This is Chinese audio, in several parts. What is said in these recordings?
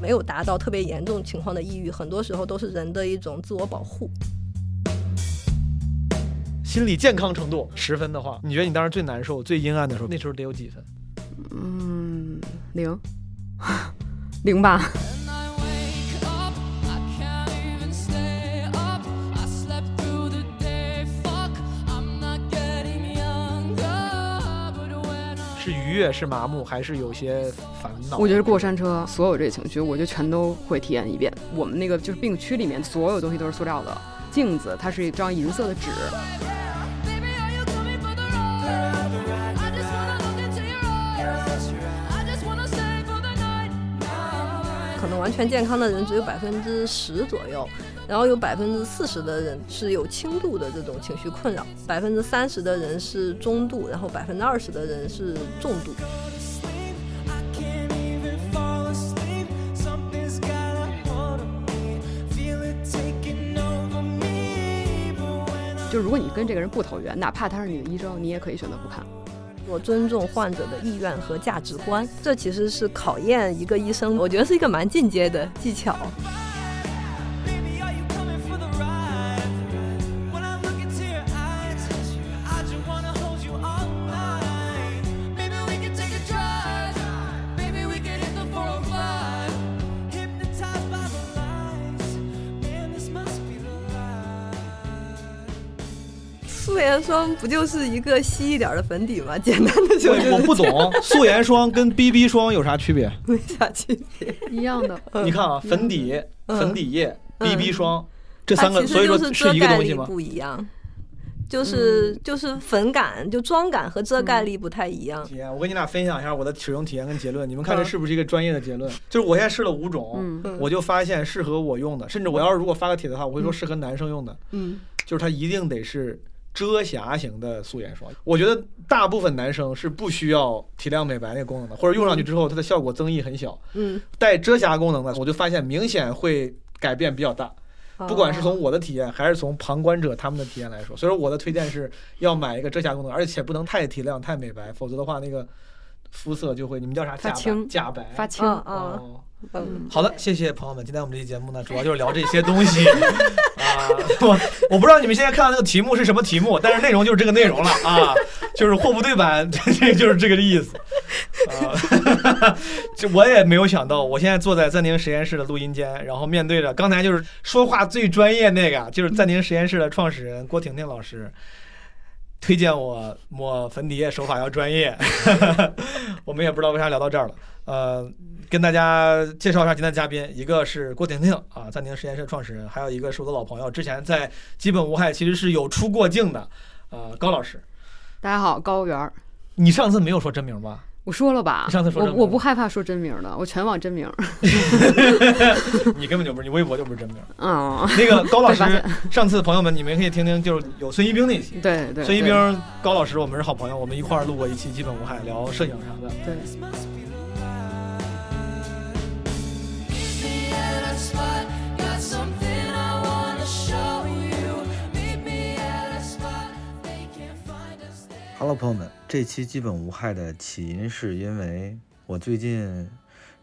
没有达到特别严重情况的抑郁，很多时候都是人的一种自我保护。心理健康程度十分的话，你觉得你当时最难受、最阴暗的时候，那时候得有几分？嗯，零，零吧。悦，是麻木，还是有些烦恼？我觉得过山车所有这些情绪，我就全都会体验一遍。我们那个就是病区里面所有东西都是塑料的，镜子它是一张银色的纸，Baby, are you coming for the ride? I just wanna look into your eyes. I just wanna stay for the night. 可能完全健康的人只有百分之十左右，然后有百分之四十的人是有轻度的这种情绪困扰，百分之三十的人是中度，然后百分之二十的人是重度。就如果你跟这个人不投缘，哪怕他是你的医生，你也可以选择不看。我尊重患者的意愿和价值观，这其实是考验一个医生，我觉得是一个蛮进阶的技巧。颜霜不就是一个稀一点的粉底吗？简单的就我我不懂素颜霜跟 BB 霜有啥区别？没啥区别。一样的，你看啊，粉底、嗯。粉底液、嗯。BB 霜这三个，所以说是一个东西吗？不一样，就是、就是粉感，就妆感和遮盖力不太一样。体验，我跟你俩分享一下我的使用体验跟结论，你们看这嗯是不是一个专业的结论？就是我现在试了五种，嗯。我就发现适合我用的，甚至我要是如果发个帖的话，我会说适合男生用的，嗯，就是它一定得是遮瑕型的素颜霜。我觉得大部分男生是不需要提亮美白那个功能的，或者用上去之后它的效果增益很小。嗯，带遮瑕功能的，我就发现明显会改变比较大。不管是从我的体验，还是从旁观者他们的体验来说，所以说我的推荐是要买一个遮瑕功能，而且不能太提亮、太美白，否则的话那个肤色就会你们叫啥？假白发青假白。发青。啊嗯，好的，谢谢朋友们。今天我们这期节目呢，主要就是聊这些东西 啊。我我不知道你们现在看到那个题目是什么题目，但是内容就是这个内容了啊，就是货不对版，这 就是这个意思。啊，这我也没有想到，我现在坐在暂停实验室的录音间，然后面对着刚才就是说话最专业那个，就是暂停实验室的创始人郭婷婷老师。推荐我抹粉底液手法要专业，我们也不知道为啥聊到这儿了。呃，跟大家介绍一下今天的嘉宾，一个是郭婷婷啊，暂停实验室创始人，还有一个是我的老朋友，之前在基本无害其实是有出过镜的，呃，高老师。大家好，高原儿，你上次没有说真名吧？我说了吧上次，说我真我不害怕说真名的，我全网真名。你根本就不是，你微博就不是真名。嗯，那个高老师 上次朋友们你们可以听听，就是有孙一冰那期。对对。孙一对冰、高老师，我们是好朋友，我们一块儿录过一期《基本无害》，聊摄影啥的。对，This must be the light. Meet me spot. Got something I wanna show you. Meet me at a spot. They can't find us there. Hello，朋友们，这期基本无害的起因是因为我最近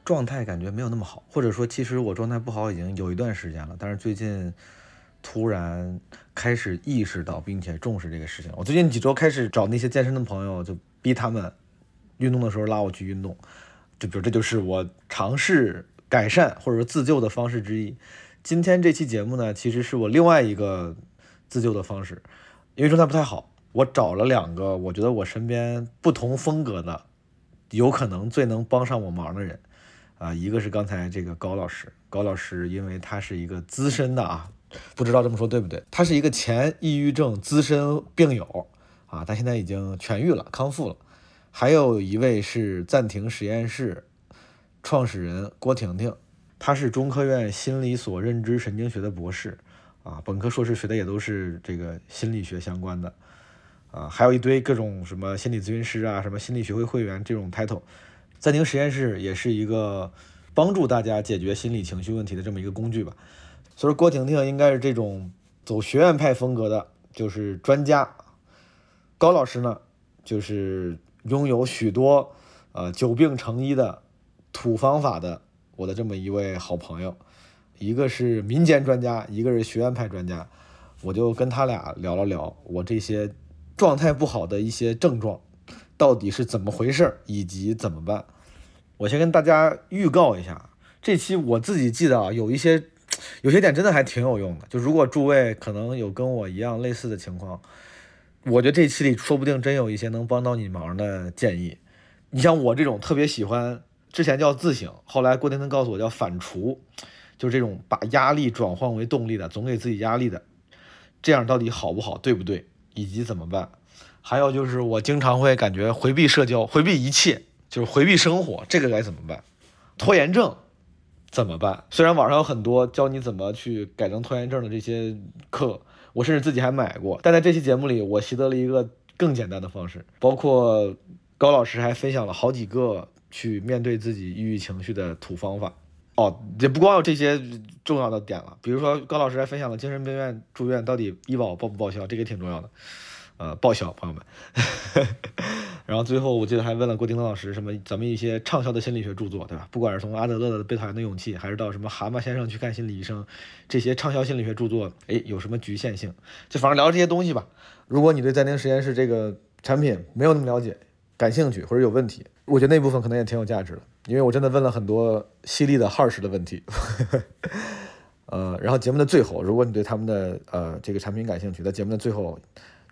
状态感觉没有那么好，或者说其实我状态不好已经有一段时间了，但是最近突然开始意识到并且重视这个事情。我最近几周开始找那些健身的朋友，就逼他们运动的时候拉我去运动，就比如这就是我尝试改善或者说自救的方式之一。今天这期节目呢，其实是我另外一个自救的方式，因为状态不太好，我找了两个我觉得我身边不同风格的，有可能最能帮上我忙的人。啊，一个是刚才这个高老师，高老师因为他是一个资深的啊，不知道这么说对不对？他是一个前抑郁症资深病友啊，他现在已经痊愈了，康复了。还有一位是暂停实验室创始人郭婷婷，她是中科院心理所认知神经学的博士，啊，本科硕士学的也都是这个心理学相关的，啊，还有一堆各种什么心理咨询师啊，什么心理学会会员这种 title。暂停实验室也是一个帮助大家解决心理情绪问题的这么一个工具吧。所以说郭婷婷应该是这种走学院派风格的，就是专家。高老师呢，就是拥有许多呃久病成医的土方法的我的这么一位好朋友，一个是民间专家，一个是学院派专家，我就跟他俩聊了聊我这些状态不好的一些症状到底是怎么回事儿，以及怎么办。我先跟大家预告一下，这期我自己记得啊，有一些有些点真的还挺有用的。就如果诸位可能有跟我一样类似的情况，我觉得这期里说不定真有一些能帮到你忙的建议。你像我这种特别喜欢，之前叫自省，后来郭天腾告诉我叫反刍，就这种把压力转换为动力的，总给自己压力的，这样到底好不好，对不对，以及怎么办？还有就是我经常会感觉回避社交，回避一切，就是回避生活，这个该怎么办？拖延症怎么办？虽然网上有很多教你怎么去改正拖延症的这些课，我甚至自己还买过，但在这期节目里，我习得了一个更简单的方式，包括高老师还分享了好几个去面对自己抑郁情绪的土方法。哦，也不光有这些重要的点了，比如说高老师还分享了精神病院住院到底医保报不报销，这个挺重要的。呃，报销，朋友们。然后最后我记得还问了郭丁老师什么咱们一些畅销的心理学著作，对吧？不管是从阿德勒的《被讨厌的勇气》，还是到什么蛤蟆先生去看心理医生，这些畅销心理学著作，哎，有什么局限性？就反正聊这些东西吧。如果你对暂停实验室这个产品没有那么了解，感兴趣或者有问题，我觉得那部分可能也挺有价值的，因为我真的问了很多犀利的 harsh 的问题。呃，然后节目的最后，如果你对他们的呃这个产品感兴趣，在节目的最后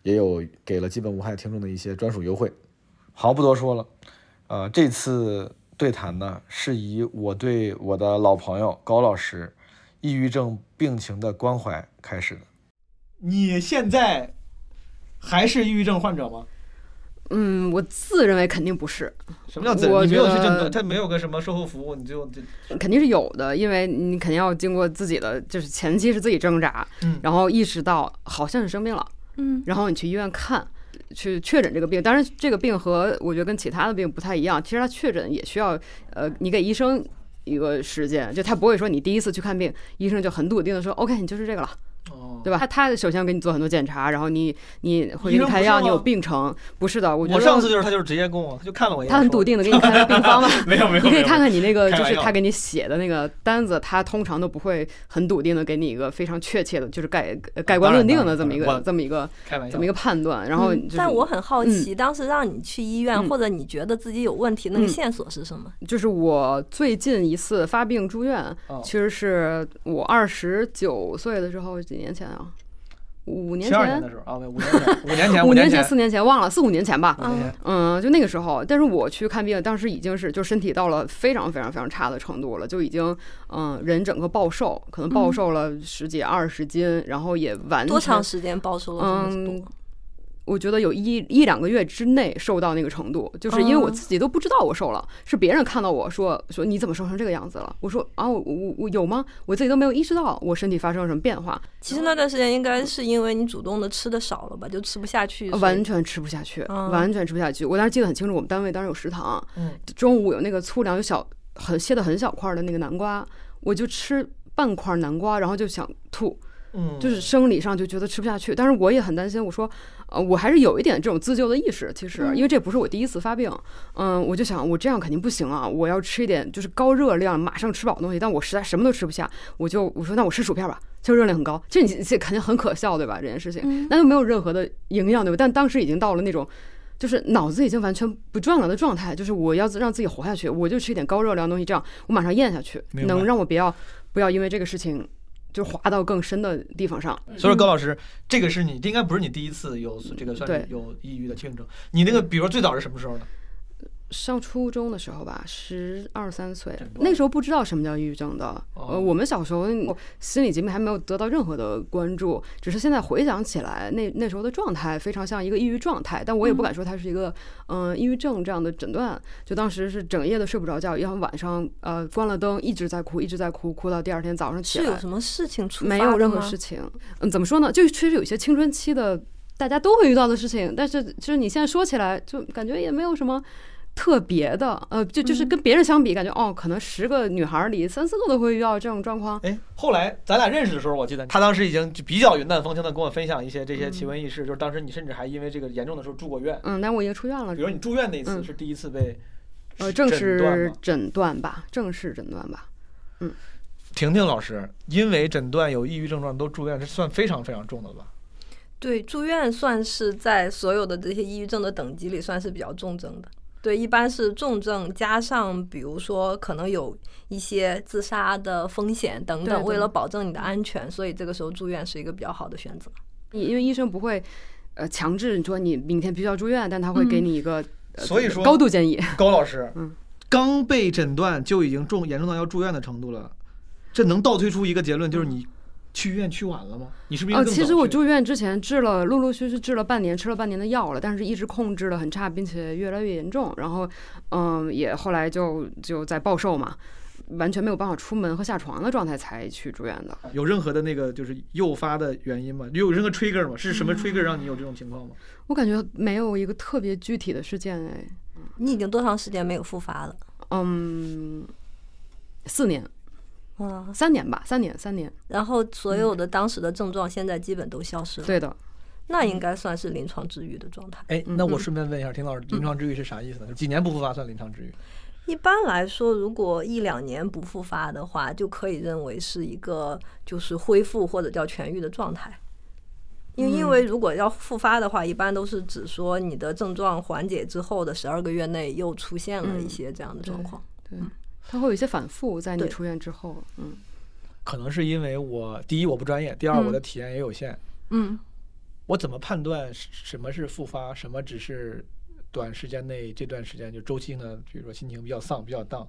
也有给了基本无害听众的一些专属优惠。好，不多说了，呃，这次对谈呢是以我对我的老朋友高老师抑郁症病情的关怀开始的。你现在还是抑郁症患者吗？嗯，我自认为肯定不是，什么叫自我你没有去他没有个什么售后服务，你就就肯定是有的，因为你肯定要经过自己的，就是前期是自己挣扎，嗯然后意识到好像是生病了，嗯，然后你去医院看，去确诊这个病。当然，这个病和我觉得跟其他的病不太一样，其实它确诊也需要呃，你给医生一个时间，就他不会说你第一次去看病，医生就很笃定的说 OK，你就是这个了。哦，对吧？他他首先给你做很多检查，然后你你会给医生不是你开药，你有病程，不是的，我觉我上次就是他就是直接跟我，他就看了我一眼，他很笃定的给你 开了病方嘛。没有没有，你可以看看你那个，就是他给你写的那个单子，他通常都不会很笃定的给你一个非常确切的，就是盖呃盖棺论定的这么一个这么一个这么一个判断。然后嗯就是，但我很好奇，当时让你去医院，嗯。或者你觉得自己有问题，那个嗯。线索是什么？就是我最近一次发病住院，哦。其实是我二十九岁的时候，几年前啊，五年七二年前？的，时候啊，不五年前，五年前，五年前、四年前忘了，四五年前吧。前，嗯，就那个时候，但是我去看病，当时已经是就身体到了非常非常非常差的程度了，就已经嗯人整个暴瘦，可能暴嗯。瘦了十几二十斤，然后也完多全长时间暴瘦了这么嗯多？我觉得有一一两个月之内瘦到那个程度，就是因为我嗯自己都不知道我瘦了，是别人看到我说说你怎么瘦成这个样子了？我说啊，我我我有吗？我自己都没有意识到我身体发生了什么变化，其实那段时间应该是因为你主动的吃的少了吧，就吃不下去，完全吃不下去，嗯完全吃不下去。我当时记得很清楚，我们单位当时有食堂，嗯中午有那个粗粮，有小很切的很小块儿的那个南瓜，我就吃半块南瓜，然后就想吐，嗯，就是生理上就觉得吃不下去。但是我也很担心，我说，呃，我还是有一点这种自救的意识，其实嗯因为这不是我第一次发病，嗯，我就想我这样肯定不行啊，我要吃一点就是高热量马上吃饱的东西，但我实在什么都吃不下，我就我说那我吃薯片吧，就热量很高，这你这肯定很可笑对吧？这件事情，嗯那又没有任何的营养对吧？但当时已经到了那种。就是脑子已经完全不转了的状态，就是我要让自己活下去，我就吃一点高热量的东西，这样我马上咽下去，能让我不要不要因为这个事情就滑到更深的地方上。所以说高老师，这个是你这应该不是你第一次有这个算是有抑郁的病症，你那个比如说最早是什么时候呢？上初中的时候吧，十二三岁，那时候不知道什么叫抑郁症的。哦呃，我们小时候心理疾病还没有得到任何的关注，只是现在回想起来，那那时候的状态非常像一个抑郁状态，但我也不敢说它是一个嗯、呃抑郁症这样的诊断。就当时是整夜的睡不着觉，然后晚上呃关了灯一直在哭，一直在哭，哭到第二天早上起来。是有什么事情出发没有任何事情。嗯，怎么说呢？就确实有些青春期的大家都会遇到的事情，但是就是你现在说起来，就感觉也没有什么。特别的，呃，就就是嗯跟别人相比，感觉哦，可能十个女孩里三四个都会遇到这种状况。哎，后来咱俩认识的时候，我记得他当时已经就比较云淡风轻的跟我分享一些这些奇闻异事，就是当时你甚至还因为这个严重的时候住过院，嗯，但我已经出院了比，如你住院那一次嗯是第一次被呃，正式诊断吧，正式诊断吧。嗯，婷婷老师因为诊断有抑郁症状都住院，这算非常非常重的了吧？对，住院算是在所有的这些抑郁症的等级里算是比较重症的。对，一般是重症加上，比如说可能有一些自杀的风险等等，对对为了保证你的安全，所以这个时候住院是一个比较好的选择。你因为医生不会呃强制你说你明天必须要住院，但他会给你一个、呃所以说高度建议。高老师，嗯刚被诊断就已经重严重到要住院的程度了，这能倒推出一个结论，就是你去医院去晚了吗？你是不是应哦，其实我住院之前治了，陆陆续续治了半年，吃了半年的药了，但是一直控制的很差，并且越来越严重。然后，嗯，也后来就就在暴瘦嘛，完全没有办法出门和下床的状态才去住院的。有任何的那个就是诱发的原因吗？有任何 trigger 吗？是什嗯么 trigger 让你有这种情况吗？我感觉没有一个特别具体的事件哎，你已经多长时间没有复发了？嗯，四年、啊，三年吧，三年，三年，然后所有的当时的症状现在基本都消失了，对的。那应该算是临床治愈的状态。哎，那我顺便问一下，丁老师，临床治愈是啥意思呢？就几年不复发算临床治愈？一般来说，如果一两年不复发的话，就可以认为是一个就是恢复或者叫痊愈的状态。因因为如果要复发的话，一般都是指说你的症状缓解之后的十二个月内又出现了一些这样的状况。对，它会有一些反复，在你出院之后，嗯，可能是因为我第一我不专业，第二嗯。我的体验也有限。嗯，我怎么判断是什么是复发，什么只是短时间内这段时间就周期性的，比如说心情比较丧、比较荡，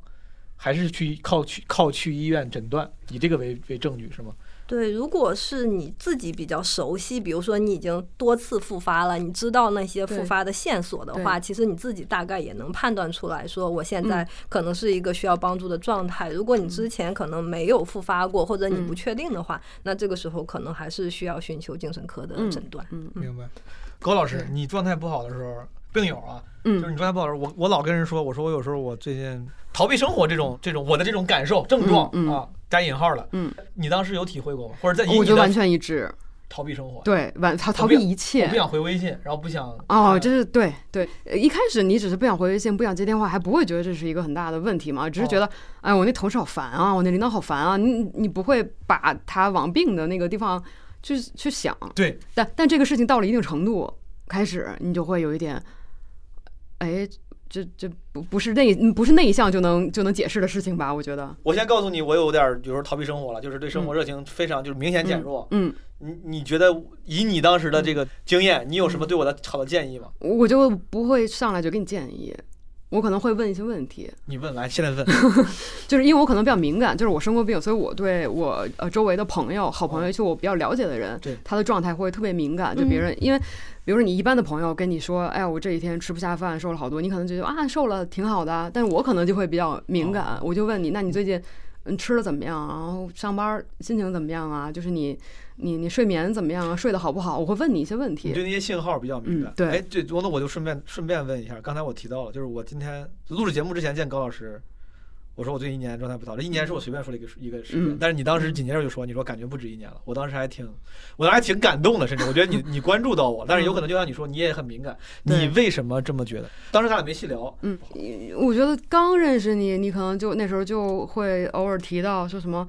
还是去靠去靠去医院诊断，以这个为为证据是吗？对，如果是你自己比较熟悉，比如说你已经多次复发了，你知道那些复发的线索的话，其实你自己大概也能判断出来说，我现在嗯可能是一个需要帮助的状态。如果你之前可能没有复发过，或者你不嗯确定的话，那这个时候可能还是需要寻求精神科的嗯诊断。嗯明白。高老师，你状态不好的时候，病友啊，嗯就是嗯你状态不好的时候，我我老跟人说，我说我有时候我最近逃避生活这种这种我的这种感受症状、嗯嗯啊，加引号了。嗯，你当时有体会过吗？或者在你我觉得完全一致，逃避生活，对，完逃逃避一切我不。想回微信，然后不想哦，看这是对对，呃一开始你只是不想回微信，不想接电话，还不会觉得这是一个很大的问题嘛，只是觉得，哎，我那同事好烦啊，我那领导好烦啊，你你不会把他往病的那个地方去去想，对但但这个事情到了一定程度，开始你就会有一点，哎，这这不不是内不是内向就能就能解释的事情吧？我觉得，我先告诉你，我有点儿有时候逃避生活了，就是对生活热情非常就是明显减弱。嗯，你你觉得以你当时的这个经验，你有什么对我的好的建议吗？我就不会上来就给你建议，我可能会问一些问题，你问来，现在问。就是因为我可能比较敏感，就是我生过病，所以我对我呃周围的朋友、好朋友，就我比较了解的人对，他的状态会特别敏感。就别人，因为比如说你一般的朋友跟你说，哎呀，我这几天吃不下饭，瘦了好多，你可能觉得啊瘦了挺好的，但是我可能就会比较敏感，我就问你，那你最近嗯吃的怎么样啊？然后上班心情怎么样啊？就是你你你睡眠怎么样啊？睡得好不好？我会问你一些问你题。对那些信号比较敏感。嗯对哎，这我那我就顺便顺便问一下，刚才我提到了，就是我今天录制节目之前见高老师，我说我最近一年状态不好，这一年是我随便说了一个一个时间，嗯但是你当时紧接着就说，你说感觉不止一年了，我当时还挺，我当时还挺感动的，甚至我觉得你 你关注到我，但是有可能就像你说，你也很敏感，你为什么这么觉得？当时咱俩没细聊，嗯，我觉得刚认识你，你可能就那时候就会偶尔提到说什么。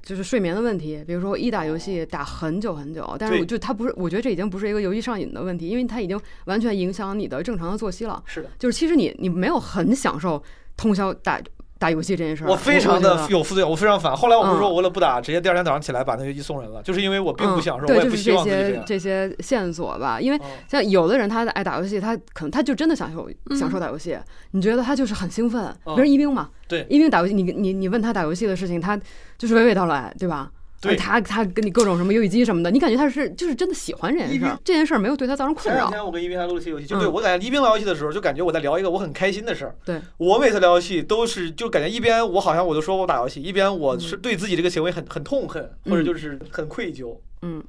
就是睡眠的问题，比如说我一打游戏打很久很久，但是我就他不是，我觉得这已经不是一个游戏上瘾的问题，因为它已经完全影响你的正常的作息了。是的，就是其实你你没有很享受通宵打打游戏这件事儿，我非常的有负罪，我非常烦。后来我不是说嗯我为了不打，直接第二天早上起来把那个游戏送人了，就是因为我并不嗯享受，对，我也不希望是这些这样。这些线索吧，因为嗯像有的人他爱打游戏，他可能他就真的享受享受打游戏，你觉得他就是很兴奋，比如一兵嘛，嗯对一兵打游戏，你你你问他打游戏的事情，他就是娓娓道来，对吧？对呃他他跟你各种什么游戏机什么的，你感觉他是就是真的喜欢这件事儿，这件事儿没有对他造成困扰。前两天我跟一斌还录了期游戏，就嗯对我感觉一斌聊游戏的时候，就感觉我在聊一个我很开心的事儿。对，我每次聊游戏都是就感觉一边我好像我就说我打游戏，一边我嗯是对自己这个行为很很痛恨，或者就是很愧疚。嗯，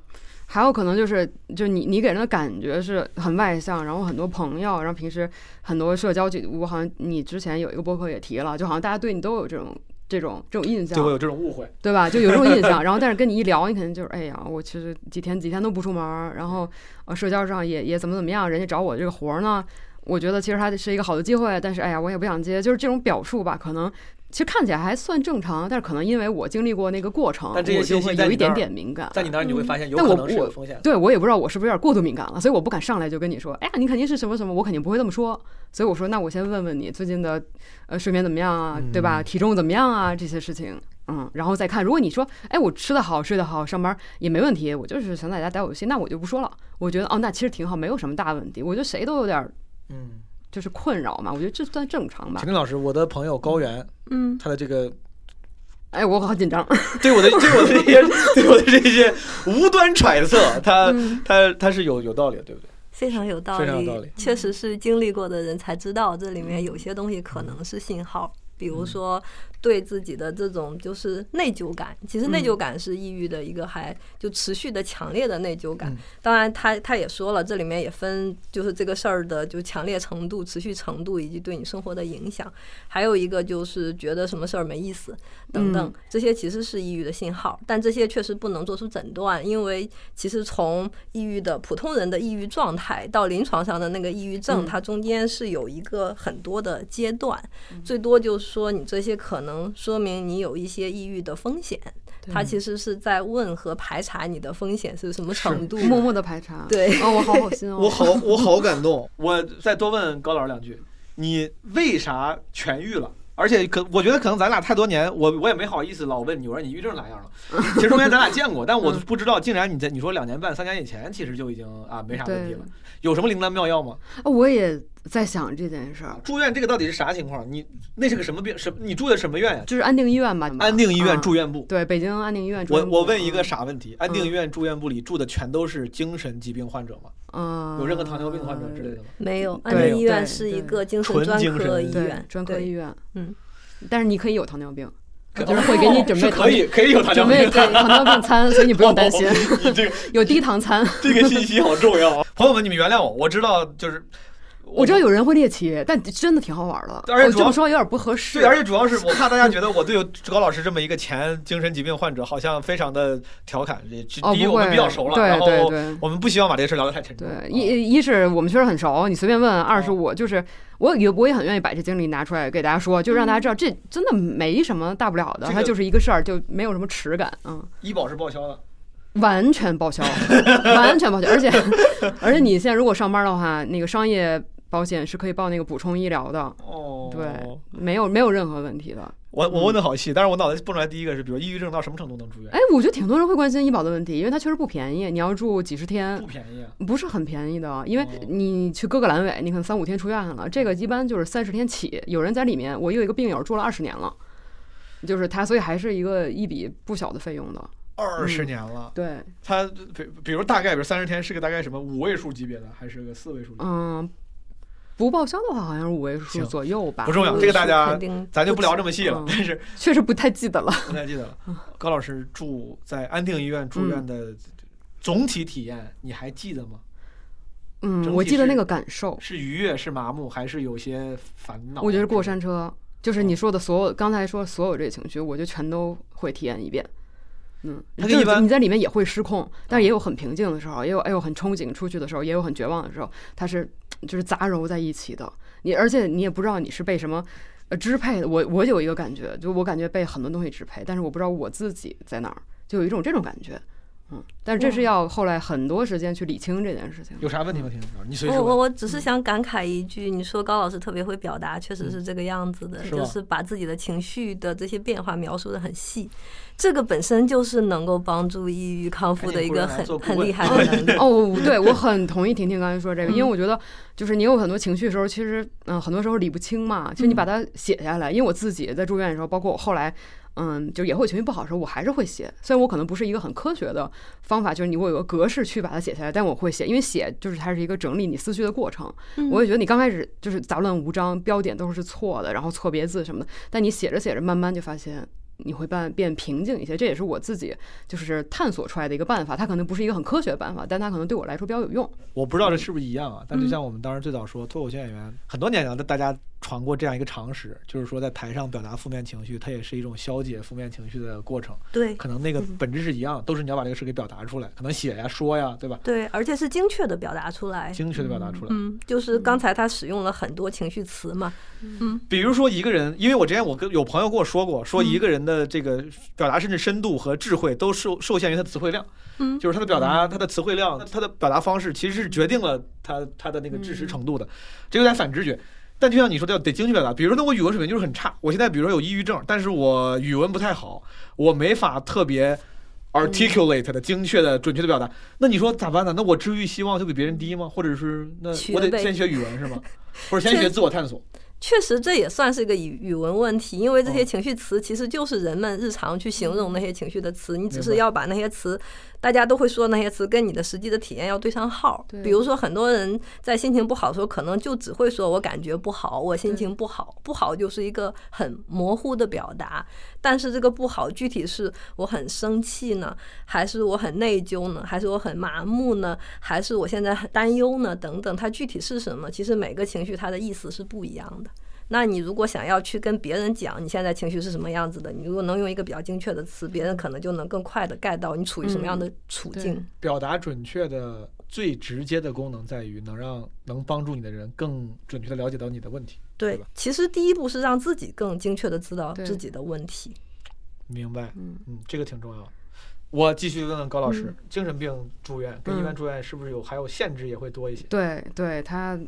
还有可能就是，就你你给人的感觉是很外向，然后很多朋友，然后平时很多社交，就我好像你之前有一个博客也提了，就好像大家对你都有这种这种这种印象对，我有这种误会。对吧？就有这种印象，然后但是跟你一聊，你肯定就是哎呀，我其实几天几天都不出门儿，然后呃社交上也也怎么怎么样，人家找我这个活儿呢，我觉得其实它是一个好的机会，但是哎呀，我也不想接，就是这种表述吧，可能其实看起来还算正常，但是可能因为我经历过那个过程，但这些我就信息会有一点点敏感。在你那儿你会发现有但我可能是有我风险的。对我也不知道我是不是有点过度敏感了，所以我不敢上来就跟你说，哎呀，你肯定是什么什么，我肯定不会这么说。所以我说，那我先问问你最近的呃睡眠怎么样啊，对吧？嗯体重怎么样啊？这些事情，嗯，然后再看。如果你说，哎，我吃得好，睡得好，上班也没问题，我就是想在家打游戏，那我就不说了。我觉得哦，那其实挺好，没有什么大问题。我觉得谁都有点儿嗯，就是困扰嘛，我觉得这算正常吧陈。林老师，我的朋友高原，嗯，他的这个哎，我好紧张。对我的对我的这些对我的这些无端揣测，他嗯他他是有有道理的，对不对？非常有道理非常有道理确实是经历过的人才知道，这里面有些东西可能是信号，比嗯如说对自己的这种就是内疚感。其实内嗯疚感是抑郁的一个还就持续的强烈的内疚感嗯。当然他，他也说了，这里面也分就是这个事儿的就强烈程度、持续程度以及对你生活的影响。还有一个就是觉得什么事儿没意思等等嗯，这些其实是抑郁的信号，但这些确实不能做出诊断，因为其实从抑郁的普通人的抑郁状态到临床上的那个抑郁症，嗯它中间是有一个很多的阶段，最多就是说你这些可能说明你有一些抑郁的风险，他其实是在问和排查你的风险是什么程度。默默的排查，对 哦，我好好心哦，我好我好感动。我再多问高老师两句，你为啥痊愈了？而且可我觉得可能咱俩太多年，我我也没好意思老问你，我说你抑郁症咋样了？其实中间咱俩见过，但我嗯不知道，竟然你在你说两年半、三年以前，其实就已经啊没啥问题了。有什么灵丹妙药吗？啊我也在想这件事儿，住院这个到底是啥情况？你那是个什么病？什你住的什么院呀？就是安定医院吧，安定医院啊住院部。对，北京安定医院住我院部。我问一个嗯傻问题：安定医院住院部里住的全都是精神疾病患者吗？嗯，有任何糖尿病患者之类的吗？没有，安定医院是一个精神专科医院，专科医院，嗯，但是你可以有糖尿病，就是会给你准备是可以可以有糖尿病准备对糖尿病餐，所以你不用担心，你这个有低糖餐。这个信息好重要啊！朋友们，你们原谅我，我知道就是我知道有人会猎奇，但真的挺好玩的。我而且这么说有点不合适。对，而且主要是我怕大家 觉得我对高老师这么一个前精神疾病患者好像非常的调侃。第一，我们比较熟了，对然后对对。我们不希望把这个事聊得太沉重。对，啊一一是我们确实很熟，你随便问；二是哦我就是我也我也很愿意把这经历拿出来给大家说，就让大家知道这真的没什么大不了的，它就是一个事儿，就没有什么耻感，嗯。医保是报销的，完全报销，完全报销，而且 而且你现在如果上班的话，那个商业保险是可以报那个补充医疗的，哦，对，没有没有任何问题的。我我问的好细，但是我脑袋蹦出来第一个是，比如抑郁症到什么程度能住院？哎，我觉得挺多人会关心医保的问题，因为它确实不便宜，你要住几十天不，便宜啊！不是很便宜的。因为哦你去割个阑尾，你可能三五天出院了，这个一般就是三十天起。有人在里面，我有一个病友住了二十年了，就是他，所以还是一个一笔不小的费用的。二十年了，对，他比比如大概比如三十天是个大概什么五位数级别的，还是个四位数？嗯，不报销的话好像是五位数左右吧，不重要，这个大家咱就不聊这么细了嗯。但是确实不太记得了。不太记得了。高老师住在安定医院住院的总体体验，你还记得吗？嗯，我记得那个感受，是愉悦，是麻木，还是有些烦恼？我觉得过山车就是哦你说的所有，刚才说所有这些情绪，我就全都会体验一遍。嗯，就是你在里面也会失控，但是也有很平静的时候，也有哎呦很憧憬出去的时候，也有很绝望的时候，它是就是杂糅在一起的。你而且你也不知道你是被什么呃支配的。我我有一个感觉，就我感觉被很多东西支配，但是我不知道我自己在哪儿，就有一种这种感觉。嗯，但是这是要后来很多时间去理清这件事情。有啥问题吗？婷婷，你随时我我。我只是想感慨一句，你说高老师特别会表达，确实是这个样子的，就是把自己的情绪的这些变化描述的很细，这个本身就是能够帮助抑郁康复的一个很很厉害的能力。哦，对，我很同意婷婷刚才说这个，因为嗯我觉得就是你有很多情绪的时候，其实嗯、很多时候理不清嘛。其实你把它写下来，因为我自己在住院的时候，包括我后来。嗯，就也会情绪不好的时候，我还是会写。虽然我可能不是一个很科学的方法，就是你我有个格式去把它写下来，但我会写，因为写就是它是一个整理你思绪的过程。我也觉得你刚开始就是杂乱无章，标点都是错的，然后错别字什么的，但你写着写着，慢慢就发现你会变变平静一些。这也是我自己就是探索出来的一个办法，它可能不是一个很科学的办法，但它可能对我来说比较有用。我不知道这是不是一样啊，但就像我们当时最早说，脱口秀演员很多年了，大家传过这样一个常识，就是说在台上表达负面情绪，它也是一种消解负面情绪的过程。对可能那个嗯本质是一样，都是你要把这个事给表达出来，可能写呀、说呀，对吧？对，而且是精确的表达出来。精确的表达出来。嗯，就是刚才他使用了很多情绪词嘛。嗯比如说一个人，因为我之前我跟有朋友跟我说过，说一个人的这个表达甚至深度和智慧都受受限于他的词汇量，嗯，就是他的表达，他的词汇量，他的表达方式其实是决定了他他的那个知识程度的，这有点反直觉。但就像你说的，要得精确表达。比如说，那我语文水平就是很差，我现在比如说有抑郁症，但是我语文不太好，我没法特别 articulate 的精确的、准确的表达。那你说咋办呢？那我治愈希望就比别人低吗？或者是那我得先学 语文是吗？或者先学自我探索？确实，这也算是一个语语文问题，因为这些情绪词其实就是人们日常去形容那些情绪的词，你只是要把那些词，大家都会说那些词，跟你的实际的体验要对上号。对比如说，很多人在心情不好的时候，可能就只会说“我感觉不好”，“我心情不好”，不好就是一个很模糊的表达。但是这个不好，具体是我很生气呢，还是我很内疚呢，还是我很麻木呢，还是我现在很担忧呢？等等，它具体是什么？其实每个情绪它的意思是不一样的。那你如果想要去跟别人讲你现在情绪是什么样子的，你如果能用一个比较精确的词，别人可能就能更快的 get 到你处于什么样的处境。对表达准确的最直接的功能在于能让能帮助你的人更准确的了解到你的问题。对其实第一步是让自己更精确的知道自己的问题。明白？嗯嗯，这个挺重要。我继续问问高老师，嗯精神病住院跟一般嗯住院是不是有还有限制也会多一些？对对，它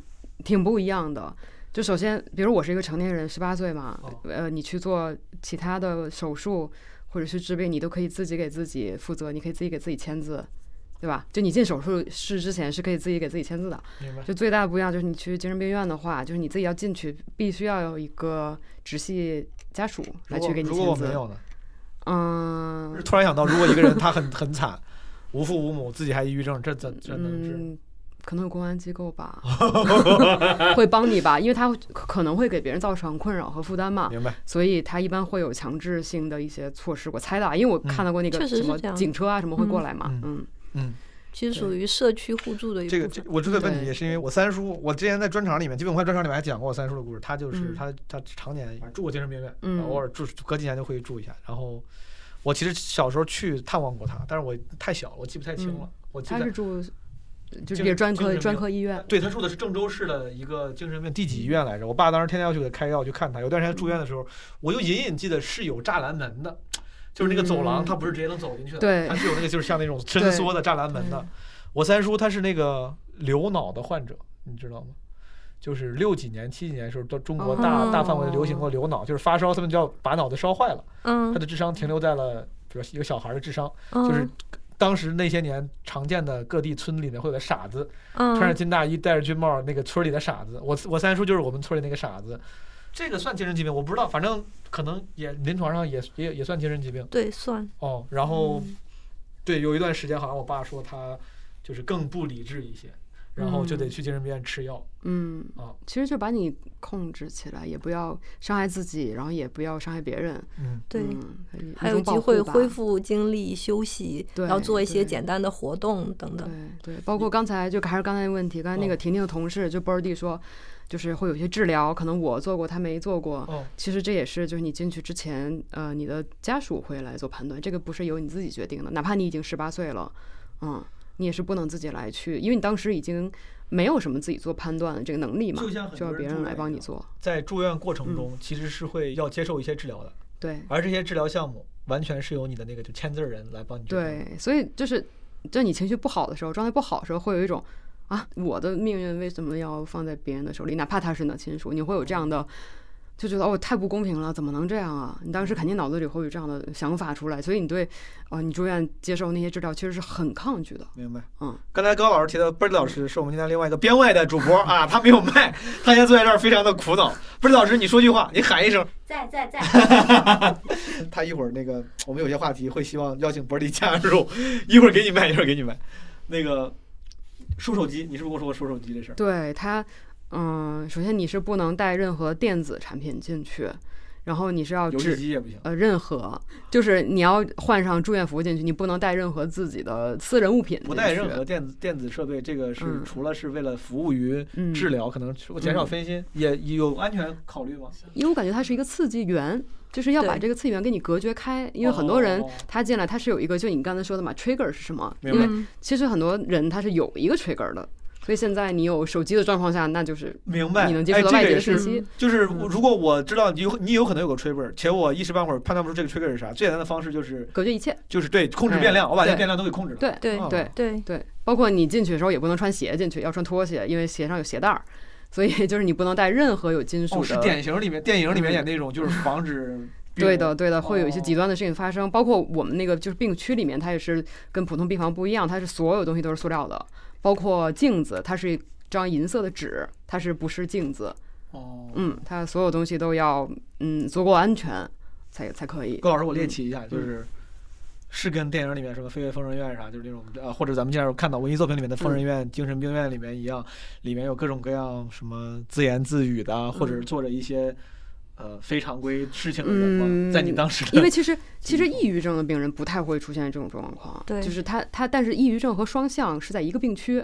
挺不一样的。就首先，比如我是一个成年人，十八岁嘛，哦呃，你去做其他的手术或者是治病，你都可以自己给自己负责，你可以自己给自己签字，对吧？就你进手术室之前是可以自己给自己签字的。明白？就最大的不一样就是你去精神病院的话，就是你自己要进去，必须要有一个直系家属来去给你如果如果我签字。没有呢？嗯突然想到，如果一个人他很 很惨，无父无母，自己还抑郁症，这怎这能治？嗯，可能有公安机构吧，会帮你吧，因为他可可能会给别人造成困扰和负担嘛，明白？所以他一般会有强制性的一些措施。我猜的啊，因为我看到过那个什么警车啊什么会过来嘛，嗯嗯嗯，其实属于社区互助的一部分。这个这我这个问题也是因为我三叔，我之前在专场里面，基本快专场里面还讲过我三叔的故事。他就是嗯他他常年住过精神病院，嗯偶尔住隔几年就会住一下。然后我其实小时候去探望过他，但是我太小了，我记不太清了。我记得他是住就是专科专科医院，对他住的是郑州市的一个精神病第几医院来着？我爸当时天天要去给他开药去看他。有段时间住院的时候，我就隐隐记得是有栅栏门的，就是那个走廊，嗯它不是直接能走进去的，对它是有那个就是像那种伸缩的栅栏门的。我三叔他是那个流脑的患者，你知道吗？就是六几年、七几年的时候，到中国大、哦大范围流行过流脑，就是发烧，他们叫把脑子烧坏了，嗯他的智商停留在了，比如说一个小孩的智商，嗯，就是当时那些年常见的各地村里面会有个傻子，嗯穿着金大衣，戴着军帽，那个村里的傻子。我我三叔就是我们村里那个傻子。这个算精神疾病，我不知道，反正可能也临床上也也也算精神疾病对算哦。然后、嗯对，有一段时间好像我爸说他就是更不理智一些，然后就得嗯去精神病院吃药。嗯啊，其实就把你控制起来，也不要伤害自己，然后也不要伤害别人，嗯，对。嗯，还有机会恢复精力、休息，对然后做一些简单的活动等等。对对，包括刚才就还是刚才那个问题，刚才那哦个婷婷的同事就 Birdy 说，就是会有些治疗，可能我做过，他没做过。哦，其实这也是就是你进去之前，呃，你的家属会来做判断，这个不是由你自己决定的，哪怕你已经十八岁了，嗯，你也是不能自己来去，因为你当时已经没有什么自己做判断的这个能力嘛，就要别人来帮你做。在住院过程嗯中，其实是会要接受一些治疗的，对而这些治疗项目完全是由你的那个就签字儿人来帮你。对，所以就是在你情绪不好的时候，状态不好的时候，会有一种啊，我的命运为什么要放在别人的手里？哪怕他是你的亲属，你会有这样的。就觉得哦，太不公平了，怎么能这样啊？你当时肯定脑子里会有这样的想法出来，所以你对，哦，你住院接受那些治疗，其实是很抗拒的。明白。嗯，刚才高老师提到 Bird 老师是我们今天另外一个编外的主播啊，他没有麦，他现在坐在这儿非常的苦恼。Bird 老师，你说句话，你喊一声，在在在，他一会儿那个我们有些话题会希望邀请 Bird 加入，一会儿给你麦，一会儿给你麦。那个收手机，你是不是跟我说过收手机这事儿？对它，嗯，首先你是不能带任何电子产品进去，然后你是要游戏机也不行。呃任何，就是你要换上住院服进去，你不能带任何自己的私人物品，不带任何电子电子设备，这个是嗯除了是为了服务于嗯治疗，可能减少分心，也也有安全考虑吗？因为我感觉它是一个刺激源，就是要把这个刺激源给你隔绝开。因为很多人哦他进来他是有一个，就你刚才说的嘛，trigger 是什么？明白因为其实很多人他是有一个 trigger 的，所以现在你有手机的状况下，那就是明白。你能接哎触到外界的信息。就是如果我知道你有你有可能有个 trigger，且我一时半会儿判断不出这个 trigger 是啥，最简单的方式就是隔绝一切，就是对控制变量，哎我把这个变量都给控制了。对对哦对对对，包括你进去的时候也不能穿鞋进去，要穿拖鞋，因为鞋上有鞋带儿，所以 就是你不能带任何有金属哦，的。是典型里面电影里面嗯演那种，就是防止对的，对的，会有一些哦极端的事情发生，包括我们那个就是病区里面，它也是跟普通病房不一样，它是所有东西都是塑料的，包括镜子，它是一张银色的纸，它是不是镜子？哦。嗯，它所有东西都要嗯足够安全才才可以。高老师，我猎奇一嗯下，就是是跟电影里面什么《飞越疯人院》啥，就是那种呃，或者咱们经常看到文艺作品里面的疯人嗯院、精神病院里面一样，里面有各种各样什么自言自语的，或者是做着一些呃非常规事情的人吗？嗯在你当时，因为其实其实抑郁症的病人不太会出现这种状况，对就是他他，但是抑郁症和双向是在一个病区。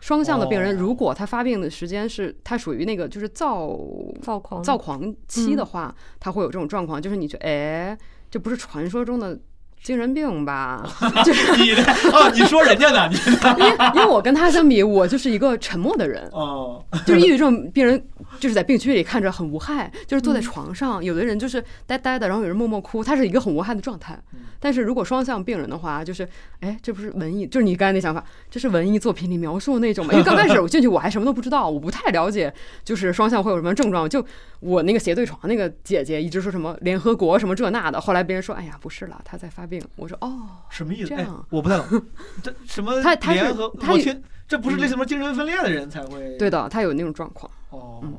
双向的病人，哦如果他发病的时间是他属于那个就是躁躁狂躁狂期的嗯话，他会有这种状况，就是你觉得，哎，这不是传说中的精神病吧？就是你的哦，你说人家呢？你因为因为我跟他相比，我就是一个沉默的人，哦，就是抑郁症病人就是在病区里看着很无害，就是坐在床上，有的人就是呆呆的，然后有人默默哭，他是一个很无害的状态嗯。但是如果双向病人的话，就是哎，这不是文艺，就是你刚才那想法，这是文艺作品里描述的那种嘛？因为刚开始我进去我还什么都不知道，我不太了解，就是双向会有什么症状。就我那个斜对床那个姐姐一直说什么联合国什么这那的，后来别人说，哎呀，不是了，他在发病。我说哦，什么意思？哎这样，我不太懂，这什么他他是联合？他有我听这不是那什么精神分裂的人才会对的，他有那种状况。哦。嗯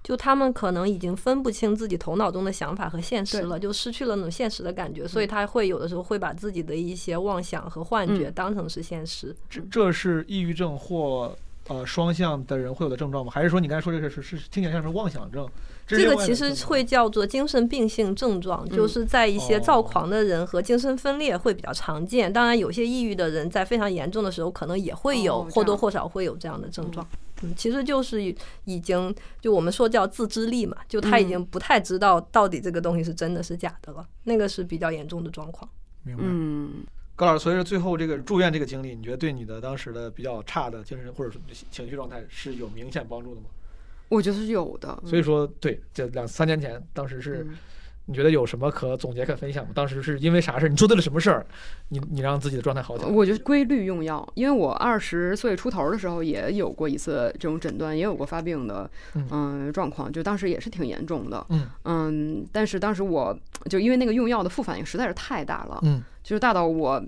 就他们可能已经分不清自己头脑中的想法和现实了，就失去了那种现实的感觉，所以他会有的时候会把自己的一些妄想和幻觉嗯当成是现实。这这是抑郁症或呃双向的人会有的症状吗？还是说你刚才说这个是是听起来像是妄想症？这个其实会叫做精神病性症状，就是在一些哦躁狂的人和精神分裂会比较常见。当然，有些抑郁的人在非常严重的时候，可能也会有哦或多或少会有这样的症状。嗯，其实就是已经就我们说叫自知力嘛，就他已嗯经不太知道到底这个东西是真的是假的了，那个是比较严重的状况。明白。嗯，高老师，所以说最后这个住院这个经历，你觉得对你的当时的比较差的精神或者说情绪状态是有明显帮助的吗？我觉得是有的。所以说，对，这两三年前，当时是嗯你觉得有什么可总结可分享吗？当时是因为啥事儿？你做对了什么事儿？你你让自己的状态好起来？我觉得规律用药，因为我二十岁出头的时候也有过一次这种诊断，也有过发病的嗯嗯状况，就当时也是挺严重的。嗯嗯，但是当时我就因为那个用药的副反应实在是太大了，嗯就是大到我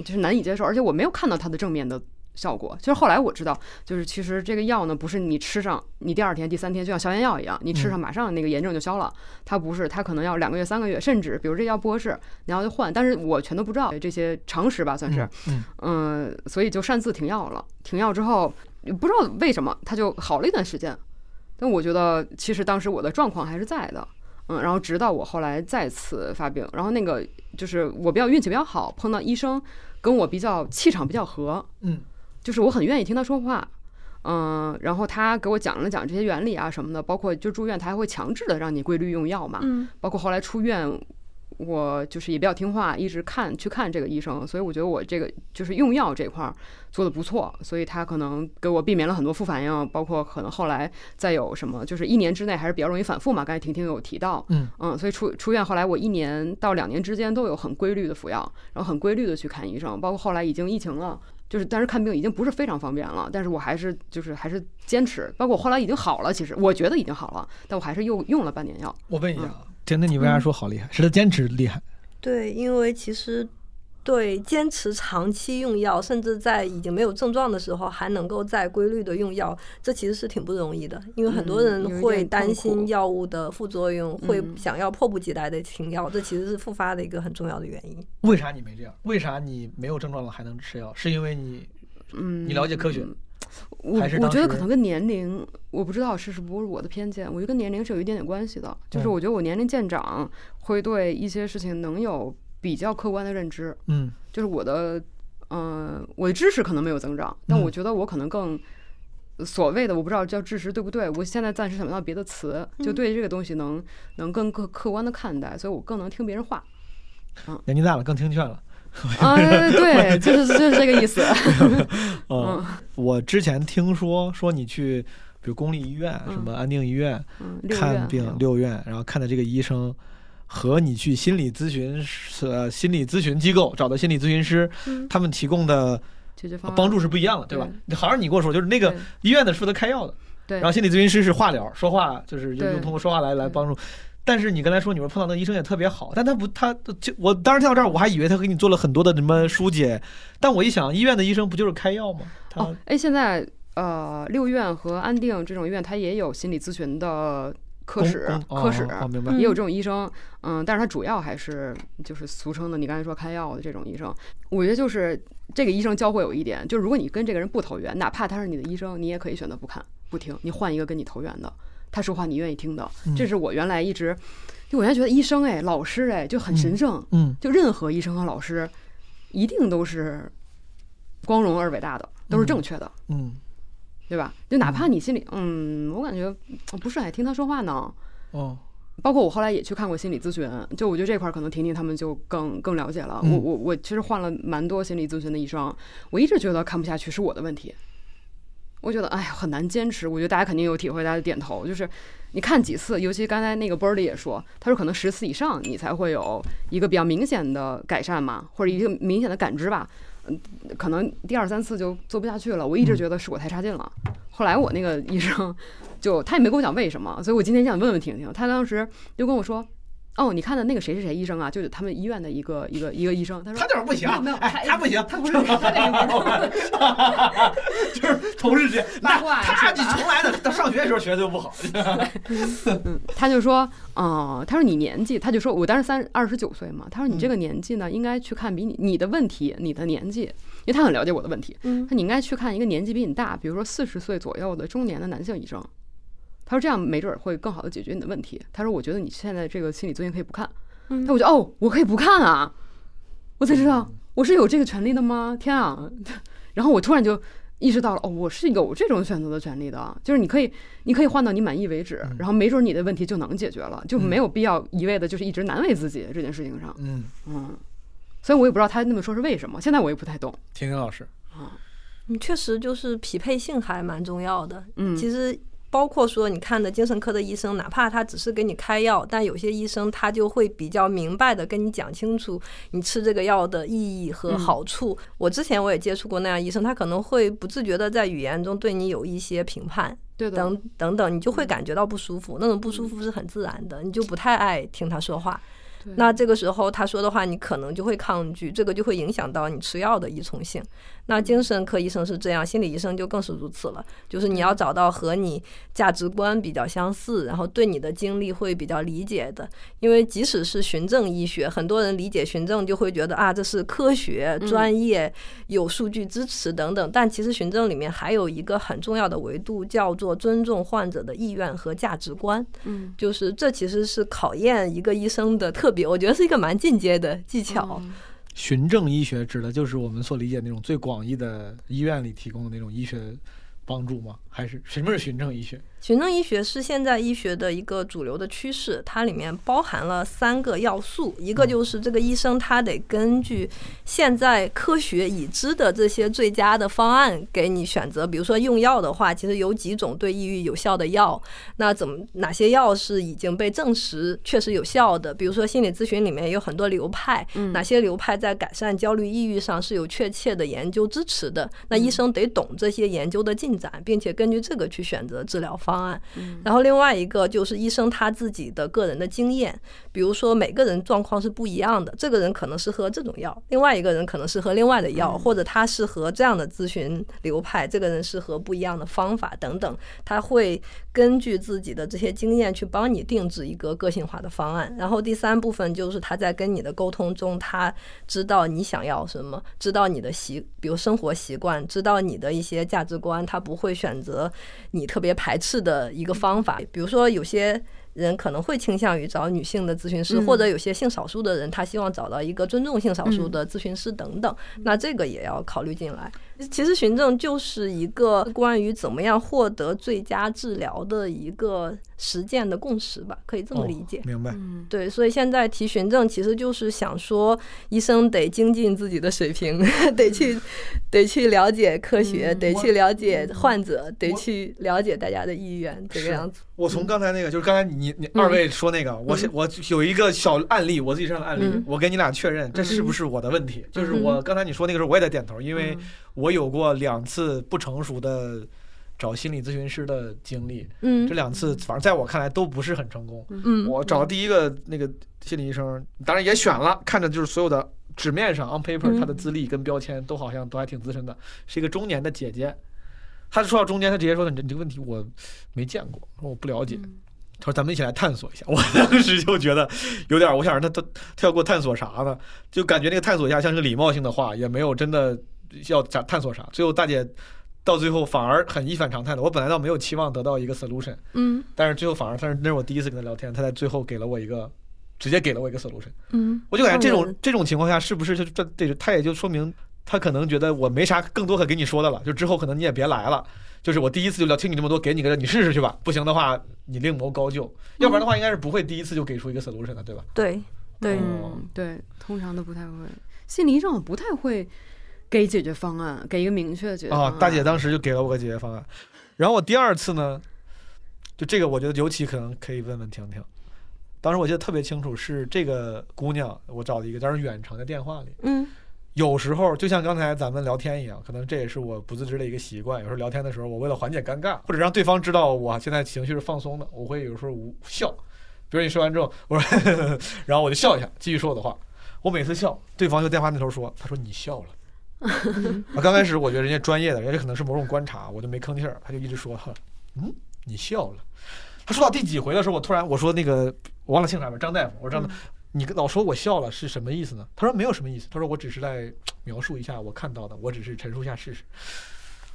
就是难以接受，而且我没有看到它的正面的效果。就是后来我知道，就是其实这个药呢，不是你吃上，你第二天、第三天就像消炎药一样，你吃上马上那个炎症就消了。它不是，它可能要两个月、三个月，甚至比如这药不合适，你要就换。但是我全都不知道这些常识吧，算是。嗯嗯，所以就擅自停药了。停药之后，不知道为什么它就好了一段时间，但我觉得其实当时我的状况还是在的。嗯，然后直到我后来再次发病，然后那个就是我比较运气比较好，碰到医生跟我比较气场比较合，嗯就是我很愿意听他说话。嗯，然后他给我讲了讲这些原理啊什么的，包括就住院，他还会强制的让你规律用药嘛。嗯，包括后来出院，我就是也比较听话，一直看去看这个医生，所以我觉得我这个就是用药这块儿做的不错，所以他可能给我避免了很多副反应，包括可能后来再有什么，就是一年之内还是比较容易反复嘛。刚才婷婷有提到，嗯嗯，所以出出院后来我一年到两年之间都有很规律的服药，然后很规律的去看医生，包括后来已经疫情了。就是，但是看病已经不是非常方便了，但是我还是就是还是坚持，包括我后来已经好了，其实我觉得已经好了，但我还是又用了半年药。我问一下啊，婷婷，你为啥说好厉害？是他坚持厉害？对，因为其实对坚持长期用药，甚至在已经没有症状的时候还能够再规律的用药，这其实是挺不容易的。因为很多人会担心药物的副作用，会嗯想要迫不及待的停药，这其实是复发的一个很重要的原因。为啥你没这样？为啥你没有症状了还能吃药？是因为你嗯，你了解科学嗯我我觉得可能跟年龄，我不知道是是不是我的偏见，我觉得跟年龄是有一点点关系的。就是嗯我觉得我年龄渐长，会对一些事情能有比较客观的认知。嗯就是我的，呃，我的知识可能没有增长，但嗯我觉得我可能更所谓的我不知道叫知识对不对，我现在暂时想不到别的词，就对这个东西能能更客客观的看待，所以我更能听别人话。嗯年纪大了更听劝了。啊，对，就是就是这个意思。嗯，我之前听说说你去，比如公立医院，什么安定医院看病六院，然后看的这个医生。和你去心理咨询师呃心理咨询机构找的心理咨询师，嗯他们提供的解决方帮助是不一样的，对吧？好像你跟我说，就是那个医院的是负责开药的，对，然后心理咨询师是化疗，说话就是用通过说话来来帮助。但是你刚才说你说碰到那医生也特别好，但他不他就我当时听到这儿，我还以为他给你做了很多的什么疏解，但我一想，医院的医生不就是开药吗？他、哦，哎，现在呃，六院和安定这种医院，它也有心理咨询的科室，公科室、明白也有这种医生，嗯，但是他主要还是就是俗称的你刚才说开药的这种医生。我觉得就是这个医生教会有一点，就是如果你跟这个人不投缘，哪怕他是你的医生，你也可以选择不看不听，你换一个跟你投缘的，他说话你愿意听的。嗯这是我原来一直，就我原来觉得医生哎，老师哎就很神圣，嗯就任何医生和老师一定都是光荣而伟大的，都是正确的。嗯对吧？就哪怕你心里，嗯，我感觉我不是很爱听他说话呢。哦包括我后来也去看过心理咨询，就我觉得这块儿可能婷婷他们就更更了解了。嗯我我我其实换了蛮多心理咨询的医生，我一直觉得看不下去是我的问题。我觉得哎呀很难坚持，我觉得大家肯定有体会，大家点头。就是你看几次，尤其刚才那个 Birdy 也说，他说可能十次以上你才会有一个比较明显的改善嘛，或者一个明显的感知吧。嗯，可能第二三次就做不下去了。我一直觉得是我太差劲了。后来我那个医生 就他也没跟我讲为什么，所以我今天想问问婷婷，他当时就跟我说。哦，你看的那个谁是谁医生啊，就是他们医院的一个一个一个医生。他说他就是不行没有，哎，他不行，他不是他这个 就是同事之间，那他你从来的，他上学的时候学的就不好。嗯，他就说，哦、他说你年纪，他就说我当时三二十九岁嘛，他说你这个年纪呢，应该去看比你你的问题，你的年纪，因为他很了解我的问题，嗯他说你应该去看一个年纪比你大，比如说四十岁左右的中年的男性医生。他说这样没准儿会更好的解决你的问题。他说我觉得你现在这个心理咨询可以不看。嗯那我就哦，我可以不看啊，我才知道我是有这个权利的吗？天啊！然后我突然就意识到了，哦，我是有这种选择的权利的，就是你可以，你可以换到你满意为止，然后没准你的问题就能解决了，就没有必要一味的就是一直难为自己这件事情上。嗯，嗯，所以我也不知道他那么说是为什么，现在我也不太懂。婷婷老师，嗯，确实就是匹配性还蛮重要的。嗯，其实包括说你看的精神科的医生，哪怕他只是给你开药，但有些医生他就会比较明白的跟你讲清楚你吃这个药的意义和嗯好处。我之前我也接触过那样医生，他可能会不自觉的在语言中对你有一些评判。对的，等等等，你就会感觉到不舒服，那种不舒服是很自然的，你就不太爱听他说话。那这个时候他说的话，你可能就会抗拒，这个就会影响到你吃药的依从性。那精神科医生是这样，心理医生就更是如此了，就是你要找到和你价值观比较相似，然后对你的经历会比较理解的。因为即使是循证医学，很多人理解循证就会觉得啊，这是科学、专业、有数据支持等等，但其实循证里面还有一个很重要的维度，叫做尊重患者的意愿和价值观。嗯，就是这其实是考验一个医生的特别，我觉得是一个蛮进阶的技巧。嗯循证医学指的就是我们所理解那种最广义的医院里提供的那种医学帮助吗？还是什么是循证医学？循证医学是现在医学的一个主流的趋势，它里面包含了三个要素，一个就是这个医生他得根据现在科学已知的这些最佳的方案给你选择。比如说用药的话，其实有几种对抑郁有效的药，那怎么哪些药是已经被证实确实有效的？比如说心理咨询里面有很多流派，嗯哪些流派在改善焦虑、抑郁上是有确切的研究支持的？那医生得懂这些研究的进展，并且根据这个去选择治疗方案。方案。嗯然后另外一个就是医生他自己的个人的经验，比如说每个人状况是不一样的，这个人可能是喝这种药，另外一个人可能是喝另外的药，或者他适合这样的咨询流派，这个人适合不一样的方法等等，他会根据自己的这些经验去帮你定制一个个性化的方案。然后第三部分就是他在跟你的沟通中，他知道你想要什么，知道你的习，比如生活习惯，知道你的一些价值观，他不会选择你特别排斥的一个方法。比如说有些。人可能会倾向于找女性的咨询师，嗯或者有些性少数的人，他希望找到一个尊重性少数的咨询师等等。那这个也要考虑进来。其实循证就是一个关于怎么样获得最佳治疗的一个实践的共识吧，可以这么理解。哦明白。嗯对，所以现在提循证其实就是想说，医生得精进自己的水平，得去得去了解科学，嗯得去了解患者，得去了解大家的意愿，这个样子。我从刚才那个，就是刚才你你二位说那个，我先我有一个小案例，我自己身上的案例嗯，我跟你俩确认，这是不是我的问题？就是我刚才你说那个时候，我也在点头，因为我有过两次不成熟的找心理咨询师的经历，嗯这两次反正在我看来都不是很成功。嗯，我找第一个那个心理医生，当然也选了，看着就是所有的纸面上 on paper 嗯他的资历跟标签都好像都还挺资深的，是一个中年的姐姐。她说到中间，她直接说：“你这你这个问题我没见过，我不了解。”他说：“咱们一起来探索一下。”我当时就觉得有点，我想让他他他要给我探索啥呢？就感觉那个探索一下像是个礼貌性的话，也没有真的要探探索啥。最后大姐到最后反而很一反常态的，我本来倒没有期望得到一个 solution，嗯但是最后反而但是那是我第一次跟她聊天，她在最后给了我一个直接给了我一个 solution。嗯，我就感觉这种这种情况下，是不是就这这他也就说明他可能觉得我没啥更多可给你说的了，就之后可能你也别来了。就是我第一次就聊听你这么多，给你个你试试去吧，不行的话你另谋高就，要不然的话应该是不会第一次就给出一个 solution 的，对吧？对对，对，通常都不太会，心理医生不太会给解决方案，给一个明确的解决方案。，啊大姐当时就给了我个解决方案。然后我第二次呢，就这个我觉得尤其可能可以问问婷婷。当时我记得特别清楚，是这个姑娘，我找了一个当时远程的电话里，嗯有时候就像刚才咱们聊天一样，可能这也是我不自知的一个习惯。有时候聊天的时候，我为了缓解尴尬，或者让对方知道我现在情绪是放松的，我会有时候无笑。比如你说完之后，我说，然后我就笑一下，继续说我的话。我每次笑，对方就电话那头说：“他说你笑了。”啊，刚开始我觉得人家专业的，人家可能是某种观察，我就没吭气儿，他就一直说：“嗯，你笑了。”他说到第几回的时候，我突然我说那个我忘了姓啥了，张大夫，我说张大夫。你老说我笑了是什么意思呢？他说没有什么意思，他说我只是在描述一下我看到的，我只是陈述一下事实。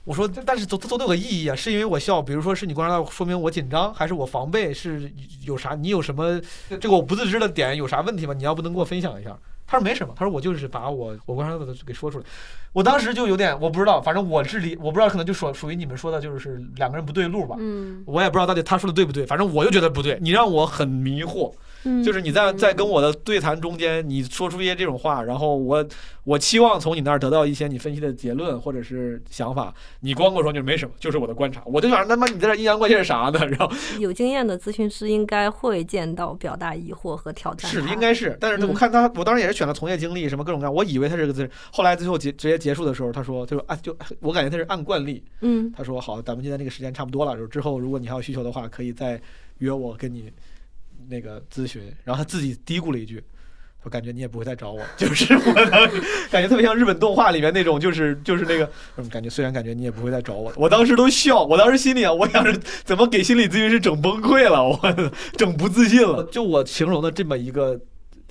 我说，但是总总得有个意义啊，是因为我笑，比如说是你观察到说明我紧张，还是我防备，是有啥？你有什么这个我不自知的点有啥问题吗？你要不能给我分享一下？他说没什么，他说我就是把我我观察到的给说出来。我当时就有点我不知道，反正我是理我不知道，可能就属属于你们说的，就是两个人不对路吧。嗯我也不知道到底他说的对不对，反正我就觉得不对。你让我很迷惑，嗯，就是你在在跟我的对谈中间，你说出一些这种话，然后我我期望从你那儿得到一些你分析的结论或者是想法，你光跟我说就是没什么，就是我的观察，我就想他妈你在这阴阳怪气是啥呢？然后有经验的咨询师应该会见到表达疑惑和挑战是应该是，但是我嗯看他，我当时也是选了从业经历什么各种各样，我以为他是个资深，后来最后结直接结束的时候，他说就是啊就我感觉他是按惯例，嗯。他说好，咱们现在这个时间差不多了，就是之后如果你还有需求的话，可以再约我跟你那个咨询。然后他自己嘀咕了一句，我感觉你也不会再找我，就是我当时感觉特别像日本动画里面那种，就是就是那个，嗯，感觉虽然感觉你也不会再找我，我当时都笑，我当时心里啊，我想着怎么给心理咨询师整崩溃了，我整不自信了。就我形容的这么一个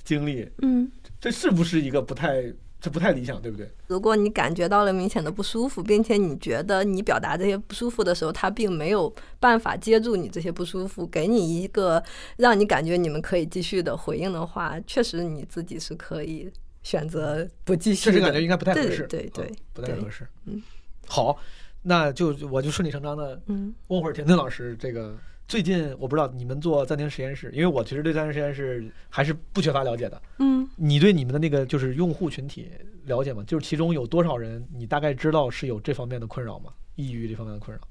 经历，嗯。这是不是一个不太这不太理想，对不对？如果你感觉到了明显的不舒服，并且你觉得你表达这些不舒服的时候，他并没有办法接住你这些不舒服，给你一个让你感觉你们可以继续的回应的话，确实你自己是可以选择不继续的。确实感觉应该不太合对适，对对嗯不太合适。嗯，好，那就我就顺理成章的嗯问会儿婷婷老师，这个最近我不知道你们做暂停实验室，因为我其实对暂停实验室还是不缺乏了解的。嗯你对你们的那个就是用户群体了解吗？就是其中有多少人你大概知道是有这方面的困扰吗？抑郁这方面的困扰？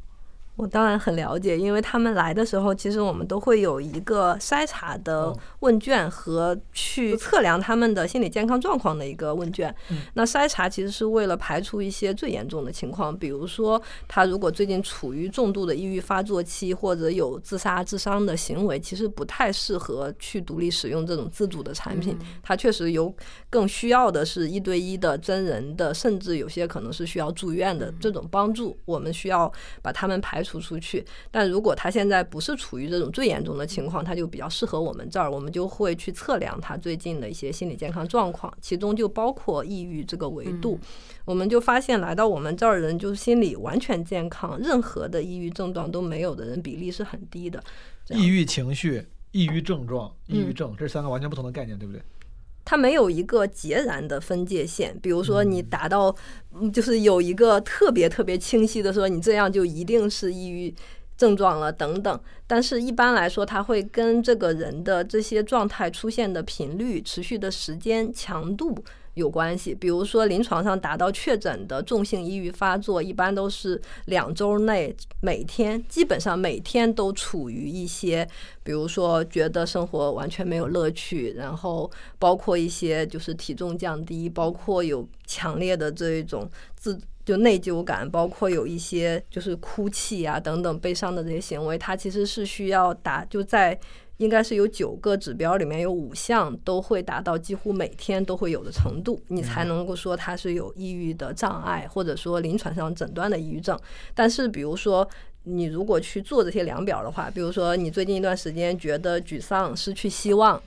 我当然很了解，因为他们来的时候，其实我们都会有一个筛查的哦问卷和去测量他们的心理健康状况的一个问卷。嗯那筛查其实是为了排除一些最严重的情况，比如说他如果最近处于重度的抑郁发作期，或者有自杀、自伤的行为，其实不太适合去独立使用这种自主的产品。它确实有更需要的是一对一的真人的，甚至有些可能是需要住院的这种帮助，我们需要把他们排除出去。但如果他现在不是处于这种最严重的情况，他就比较适合我们这儿，我们就会去测量他最近的一些心理健康状况，其中就包括抑郁这个维度。我们就发现来到我们这儿的人，就是心理完全健康，任何的抑郁症状都没有的人比例是很低的。抑郁情绪、抑郁症状、抑郁嗯症，这三个完全不同的概念，对不对？它没有一个截然的分界线，比如说嗯你达到，嗯就是有一个特别特别清晰的说，你这样就一定是抑郁症状了等等。但是一般来说，它会跟这个人的这些状态出现的频率、持续的时间、强度有关系。比如说，临床上达到确诊的重性抑郁发作，一般都是两周内每天基本上每天都处于一些，比如说觉得生活完全没有乐趣，然后包括一些就是体重降低，包括有强烈的这一种自。就内疚感，包括有一些就是哭泣啊等等悲伤的这些行为，它其实是需要达就在应该是有九个指标里面有五项都会达到几乎每天都会有的程度，你才能够说它是有抑郁的障碍，或者说临床上诊断的抑郁症。但是比如说。你如果去做这些量表的话，比如说你最近一段时间觉得沮丧、失去希望，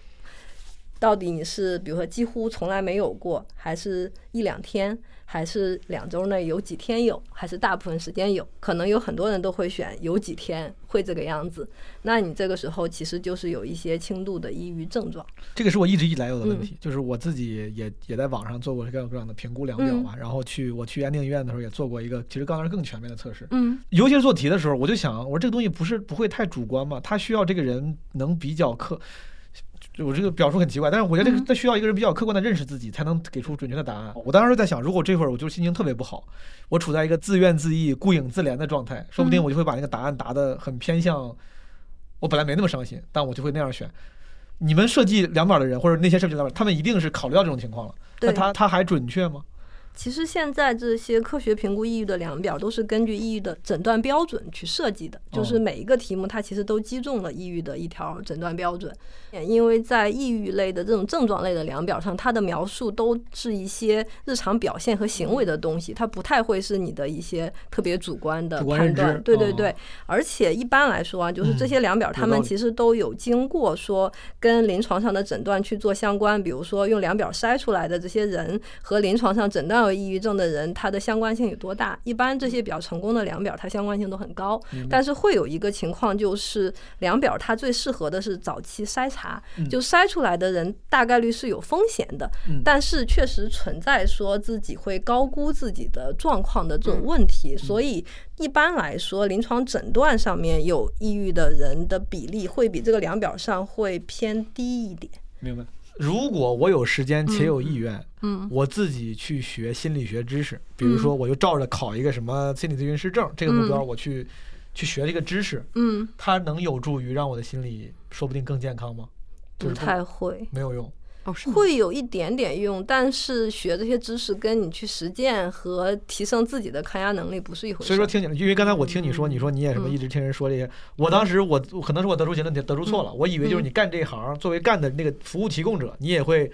到底你是比如说几乎从来没有过，还是一两天，还是两周内有几天有，还是大部分时间有？可能有很多人都会选有几天会这个样子。那你这个时候其实就是有一些轻度的抑郁症状。这个是我一直以来有的问嗯题，就是我自己也也在网上做过各种各样的评估量表嗯嘛，然后去我去安定医院的时候也做过一个，其实刚才是更全面的测试。嗯尤其是做题的时候，我就想，我说这个东西不是不会太主观嘛？他需要这个人能比较客，我这个表述很奇怪，但是我觉得这个这需要一个人比较客观的认识自己，才能给出准确的答案。我当时在想，如果这会儿我就心情特别不好，我处在一个自怨自艾、顾影自怜的状态，说不定嗯我就会把那个答案答得很偏向，我本来没那么伤心，但我就会那样选。你们设计量表的人，或者那些设计量表，他们一定是考虑到这种情况了。那他他还准确吗？其实现在这些科学评估抑郁的量表都是根据抑郁的诊断标准去设计的，就是哦每一个题目它其实都击中了抑郁的一条诊断标准。因为在抑郁类的这种症状类的量表上，它的描述都是一些日常表现和行为的东西，它不太会是你的一些特别主观的判断。对对哦对，而且一般来说啊，就是这嗯些量表，他们其实都有经过说跟临床上的诊断去做相关，比如说用量表筛出来的这些人和临床上诊断为抑郁症的人，它的相关性有多大？一般这些比较成功的量表，它相关性都很高。但是会有一个情况，就是量表它最适合的是早期筛查，嗯就筛出来的人大概率是有风险的，嗯但是确实存在说自己会高估自己的状况的这种问嗯题，所以一般来说，临床诊断上面有抑郁的人的比例会比这个量表上会偏低一点。明白。如果我有时间且有意愿，嗯我自己去学心理学知识，比如说我就照着考一个什么心理咨询师证这个目标，嗯我去去学这个知识，嗯，它能有助于让我的心理说不定更健康吗？就不是太会。没有用。哦，是会有一点点用，但是学这些知识跟你去实践和提升自己的抗压能力不是一回事。所以说听起来，因为刚才我听你说，你说你也什么嗯一直听人说这些，我当时我可能是我得出结论得出错了，我以为就是嗯你干这一行，作为干的那个服务提供者，你也会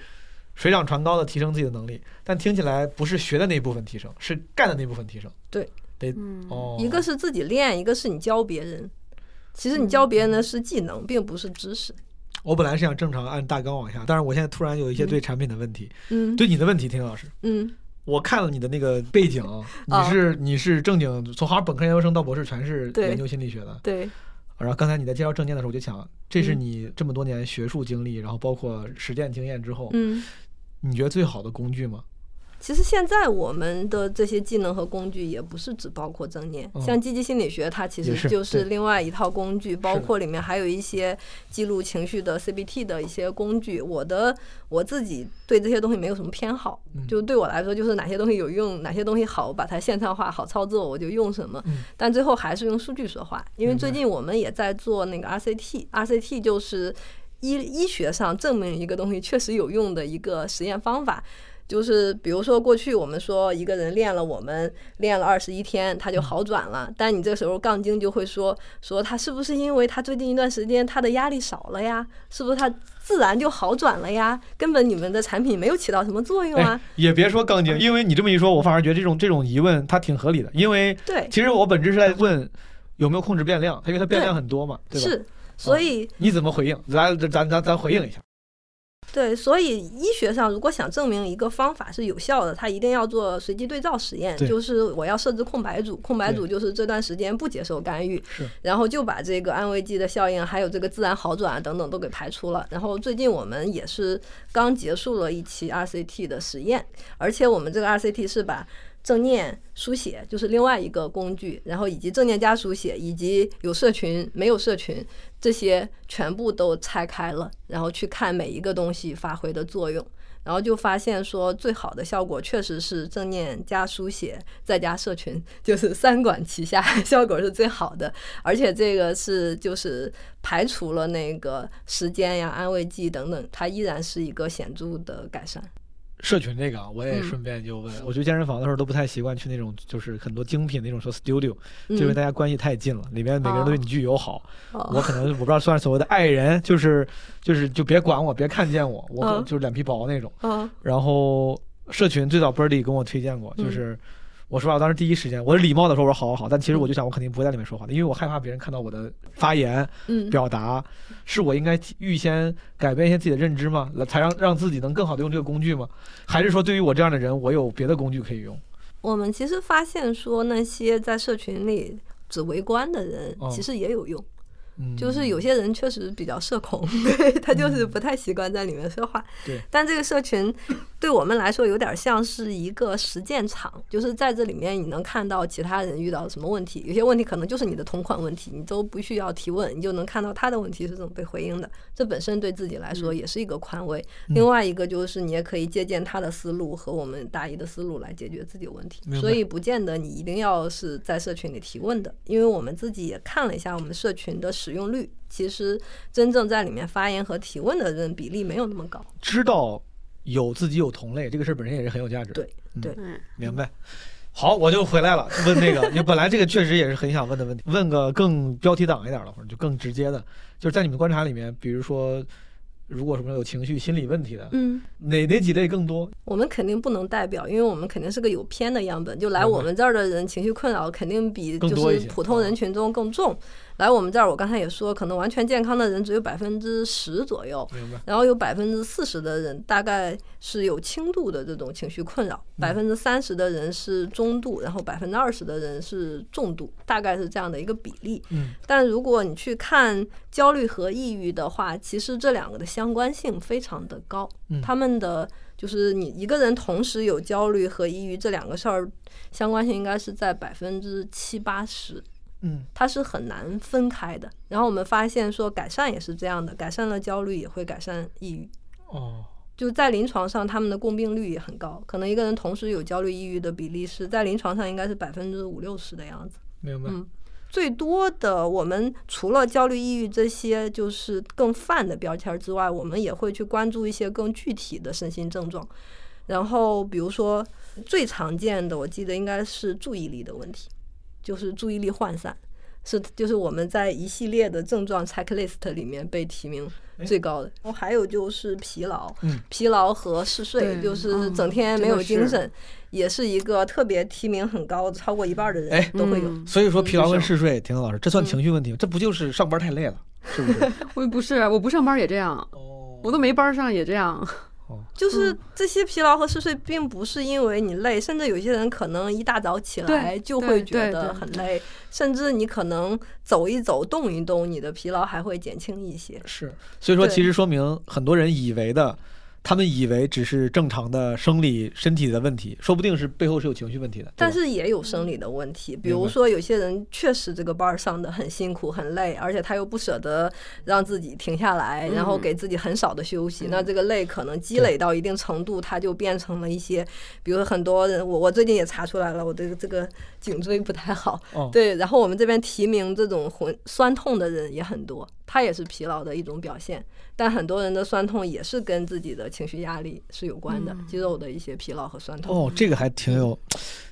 水涨船高的提升自己的能力，但听起来不是学的那部分提升，是干的那部分提升。对，得嗯哦，一个是自己练，一个是你教别人。其实你教别人的是技能，并不是知识。我本来是想正常按大纲往下，但是我现在突然有一些对产品的问题，嗯，对你的问题，田老师，嗯，我看了你的那个背景，你啊是你是正经从好像本科研究生到博士全是研究心理学的，对，然后刚才你在介绍证件的时候，我就想，这是嗯。你这么多年学术经历，然后包括实践经验之后，嗯，你觉得最好的工具吗？其实现在我们的这些技能和工具也不是只包括正念，嗯像积极心理学，它其实就是另外一套工具，包括里面还有一些记录情绪的 CBT 的一些工具。我的我自己对这些东西没有什么偏好，嗯就对我来说，就是哪些东西有用，哪些东西好，把它线上化、好操作，我就用什么。嗯但最后还是用数据说话，因为最近我们也在做那个 RCT，RCT 就是医医学上证明一个东西确实有用的一个实验方法。就是比如说，过去我们说一个人练了，我们练了二十一天，他就好转了。但你这时候杠精就会说说他是不是因为他最近一段时间他的压力少了呀？是不是他自然就好转了呀？根本你们的产品没有起到什么作用啊哎？，也别说杠精，因为你这么一说，我反而觉得这种这种疑问它挺合理的，因为对，其实我本质是在问有没有控制变量，因为它变量很多嘛，对吧？是，所以你怎么回应？咱咱咱咱回应一下。对，所以医学上如果想证明一个方法是有效的，它一定要做随机对照实验，就是我要设置空白组，空白组就是这段时间不接受干预是，然后就把这个安慰剂的效应，还有这个自然好转啊等等都给排除了。然后最近我们也是刚结束了一期 RCT 的实验，而且我们这个 RCT 是把正念书写就是另外一个工具，然后以及正念加书写，以及有社群没有社群这些全部都拆开了，然后去看每一个东西发挥的作用。然后就发现说，最好的效果确实是正念加书写再加社群，就是三管齐下，效果是最好的。而且这个是就是排除了那个时间呀、安慰剂等等，它依然是一个显著的改善。社群这个啊，我也嗯。顺便就问，我去健身房的时候都不太习惯去那种就是很多精品那种说 studio，就因为嗯大家关系太近了，里面每个人都对你巨友好。哦。我可能我不知道算是所谓的爱人，就是就是就别管我，别看见我，我可能嗯就是脸皮薄那种。嗯然后社群最早 Birdy 跟我推荐过，就嗯。是我说我，当时第一时间我是礼貌的说我说好好好，但其实我就想我肯定不会在里面说话的，因为我害怕别人看到我的发言嗯表达，是我应该预先改变一些自己的认知吗？来才让让自己能更好的用这个工具吗？还是说对于我这样的人，我有别的工具可以用？我们其实发现说，那些在社群里只围观的人哦，其实也有用。嗯，就是有些人确实比较社恐，对 他就是不太习惯在里面说话。对但这个社群对我们来说有点像是一个实践场，就是在这里面你能看到其他人遇到什么问题，有些问题可能就是你的同款问题，你都不需要提问，你就能看到他的问题是怎么被回应的。这本身对自己来说也是一个宽慰。嗯另外一个就是你也可以借鉴他的思路和我们大一的思路来解决自己的问题。所以不见得你一定要是在社群里提问的，因为我们自己也看了一下我们社群的使用率，其实真正在里面发言和提问的人比例没有那么高。知道有自己有同类这个事儿本身也是很有价值的。对嗯对嗯，明白。好，我就回来了，问那个，你本来这个确实也是很想问的问题，问个更标题党一点的，或者就更直接的，就是在你们观察里面，比如说，如果什么有情绪、心理问题的，嗯，哪哪几类更多？我们肯定不能代表，因为我们肯定是个有偏的样本。就来我们这儿的人，情绪困扰肯定比就是普通人群中更重。来我们这儿，我刚才也说，可能完全健康的人只有百分之十左右，然后有百分之四十的人大概是有轻度的这种情绪困扰，嗯百分之三十的人是中度，然后百分之二十的人是重度，大概是这样的一个比例。嗯，但如果你去看焦虑和抑郁的话，其实这两个的相关性非常的高，嗯他们的就是你一个人同时有焦虑和抑郁这两个事儿，相关性应该是在百分之七八十。嗯，它是很难分开的。然后我们发现说，改善也是这样的，改善了焦虑也会改善抑郁。哦，就在临床上，他们的共病率也很高，可能一个人同时有焦虑、抑郁的比例是在临床上应该是百分之五六十的样子。明白。嗯，最多的我们除了焦虑、抑郁这些就是更泛的标签儿之外，我们也会去关注一些更具体的身心症状。然后比如说最常见的，我记得应该是注意力的问题，就是注意力涣散。是，就是我们在一系列的症状 checklist 里面被提名最高的。然后还有就是疲劳，嗯疲劳和嗜睡，就是嗯整天没有精神，也是一个特别提名很高的，超过一半的哎人都会有。嗯所以说，疲劳跟嗜睡，婷婷老师，这算情绪问题吗？这不就是上班太累了，是不是？我不是，我不上班也这样，哦我都没班上也这样。就是嗯。这些疲劳和嗜睡，并不是因为你累，甚至有些人可能一大早起来就会觉得很累，甚至你可能走一走、动一动，你的疲劳还会减轻一些。是，所以说其实说明很多人以为的他们以为只是正常的生理身体的问题，说不定是背后是有情绪问题的。但是也有生理的问题，比如说有些人确实这个班儿上的很辛苦很累，而且他又不舍得让自己停下来，然后给自己很少的休息，那这个累可能积累到一定程度，它就变成了一些，比如说很多人，我我最近也查出来了，我这个这个颈椎不太好，哦。对，然后我们这边提名这种浑酸痛的人也很多，他也是疲劳的一种表现。但很多人的酸痛也是跟自己的情绪压力是有关的，肌肉的一些疲劳和酸痛。哦，这个还挺有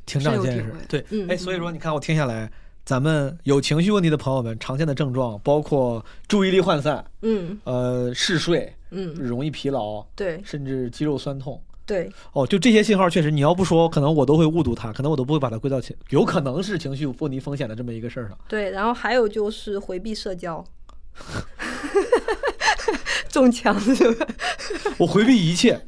挺长见识。对，嗯哎，所以说你看我听下来，咱们有情绪问题的朋友们，常见的症状包括注意力涣散，嗯呃，嗜睡，嗯，容易疲劳，对甚至肌肉酸痛。对，哦，就这些信号，确实你要不说，可能我都会误读它，可能我都不会把它归到情，有可能是情绪问题风险的这么一个事儿上。对，然后还有就是回避社交，中枪是吧？我回避一切。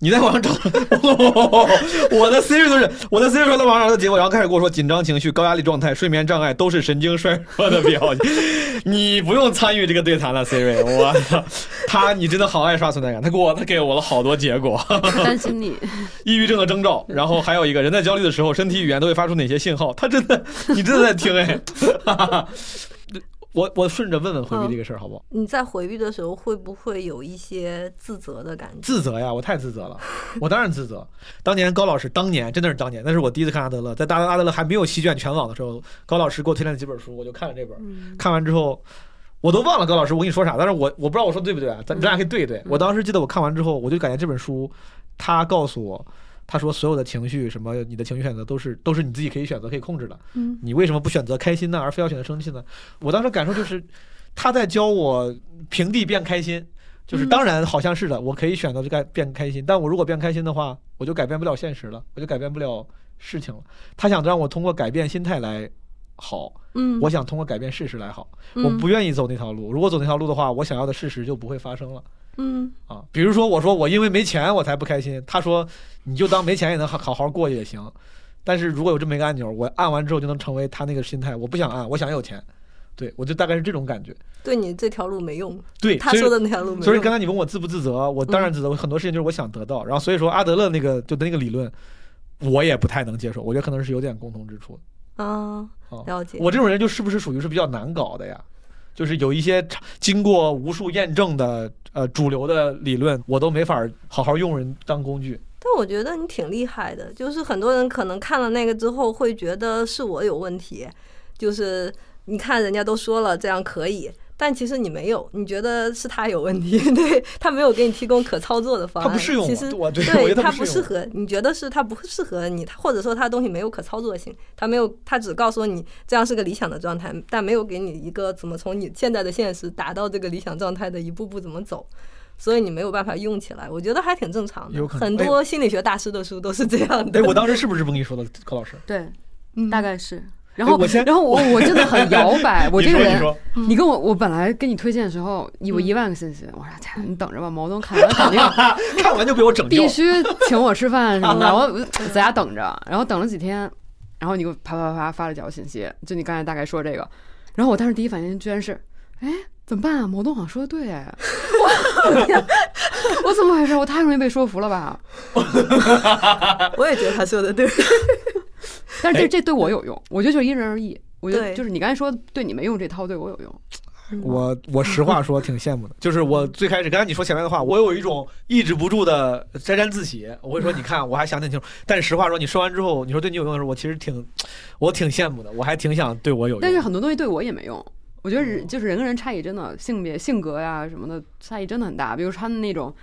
你在网上找，我的 Siri 都是我的 Siri 说在网上的结果，然后开始跟我说紧张情绪、高压力状态、睡眠障碍都是神经衰弱的表现。你不用参与这个对谈了，Siri，我操，他你真的好爱刷存在感，他给我他给我了好多结果。担心你，抑郁症的征兆，然后还有一个人在焦虑的时候，身体语言都会发出哪些信号？他真的，你真的在听哎。我我顺着问问回避这个事儿好不好？你在回避的时候会不会有一些自责的感觉？自责呀，我太自责了，我当然自责。当年高老师，当年真的是当年，那是我第一次看阿德勒，在大阿德勒还没有席卷全网的时候，高老师给我推荐了几本书，我就看了这本。看完之后，我都忘了高老师我跟你说啥，但是我我不知道我说对不对啊，咱咱俩可以对一对。我当时记得我看完之后，我就感觉这本书，他告诉我。他说：“所有的情绪，什么你的情绪选择都是都是你自己可以选择、可以控制的。嗯，你为什么不选择开心呢，而非要选择生气呢？”我当时感受就是，他在教我平地变开心。就是当然好像是的，我可以选择就改变开心，但我如果变开心的话，我就改变不了现实了，我就改变不了事情了。他想让我通过改变心态来好，嗯，我想通过改变事实来好。嗯我不愿意走那条路，如果走那条路的话，我想要的事实就不会发生了。嗯啊，比如说我说我因为没钱我才不开心，他说你就当没钱也能好好好过也行，但是如果有这么一个按钮，我按完之后就能成为他那个心态，我不想按，我想有钱，对我就大概是这种感觉。对你这条路没用，对，他说的那条路没所以。刚才你问我自不自责，我当然自责，我很多事情就是我想得到，然后所以说阿德勒那个就那个理论，我也不太能接受，我觉得可能是有点共同之处。啊，啊了解。我这种人就是不是属于是比较难搞的呀？就是有一些经过无数验证的呃主流的理论，我都没法好好用人当工具。但我觉得你挺厉害的，就是很多人可能看了那个之后会觉得是我有问题，就是你看人家都说了这样可以，但其实你没有，你觉得是他有问题，对他没有给你提供可操作的方案，他不适用其实我对我觉得他他不适合，你觉得是他不适合你，他或者说他东西没有可操作性，他没有，他只告诉你这样是个理想的状态，但没有给你一个怎么从你现在的现实达到这个理想状态的一步步怎么走。所以你没有办法用起来，我觉得还挺正常的。有可能很多心理学大师的书都是这样的。哎，我当时是不是这么跟你说的，柯老师？对，嗯大概是。然后然后我我真的很摇摆，我这个人，说，你跟我，我本来跟你推荐的时候，有一万个信息，我说操，你等着吧，毛东看完肯定 看完就被我整掉必。须请我吃饭什么的，我在家等着，然后等了几天，然后你给我啪啪啪发了几条信息，就你刚才大概说这个，然后我当时第一反应居然是，哎，怎么办啊？毛东好像说的对，哎，我我怎么回事？我太容易被说服了吧？我也觉得他说的对。哎但是这这对我有用，我觉得就是因人而异。我觉得就是你刚才说对你没用这套，对我有用。我我实话说挺羡慕的，就是我最开始刚才你说前面的话，我有一种抑制不住的沾沾自喜。我会说，你看，我还想挺清楚。但是实话说，你说完之后，你说对你有用的时候，我其实挺，我挺羡慕的，我还挺想对我有用。但是很多东西对我也没用。我觉得人就是人跟人差异真的性别、性格呀什么的差异真的很大。比如说他们那种，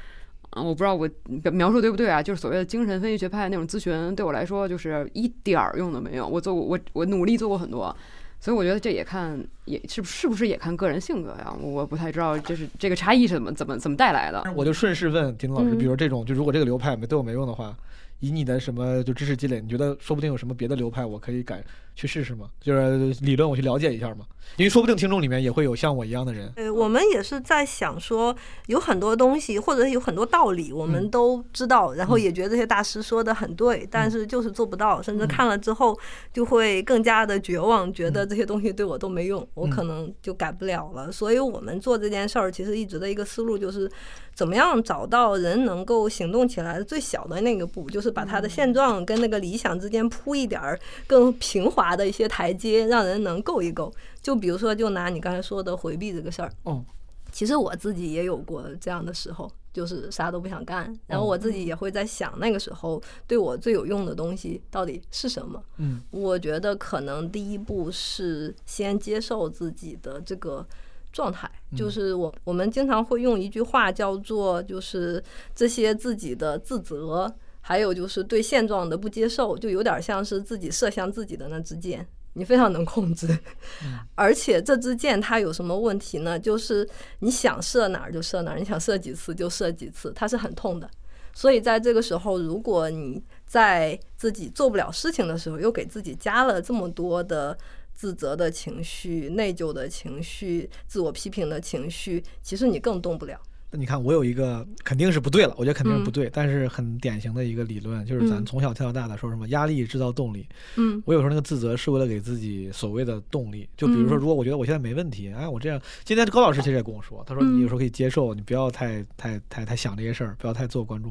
嗯，我不知道我描述对不对啊？就是所谓的精神分析学派那种咨询，对我来说就是一点儿用都没有。我做过，我我努力做过很多，所以我觉得这也看也是不是不是也看个人性格呀？我不太知道，就是这个差异是怎么怎么怎么带来的。我就顺势问丁老师，嗯比如这种，就如果这个流派没对我没用的话，以你的什么就知识积累，你觉得说不定有什么别的流派我可以改去试试吗？就是理论我去了解一下嘛，因为说不定听众里面也会有像我一样的人。呃，我们也是在想说，有很多东西或者有很多道理，我们嗯。都知道，然后嗯。也觉得这些大师说的很对，但是就是做不到，甚至看了之后就会更加的绝望，觉得这些东西对我都没用，我可能就改不了了。所以我们做这件事儿，其实一直的一个思路就是，怎么样找到人能够行动起来的最小的那个步，就是把他的现状跟那个理想之间铺一点儿更平滑的一些台阶，让人能够一够。就比如说，就拿你刚才说的回避这个事儿，嗯，其实我自己也有过这样的时候，就是啥都不想干，然后我自己也会在想，那个时候对我最有用的东西到底是什么？嗯我觉得可能第一步是先接受自己的这个状态，就是我我们经常会用一句话叫做，就是这些自己的自责，还有就是对现状的不接受，就有点像是自己射向自己的那支箭。你非常能控制，而且这支箭它有什么问题呢？就是你想射哪儿就射哪儿，你想射几次就射几次，它是很痛的。所以在这个时候，如果你在自己做不了事情的时候，又给自己加了这么多的自责的情绪、内疚的情绪、自我批评的情绪，其实你更动不了。那你看，我有一个肯定是不对了，我觉得肯定是不对，但是很典型的一个理论，就是咱嗯从小听到大的说什么压力制造动力。嗯我有时候那个自责是为了给自己所谓的动力，就比如说，嗯如果我觉得我现在没问题，哎，我这样，今天高老师其实也跟我说，他说嗯你有时候可以接受，你不要太太太太想这些事儿，不要太自我关注。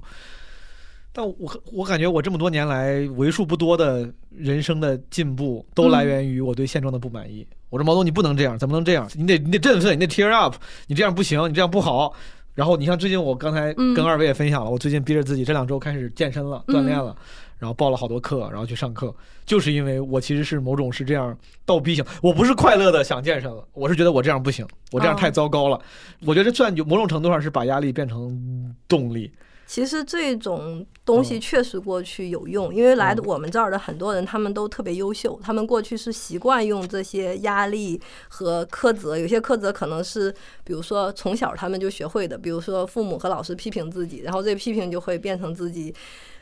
但我我感觉我这么多年来为数不多的人生的进步，都来源于我对现状的不满意。我说毛东，你不能这样，怎么能这样？你得你得振奋，你得 tear up，你这样不行，你这样不好。然后你像最近我刚才嗯跟二位也分享了，我最近逼着自己这两周开始健身了，嗯锻炼了，然后报了好多课，然后去上课，就是因为我其实是某种是这样倒逼型，我不是快乐的想健身了，我是觉得我这样不行，我这样哦太糟糕了。我觉得这算某种程度上是把压力变成动力。其实这种东西确实过去有用，因为来嗯。我们这儿的很多人，他们都特别优秀，他们过去是习惯用这些压力和苛责，有些苛责可能是，比如说从小他们就学会的，比如说父母和老师批评自己，然后这批评就会变成自己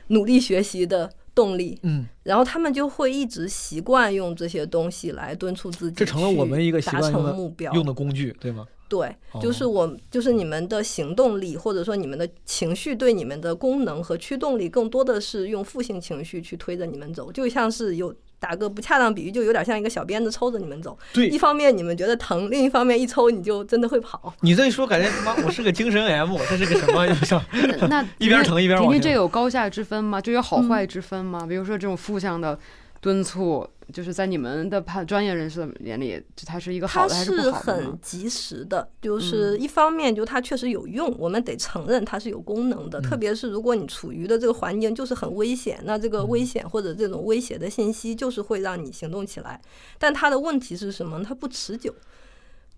努力学习的动力，嗯，然后他们就会一直习惯用这些东西来敦促自己，这成了我们一个习达惯用的成目标，用的工具，对吗？对，就是哦我，就是你们的行动力，或者说你们的情绪对你们的功能和驱动力，更多的是用负性情绪去推着你们走，就像是有打个不恰当比喻，就有点像一个小鞭子抽着你们走。对一方面你们觉得疼，另一方面一抽你就真的会跑。你这一说，感觉他妈我是个精神 M，这是个什么？那 一边疼一边往前婷婷这有高下之分吗？就有好坏之分吗？比如说这种负向的敦促，就是在你们的判专业人士的眼里，就它是一个好的还是是不好的呢很？及时的，就是一方面就它确实有用，我们得承认它是有功能的。特别是如果你处于的这个环境就是很危险，那这个危险或者这种威胁的信息就是会让你行动起来。但它的问题是什么？它不持久。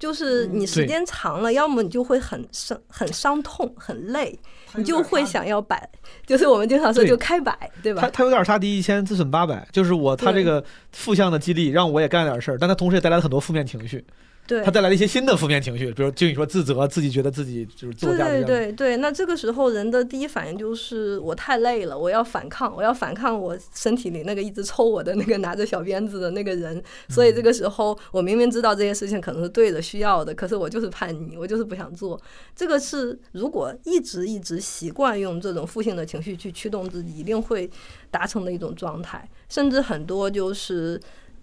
就是你时间长了，要么你就会很伤、很伤痛、很累，你就会想要摆，就是我们经常说就开摆，对吧？他？他有点杀敌一千自损八百，就是我他这个负向的激励让我也干点事儿，但他同时也带来了很多负面情绪，对他，带来了一些新的负面情绪，比如就你说自责，自己觉得自己就是自我对价值对对对，那这个时候人的第一反应就是我太累了，我要反抗，我要反抗我身体里那个一直抽我的那个拿着小鞭子的那个人。所以这个时候我明明知道这些事情可能是对的、需要的，可是我就是叛逆，我就是不想做。这个是如果一直一直习惯用这种负性的情绪去驱动自己，一定会达成的一种状态，甚至很多就是。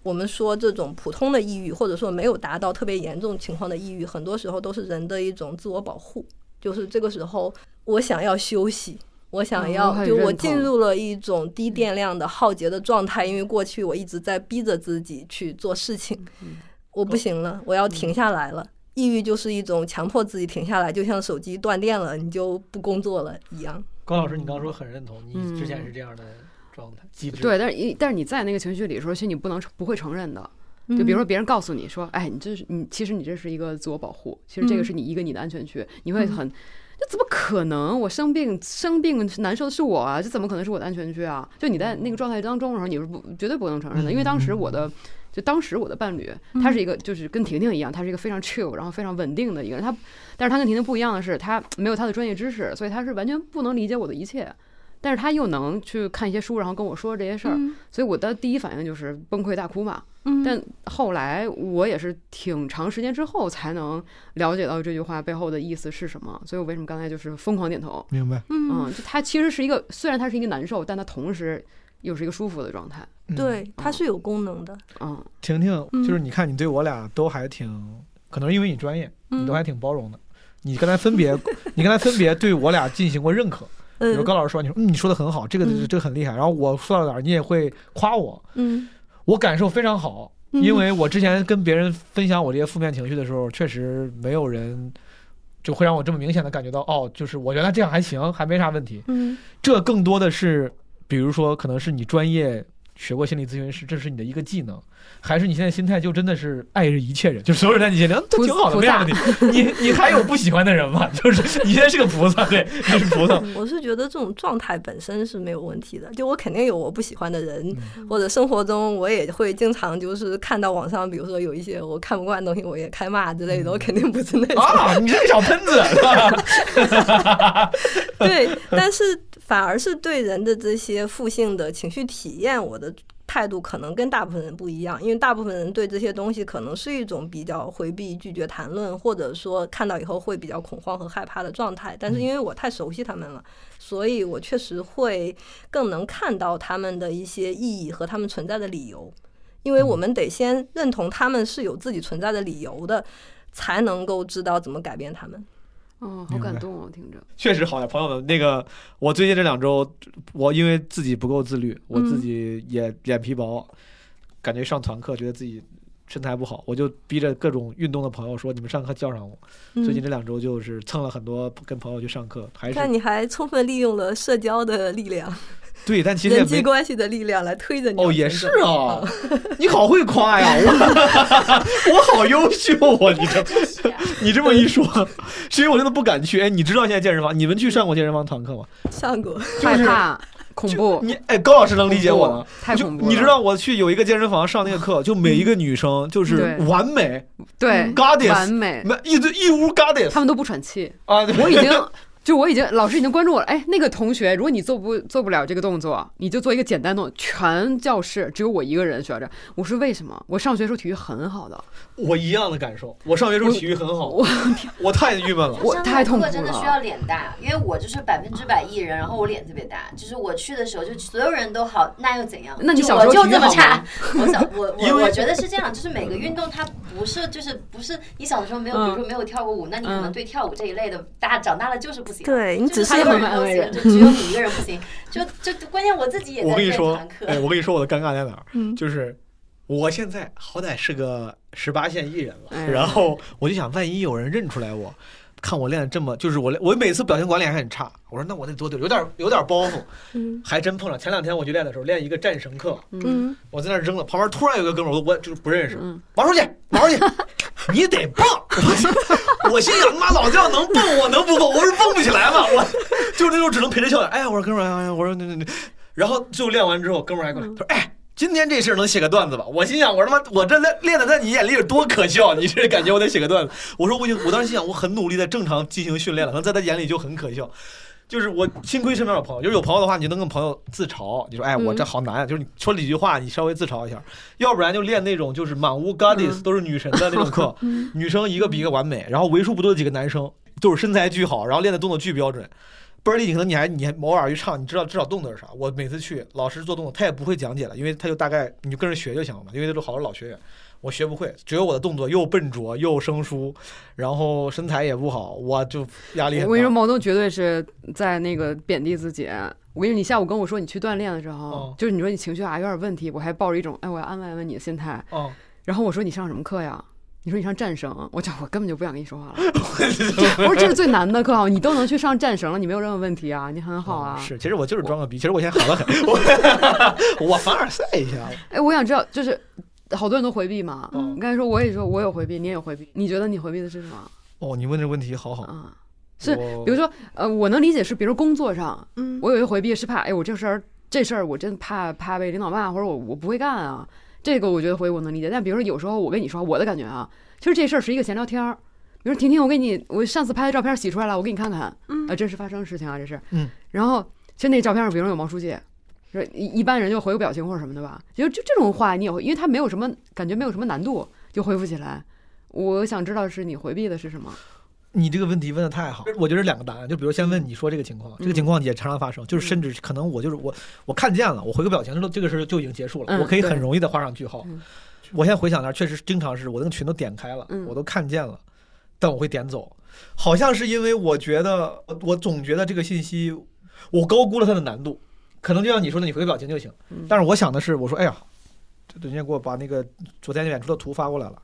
我们说这种普通的抑郁，或者说没有达到特别严重情况的抑郁，很多时候都是人的一种自我保护。就是这个时候，我想要休息，我想嗯要，就我进入了一种低电量的耗竭的状态，因为过去我一直在逼着自己去做事情，嗯我不行了，我要停下来了。抑郁就是一种强迫自己停下来，就像手机断电了，你就不工作了一样。高老师，你刚刚说很认同，你之前嗯是这样的状态机制，对，但是一但是你在那个情绪里的时候，其实你不能不会承认的。就比如说别人告诉你说，哎，你这是你，其实你这是一个自我保护，其实这个嗯是你一个你的安全区，你会很，这怎么可能？我生病生病难受的是我啊，这怎么可能是我的安全区啊？就你在那个状态当中的时候，你是不绝对不能承认的，因为当时我的。就当时我的伴侣，他是一个就是跟婷婷一样，他是一个非常 chill，然后非常稳定的一个人。他，但是他跟婷婷不一样的是，他没有他的专业知识，所以他是完全不能理解我的一切。但是他又能去看一些书，然后跟我说这些事儿，嗯所以我的第一反应就是崩溃大哭嘛。嗯但后来我也是挺长时间之后才能了解到这句话背后的意思是什么，所以我为什么刚才就是疯狂点头。明白。嗯，就他其实是一个，虽然他是一个难受，但他同时又是一个舒服的状态。嗯，对，它是有功能的。嗯，婷婷，嗯就是你看你对我俩都还挺，可能是因为你专业，你都嗯还挺包容的。你刚才分别，你刚才分别对我俩进行过认可，比如嗯。高老师说，你说嗯你说的很好，这个嗯。这个很厉害，然后我说到哪儿你也会夸我，嗯。我感受非常好，嗯。因为我之前跟别人分享我这些负面情绪的时候，确实没有人就会让我这么明显的感觉到，哦，就是我原来这样还行，还没啥问题。嗯。这更多的是，比如说可能是你专业学过心理咨询师，这是你的一个技能，还是你现在心态就真的是爱一切人，就所有人在你心里嗯都挺好的，菩没啥问题。你你还有不喜欢的人吗？就是你现在是个菩萨，对，你是菩萨。嗯我是觉得这种状态本身是没有问题的，就我肯定有我不喜欢的人，嗯或者生活中我也会经常就是看到网上，比如说有一些我看不惯的东西，我也开骂之类的，我肯定不是那种。啊，你是个小喷子，是吧？对，但是反而是对人的这些负性的情绪体验，我的态度可能跟大部分人不一样，因为大部分人对这些东西可能是一种比较回避、拒绝谈论，或者说看到以后会比较恐慌和害怕的状态。但是因为我太熟悉他们了，所以我确实会更能看到他们的一些意义和他们存在的理由，因为我们得先认同他们是有自己存在的理由的。才能够知道怎么改变他们。哦，好感动哦，听着。确实好呀，朋友们，那个我最近这两周，我因为自己不够自律，我自己也脸皮薄，感觉上团课觉得自己身材不好，我就逼着各种运动的朋友说，你们上课叫上我。最近嗯，这两周就是蹭了很多跟朋友去上课，还是看你还充分利用了社交的力量、对，但其实也人际没。关系的力量来推着你哦，也是啊，你好会夸呀，我 我好优秀啊！你这你这么一说，是因为我真的不敢去。哎，你知道现在健身房，你们去上过健身房团课吗？上过，害怕、恐怖，你哎，高老师能理解我吗。就太恐怖了。你知道我去有一个健身房上那个课，就每一个女生就是完美，对嗯 goddess 完美，没一堆一屋 goddess 他们都不喘气。啊！我已经就我已经老师已经关注我了。哎，那个同学，如果你做不做不了这个动作，你就做一个简单动作。全教室只有我一个人学着。我说为什么？我上学时候体育很好的，我一样的感受。我上学时候体育很好，我 我太郁闷了。我太痛苦了课真的需要脸大，因为我就是百分之百艺人，然后我脸特别大，就是我去的时候就所有人都好，那又怎样？那你就小时候体育我就这么差好吗？我小我 我我觉得是这样，就是每个运动它不是就是不是你小的时候没有，比如说没有跳过舞，那你可能嗯对跳舞这一类的，大长大了就是不行。对你只就是所有他也人都行，很安慰人就只有你一个人不行。就就关键我自己也在练我跟你说我跟你说我的尴尬在哪儿，嗯就是我现在好歹是个十八线艺人了，哎然后我就想，万一有人认出来我。看我练的这么，就是我练我每次表情管理还很差，我说那我得多丢，有点有点包袱，嗯还真碰上。前两天我去练的时候，练一个战神课，嗯，我在那儿扔了，旁边突然有个哥们儿，我我就是不认识，嗯王书记，王书记，你得蹦！我 我心想，他妈老子要能蹦，我能不蹦？我是蹦不起来嘛，我就是那时候只能陪着笑脸。哎呀，我说哥们儿，哎呀，我说那那那，然后就练完之后，哥们儿还过来，他说，哎。今天这事儿能写个段子吧？我心想，我他妈，我这练练的在你眼里有多可笑？你这感觉我得写个段子。我说我已经，我当时心想，我很努力在正常进行训练了，可能在他眼里就很可笑。就是我幸亏身边有朋友，就是有朋友的话，你就能跟朋友自嘲，你说哎，我这好难啊，就是你说几句话，你稍微自嘲一下，要不然就练那种就是满屋 goddess 嗯都是女神的那种课，女生一个比一个完美，然后为数不多的几个男生都是身材巨好，然后练的动作巨标准。倍儿厉，可能你还你还偶尔去唱，你知道至少动作是啥。我每次去，老师做动作，他也不会讲解了，因为他就大概你就跟着学就行了嘛，因为都是好多老学员，我学不会，只有我的动作又笨拙又生疏，然后身材也不好，我就压力很我跟你说，毛东绝对是在那个贬低自己。我跟你说，你下午跟我说你去锻炼的时候，哦就是你说你情绪啊有点问题，我还抱着一种哎我要安慰安慰你的心态。哦，然后我说你上什么课呀？你说你上战绳，我讲我根本就不想跟你说话了。我说这是最难的课啊，你都能去上战绳了，你没有任何问题啊，你很好啊。嗯是，其实我就是装个逼，其实我现在好了很，我我凡尔赛一下。哎，我想知道，就是好多人都回避嘛。嗯你刚才说我也说我有回避，你也有回避，你觉得你回避的是什么哦，你问这问题好好，啊？是比如说，呃，我能理解是，比如说工作上，嗯我有一个回避是怕，哎，我这事儿这事儿我真怕怕被领导骂，或者我我不会干啊。这个我觉得回避我能理解，但比如说有时候我跟你说我的感觉啊，其实这事儿是一个闲聊天儿。比如说婷婷，我给你我上次拍的照片洗出来了，我给你看看，嗯啊，真实发生的事情啊，这是，嗯，然后其实那照片上，比如说有毛书记，说一一般人就回个表情或者什么的吧，就就这种话你也会，因为他没有什么感觉，没有什么难度，就回复起来。我想知道是你回避的是什么？你这个问题问的太好，我觉得两个答案，就比如先问你说这个情况，这个情况也常常发生，就是甚至可能我就是我我看见了，我回个表情，这这个事儿就已经结束了，嗯我可以很容易的画上句号。嗯。我现在回想那儿，确实经常是我那个群都点开了，嗯。我都看见了，但我会点走，好像是因为我觉得我我总觉得这个信息我高估了它的难度，可能就像你说的，你回个表情就行，嗯。但是我想的是，我说哎呀，这人家给我把那个昨天演出的图发过来了，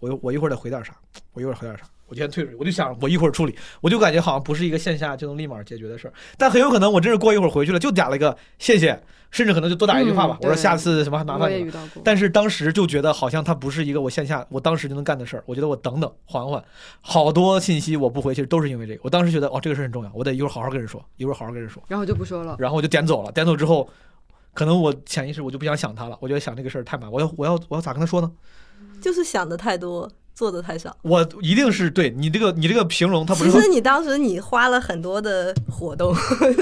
我我一会儿得回点啥，我一会儿回点啥。我就先退出去，我就想我一会儿处理，我就感觉好像不是一个线下就能立马解决的事儿，但很有可能我真是过一会儿回去了，就打了一个谢谢，甚至可能就多打一句话吧，嗯我说下次什么麻烦你了。也遇到过。但是当时就觉得好像它不是一个我线下我当时就能干的事儿，我觉得我等等缓缓，好多信息我不回，其实都是因为这个。我当时觉得哦这个事儿很重要，我得一会儿好好跟人说，一会儿好好跟人说，然后就不说了。然后我就点走了，点走之后，可能我潜意识我就不想想他了，我觉得想这个事儿太麻烦，我要我要我要咋跟他说呢？就是想的太多，做的太少。我一定是对你这个你这个形容，它不是其实你当时你花了很多的活动，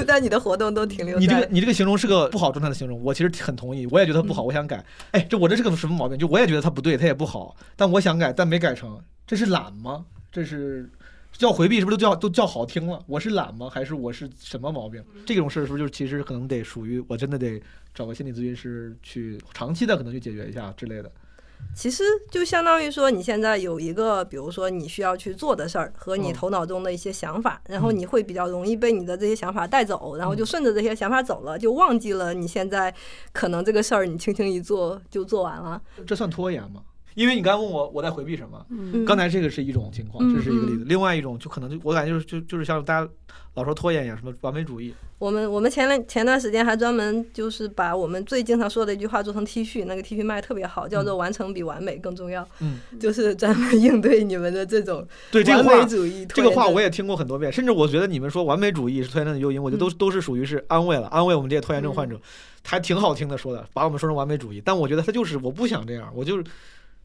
但你的活动都停留在你这个你这个形容是个不好状态的形容，我其实很同意，我也觉得不好，我想改。哎，这我这是个什么毛病？就我也觉得它不对，它也不好，但我想改，但没改成，这是懒吗？这是叫回避，是不是都叫都叫好听了？我是懒吗？还是我是什么毛病？这种事儿是不是就是其实可能得属于我真的得找个心理咨询师去长期的可能去解决一下之类的。其实就相当于说，你现在有一个，比如说你需要去做的事儿和你嗯头脑中的一些想法，然后嗯你会比较容易被你的这些想法带走，然后就顺着这些想法走了，就忘记了你现在可能这个事儿你轻轻一做就做完了。这算拖延吗？因为你刚才问我我在回避什么，嗯。刚才这个是一种情况，嗯。这是一个例子。另外一种就可能就我感觉就是就就是像大家老说拖延一样，什么完美主义，我们我们前两前段时间还专门就是把我们最经常说的一句话做成 T 恤，那个 T 恤卖得特别好，叫做“完成比完美更重要”，嗯，就是专门应对你们的这种对这个完话美主义。这个话我也也听过很多遍，甚至我觉得你们说完美主义是拖延症的诱因，我觉得都嗯都是属于是安慰了，安慰我们这些拖延症患者，还挺好听的说的，把我们说成完美主义。但我觉得他就是我不想这样，我就是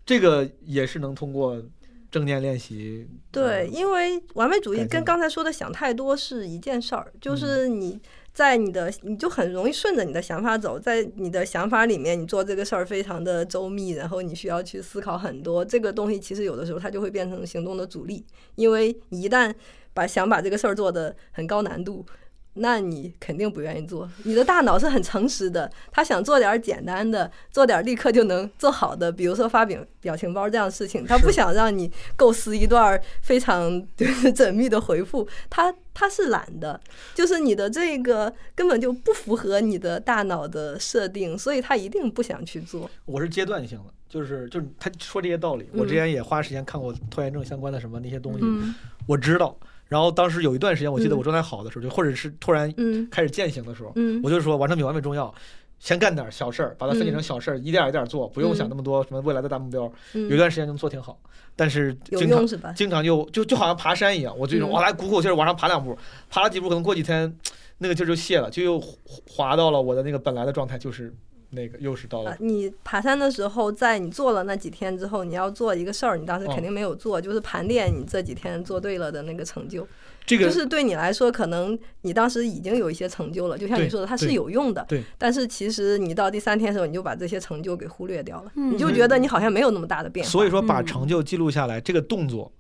这个也是能通过正念练习。对，嗯因为完美主义跟刚才说的想太多是一件事儿，嗯就是你在你的你就很容易顺着你的想法走，在你的想法里面，你做这个事儿非常的周密，然后你需要去思考很多。这个东西其实有的时候它就会变成行动的阻力，因为你一旦把想把这个事儿做的很高难度。那你肯定不愿意做。你的大脑是很诚实的，他想做点儿简单的，做点儿立刻就能做好的，比如说发表表情包这样的事情，他不想让你构思一段非常就是 缜密的回复，他他是懒的，就是你的这个根本就不符合你的大脑的设定，所以他一定不想去做。我是阶段性的，就是就是他说这些道理，我之前也花时间看过拖延症相关的什么那些东西，嗯我知道。然后当时有一段时间，我记得嗯。我状态好的时候，就或者是突然嗯。开始践行的时候，嗯。我就说完成比完美重要，先干点小事儿，把它分解成小事儿，一点一点做，不用想那么多什么未来的大目标。有一嗯，段时间能做挺好，但是有经常？经常就就就好像爬山一样，我这种嗯。我来鼓鼓劲儿往上爬两步，爬了几步，可能过几天那个劲儿就泄了，就又滑到了我的那个本来的状态，就是那个又是到了啊，你爬山的时候，在你做了那几天之后，你要做一个事儿，你当时哦肯定没有做，就是盘点你这几天做对了的那个成就。这个就是对你来说，可能你当时已经有一些成就了，就像你说的，它是有用的。对。但是其实你到第三天的时候，你就把这些成就给忽略掉了，嗯你就觉得你好像没有那么大的变化。所以说把嗯成就记录下来，这个动作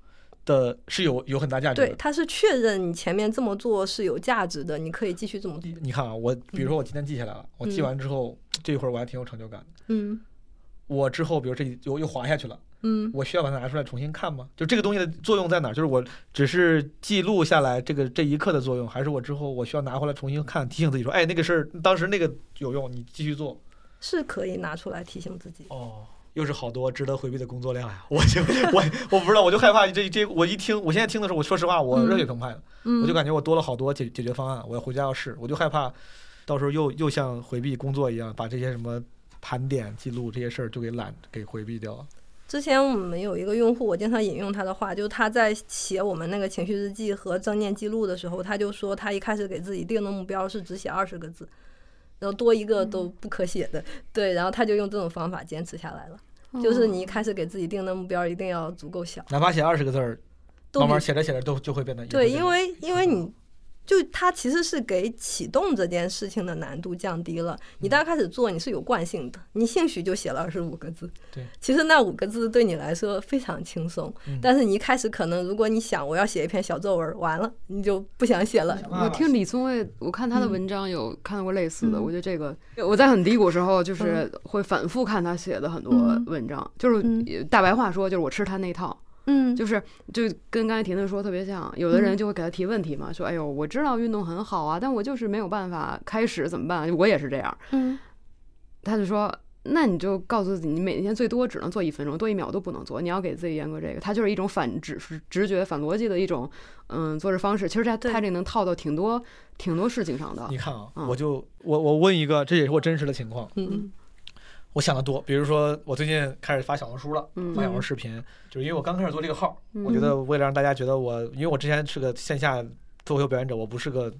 的是有有很大价值对，的。它是确认你前面这么做是有价值的，你可以继续这么做。你看啊，我比如说我今天记下来了，我记嗯完之后这一会儿我还挺有成就感的。嗯我之后比如这一又又滑下去了。嗯我需要把它拿出来重新看吗？就这个东西的作用在哪儿？就是我只是记录下来这个这一刻的作用，还是我之后我需要拿回来重新看，提醒自己说，哎，那个事儿当时那个有用，你继续做。是可以拿出来提醒自己。哦，又是好多值得回避的工作量呀！我就我我不知道，我就害怕这这我一听，我现在听的时候，我说实话，我嗯热血澎湃的，嗯，我就感觉我多了好多解解决方案，我要回家要试，我就害怕到时候又又像回避工作一样，把这些什么盘点记录这些事儿就给懒给回避掉了。之前我们有一个用户，我经常引用他的话，就是他在写我们那个情绪日记和正念记录的时候，他就说他一开始给自己定的目标是只写二十个字，然后多一个都不可写的。对，然后他就用这种方法坚持下来了。就是你一开始给自己定的目标一定要足够小，哪怕写二十个字儿，慢慢写着写着都就会变得对，因为因为你就它其实是给启动这件事情的难度降低了。你刚开始做，你是有惯性的，你兴许就写了二十五个字，对，其实那五个字对你来说非常轻松，嗯。但是你一开始可能如果你想我要写一篇小作文，完了你就不想写了。我听李宗伟，我看他的嗯文章有看到过类似的，嗯。我觉得这个我在很低谷时候，就是会反复看他写的很多嗯。文章，就是嗯。大白话说，就是我吃他那套，嗯就是就跟刚才婷婷说特别像，有的人就会给他提问题嘛，说哎呦，我知道运动很好啊，但我就是没有办法开始，怎么办？我也是这样，嗯他就说。那你就告诉自己，你每天最多只能做一分钟，多一秒都不能做。你要给自己严格这个，它就是一种反直直觉、反逻辑的一种嗯做事方式。其实它对它这能套到挺多挺多事情上的你。看啊，嗯我就我我问一个，这也是我真实的情况，嗯我想的多。比如说，我最近开始发小红书了，嗯发小红书视频，就是因为我刚开始做这个号，嗯我觉得为了让大家觉得我，因为我之前是个线下脱口秀表演者，我不是个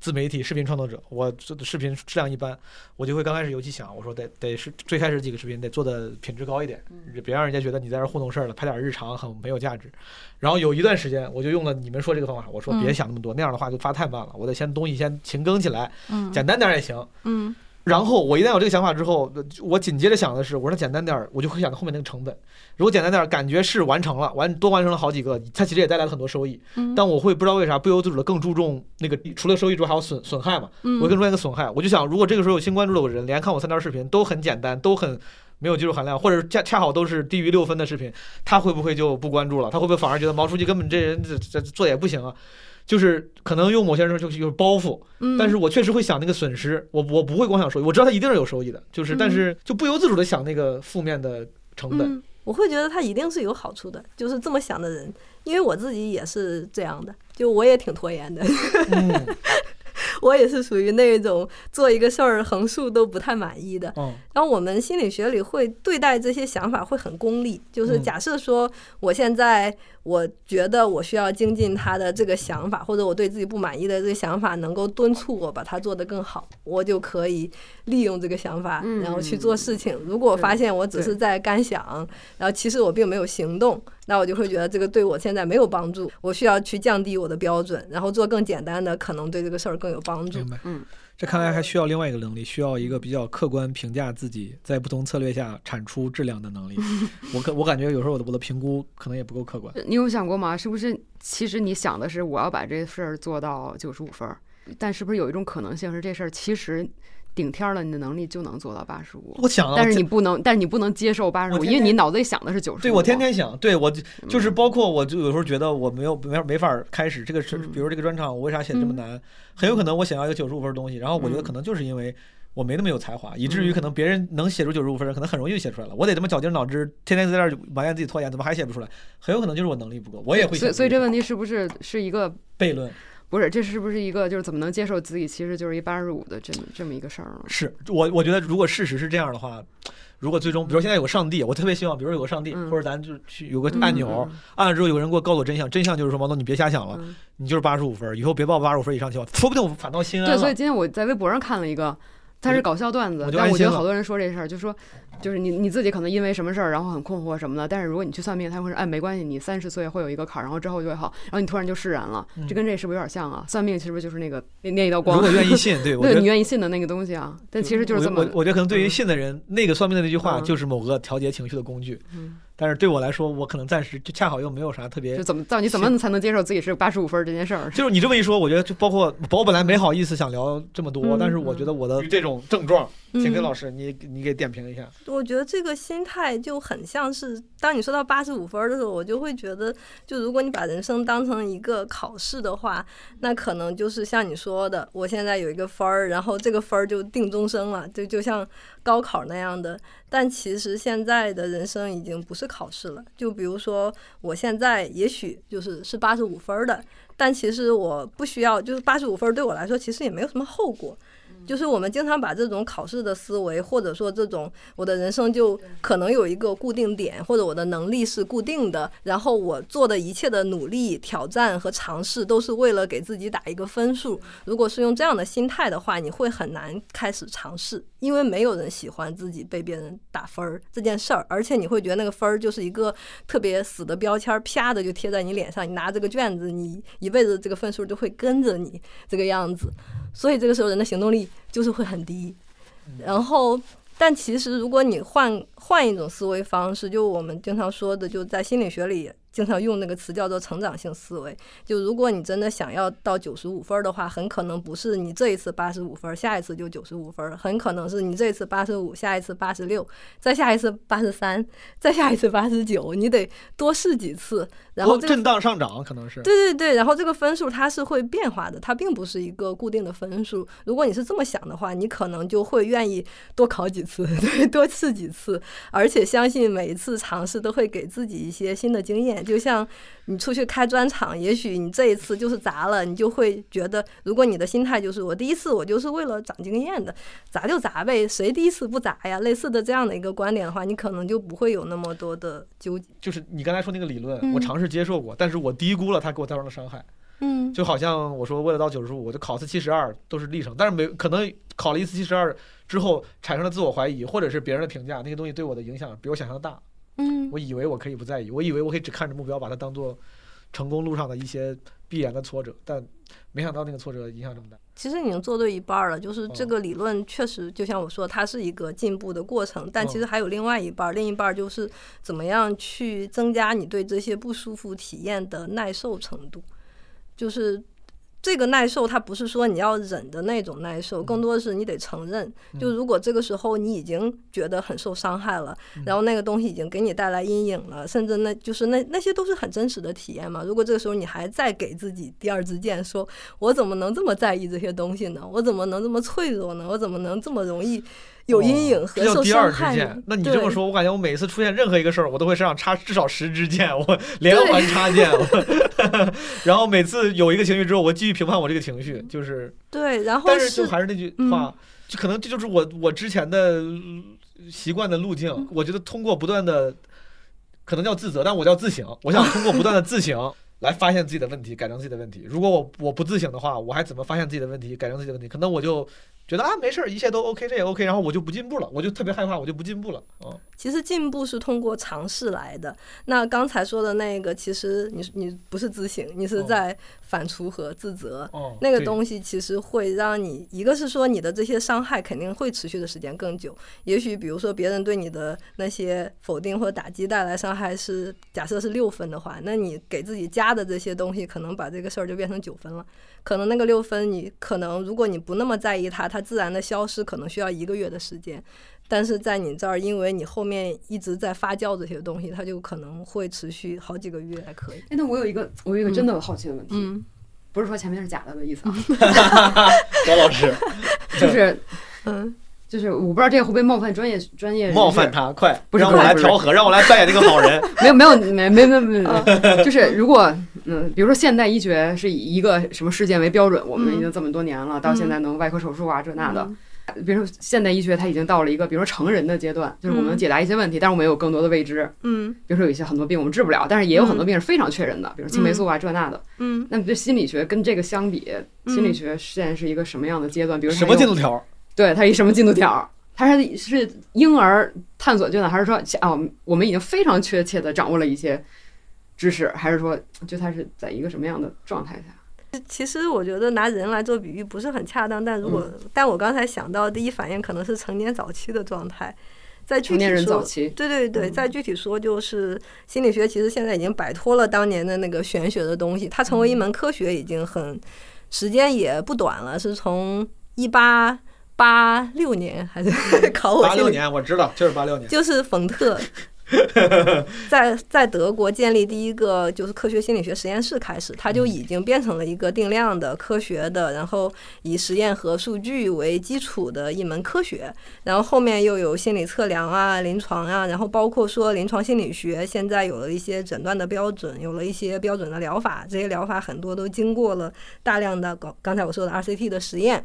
自媒体视频创作者，我这视频质量一般，我就会刚开始尤其想，我说得得是最开始几个视频得做的品质高一点，别让人家觉得你在这糊弄事儿了，拍点日常很没有价值。然后有一段时间，我就用了你们说这个方法，我说嗯别想那么多，那样的话就发太慢了，我得先东西先勤更起来，嗯简单点也行。嗯然后我一旦有这个想法之后，呃我紧接着想的是，我说那简单点儿，我就会想到后面那个成本。如果简单点儿，感觉是完成了，完多完成了好几个，它其实也带来了很多收益。嗯但我会不知道为啥不由自主的更注重那个除了收益之外还有损损害嘛，嗯我会更注重一个损害。我就想，如果这个时候有新关注的人，连看我三条视频都很简单，都很没有技术含量，或者恰恰好都是低于六分的视频，他会不会就不关注了？他会不会反而觉得毛书记根本这人这这做也不行啊？就是可能用某些人说就是有包袱，嗯。但是我确实会想那个损失，我我不会光想收益，我知道它一定是有收益的，就是但是就不由自主的想那个负面的成本。嗯，我会觉得它一定是有好处的，就是这么想的人，因为我自己也是这样的，就我也挺拖延的，嗯 我也是属于那种做一个事儿横竖都不太满意的。嗯然后我们心理学里会对待这些想法会很功利，就是嗯假设说我现在我觉得我需要精进他的这个想法，或者我对自己不满意的这个想法能够敦促我把它做得更好，我就可以利用这个想法，嗯然后去做事情。如果我发现我只是在干想，然后其实我并没有行动，那我就会觉得这个对我现在没有帮助，我需要去降低我的标准，然后做更简单的，可能对这个事儿更有帮助明。白。嗯，这看来还需要另外一个能力，需要一个比较客观评价自己在不同策略下产出质量的能力。我可我感觉有时候我的我的评估可能也不够客观。你有想过吗？是不是其实你想的是我要把这事儿做到九十五分儿，但是不是有一种可能性是这事儿其实顶天儿了，你的能力就能做到八十五？我想了，但是你不能，但是你不能接受八十五，因为你脑子里想的是九十。对我天天想，对我就是包括我就有时候觉得我没有没法没法开始这个是，嗯比如这个专场我为啥写的这么难？很有可能我想要一个九十五分的东西，然后我觉得可能就是因为。我没那么有才华，以至于可能别人能写出九十五分，可能很容易就写出来了。我得这么绞尽脑汁，天天在这儿埋怨自己拖延，怎么还写不出来？很有可能就是我能力不够，我也会想所以所以这问题题是不是是一个悖论。不是？这是不是一个就是怎么能接受自己其实就是一八十五的这么这么一个事儿呢？是我我觉得，如果事实是这样的话，如果最终，比如现在有个上帝，我特别希望，比如有个上帝，嗯或者咱就去有个按钮，嗯按了之后有个人给我告诉我真相，真相就是说，毛东你别瞎想了，嗯你就是八十五分，以后别报八十五分以上情况，说不定我反倒心安对，所以今天我在微博上看了一个，它是搞笑段子我，但我觉得好多人说这事儿，就说就是你你自己可能因为什么事儿，然后很困惑什么的，但是如果你去算命，他会说，哎，没关系，你三十岁会有一个坎儿，然后之后就会好，然后你突然就释然了，嗯这跟这是不是有点像啊？算命是不是就是那个那那一道光如？果愿意信，对对你。愿意信的那个东西啊，但其实就是这么我觉得可能对于嗯信的人，那个算命的那句话嗯就是某个调节情绪的工具。嗯但是对我来说，我可能暂时就恰好又没有啥特别就。怎么到你怎么才能接受自己是八十五分这件事儿？就是你这么一说，我觉得就包括我本来没好意思想聊这么多，嗯但是我觉得我的这种症状，请跟嗯老师你你给点评一下。我觉得这个心态就很像是，当你说到八十五分儿的时候，我就会觉得，就如果你把人生当成一个考试的话，那可能就是像你说的，我现在有一个分儿，然后这个分儿就定终生了，就就像高考那样的。但其实现在的人生已经不是考试了，就比如说我现在也许就是是八十五分儿的，但其实我不需要，就是八十五分儿对我来说其实也没有什么后果。就是我们经常把这种考试的思维，或者说这种我的人生就可能有一个固定点，或者我的能力是固定的，然后我做的一切的努力、挑战和尝试都是为了给自己打一个分数。如果是用这样的心态的话，你会很难开始尝试，因为没有人喜欢自己被别人打分儿这件事儿，而且你会觉得那个分儿就是一个特别死的标签儿，啪的就贴在你脸上，你拿这个卷子，你一辈子这个分数就会跟着你这个样子，所以这个时候人的行动力就是会很低。然后，但其实如果你换换一种思维方式，就我们经常说的，就在心理学里经常用那个词叫做成长性思维。就如果你真的想要到九十五分儿的话，很可能不是你这一次八十五分儿，下一次就九十五分儿，很可能是你这一次八十五，下一次八十六，再下一次八十三，再下一次八十九，你得多试几次，然后这个多震荡上涨可能是。对对对，然后这个分数它是会变化的，它并不是一个固定的分数。如果你是这么想的话，你可能就会愿意多考几次，对，多试几次，而且相信每一次尝试都会给自己一些新的经验。就像你出去开专场，也许你这一次就是砸了，你就会觉得，如果你的心态就是我第一次我就是为了长经验的，砸就砸呗，谁第一次不砸呀？类似的这样的一个观点的话，你可能就不会有那么多的纠结。就是你刚才说那个理论，嗯我尝试接受过，但是我低估了他给我造成的伤害。嗯就好像我说为了到九十五，我就考次七十二都是历程，但是没可能考了一次七十二之后产生了自我怀疑，或者是别人的评价，那些东西对我的影响比我想象的大。嗯我以为我可以不在意，我以为我可以只看着目标，把它当做成功路上的一些必然的挫折，但没想到那个挫折影响这么大。其实已经做对一半了，就是这哦个理论确实，就像我说，它是一个进步的过程，但其嗯实还有另外一半，另一半就是怎么样去增加你对这些不舒服体验的耐受程度，就是。这个耐受，它不是说你要忍的那种耐受，更多的是你得承认。就如果这个时候你已经觉得很受伤害了，然后那个东西已经给你带来阴影了，甚至那就是那那些都是很真实的体验嘛。如果这个时候你还在给自己第二支箭，说我怎么能这么在意这些东西呢？我怎么能这么脆弱呢？我怎么能这么容易有阴影和受哦这叫第二支箭。？那你这么说，我感觉我每次出现任何一个事儿，我都会身上插至少十支箭，我 连环插箭。我 然后每次有一个情绪之后，我继续评判我这个情绪，就是，对，然后但是就还是那句嗯话，就可能这就是我我之前的呃习惯的路径。嗯我觉得通过不断的，可能叫自责，但我叫自省。我想通过不断的自省。来发现自己的问题，改正自己的问题。如果我我不自省的话，我还怎么发现自己的问题，改正自己的问题？可能我就觉得啊，没事儿，一切都 OK，这也 OK，然后我就不进步了，我就特别害怕，我就不进步了。嗯，其实进步是通过尝试来的。那刚才说的那个，其实你你不是自省，你是哦在反刍和自责。哦，那个东西其实会让你，一个是说你的这些伤害肯定会持续的时间更久。也许比如说别人对你的那些否定或打击带来伤害是假设是六分的话，那你给自己加的这些东西，可能把这个事儿就变成九分了。可能那个六分你可能如果你不那么在意它，它自然的消失可能需要一个月的时间。但是在你这儿，因为你后面一直在发酵这些东西，它就可能会持续好几个月还可以。哎，那我有一个我有一个真的好奇的问题，嗯不是说前面是假的的意思啊，高老师 就是嗯，就是我不知道这个会不会冒犯专业专业人士冒犯他，快不是让我来调和，让我来扮演这个好人。没有没有没没没没没，就是如果嗯，比如说现代医学是以一个什么事件为标准，我们已经这么多年了，到现在能外科手术啊这那的。比如说现代医学，它已经到了一个，比如说成人的阶段，就是我们解答一些问题，但是我们有更多的未知。嗯比如说有一些很多病我们治不了，但是也有很多病是非常确认的，比如青霉素啊这那的。嗯那么对心理学跟这个相比，心理学现在是一个什么样的阶段？比如说什么进度条？对，它一什么进度条？它是是婴儿探索阶段，还是说啊，我们已经非常确切的掌握了一些知识，还是说就它是在一个什么样的状态下？其实我觉得拿人来做比喻不是很恰当，但如果、但我刚才想到第一反应可能是成年早期的状态，在具体成年人说早期，对对对，嗯再具体说，就是心理学其实现在已经摆脱了当年的那个玄学的东西，它成为一门科学已经很时间也不短了，是从一八八六年还是 考我八六年，我知道，就是八六年。就是冯特 在在德国建立第一个就是科学心理学实验室开始，它就已经变成了一个定量的科学的，然后以实验和数据为基础的一门科学。然后后面又有心理测量啊、临床啊，然后包括说临床心理学，现在有了一些诊断的标准，有了一些标准的疗法，这些疗法很多都经过了大量的刚刚才我说的 RCT 的实验。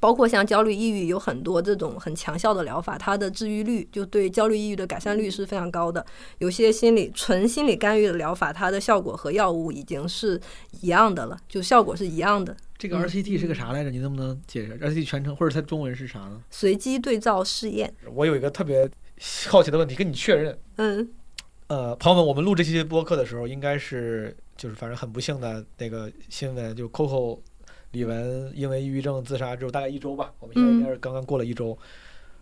包括像焦虑、抑郁，有很多这种很强效的疗法，它的治愈率就对焦虑、抑郁的改善率是非常高的。有些心理纯心理干预的疗法，它的效果和药物已经是一样的了，就效果是一样的。这个 RCT 是个啥来着？你能不能解释？RCT 全称或者它中文是啥呢？随机对照试验，我有一个特别好奇的问题，跟你确认。嗯呃，朋友们，我们录这期播客的时候，应该是就是反正很不幸的那个新闻，就 Coco 李玟因为抑郁症自杀之后，大概一周吧，我们现在应该是刚刚过了一周。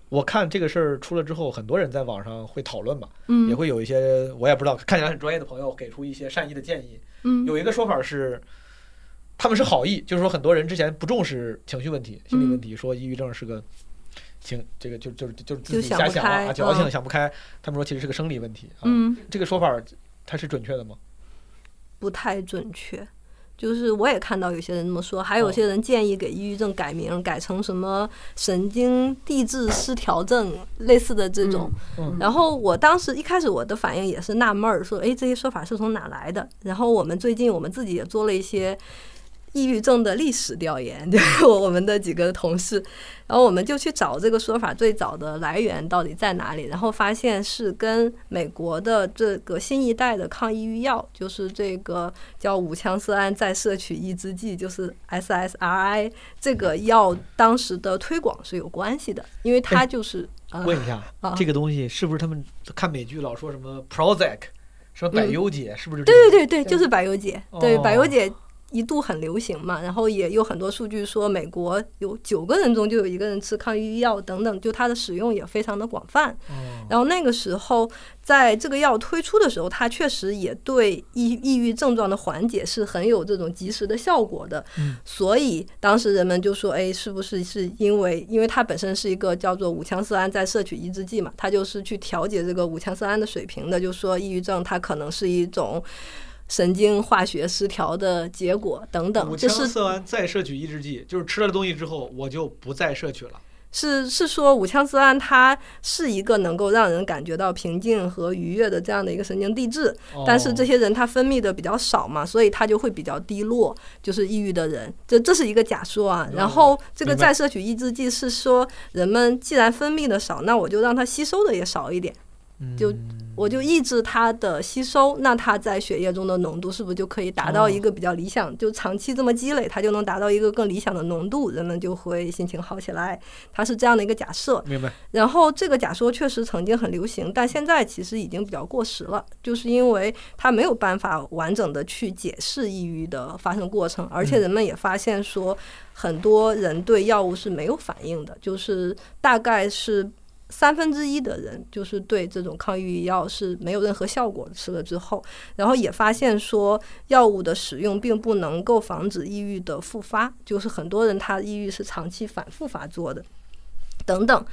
我看这个事儿出了之后，很多人在网上会讨论嘛，嗯也会有一些我也不知道，看起来很专业的朋友给出一些善意的建议。嗯有一个说法是，他们是好意，就是说很多人之前不重视情绪问题、心理问题，说抑郁症是个情这个就就是就是自己瞎想啊、矫情、嗯想不开。他们说其实是个生理问题啊。嗯，这个说法它是准确的吗？不太准确。就是我也看到有些人这么说，还有哦些人建议给抑郁症改名，改成什么神经递质失调症类似的这种。嗯然后我当时一开始我的反应也是纳闷儿，说，诶，这些说法是从哪来的？然后我们最近我们自己也做了一些抑郁症的历史调研，就是我我们的几个同事，然后我们就去找这个说法最早的来源到底在哪里，然后发现是跟美国的这个新一代的抗抑郁药，就是这个叫五羟色胺再摄取抑制剂，就是 SSRI 这个药当时的推广是有关系的，因为它哎就是。呃问一下，啊这个东西是不是他们看美剧老说什么 Prozac，什么百忧解，是不是？对对对对，就是百忧解。对，哦百忧解一度很流行嘛，然后也有很多数据说，美国有九个人中就有一个人吃抗抑郁药等等，就它的使用也非常的广泛。哦，然后那个时候，在这个药推出的时候，它确实也对抑抑郁症状的缓解是很有这种及时的效果的。嗯所以当时人们就说，哎，是不是是因为因为它本身是一个叫做五羟色胺再摄取抑制剂嘛，它就是去调节这个五羟色胺的水平的，就说抑郁症它可能是一种。神经化学失调的结果等等，五这是羟色胺再摄取抑制剂，就是吃了东西之后我就不再摄取了。是是说五羟色胺它是一个能够让人感觉到平静和愉悦的这样的一个神经递质，但是这哦些人他分泌的比较少嘛，所以他就会比较低落，就是抑郁的人，这这是一个假说啊。然后这个再摄取抑制剂是说，人们既然分泌的少，那我就让它吸收的也少一点，就嗯我就抑制它的吸收，那它在血液中的浓度是不是就可以达到一个比较理想？就长期这么积累，它就能达到一个更理想的浓度，人们就会心情好起来。它是这样的一个假设。明白。然后这个假说确实曾经很流行，但现在其实已经比较过时了，就是因为它没有办法完整的去解释抑郁的发生过程，而且人们也发现说，很多人对药物是没有反应的，就是大概是。三分之一的人就是对这种抗抑郁药是没有任何效果，吃了之后，然后也发现说药物的使用并不能够防止抑郁的复发，就是很多人他抑郁是长期反复发作的，等等。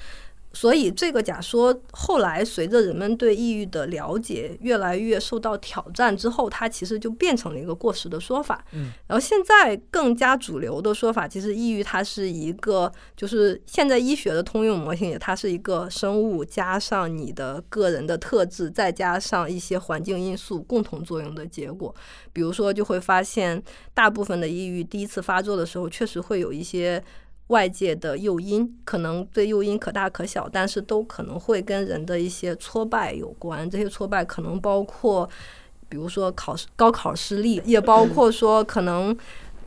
所以这个假说后来随着人们对抑郁的了解越来越受到挑战之后，它其实就变成了一个过时的说法。嗯，然后现在更加主流的说法，其实抑郁它是一个，就是现在医学的通用模型也，它是一个生物加上你的个人的特质，再加上一些环境因素共同作用的结果。比如说，就会发现大部分的抑郁第一次发作的时候，确实会有一些。外界的诱因可能对诱因可大可小，但是都可能会跟人的一些挫败有关。这些挫败可能包括，比如说考试、高考失利，也包括说可能，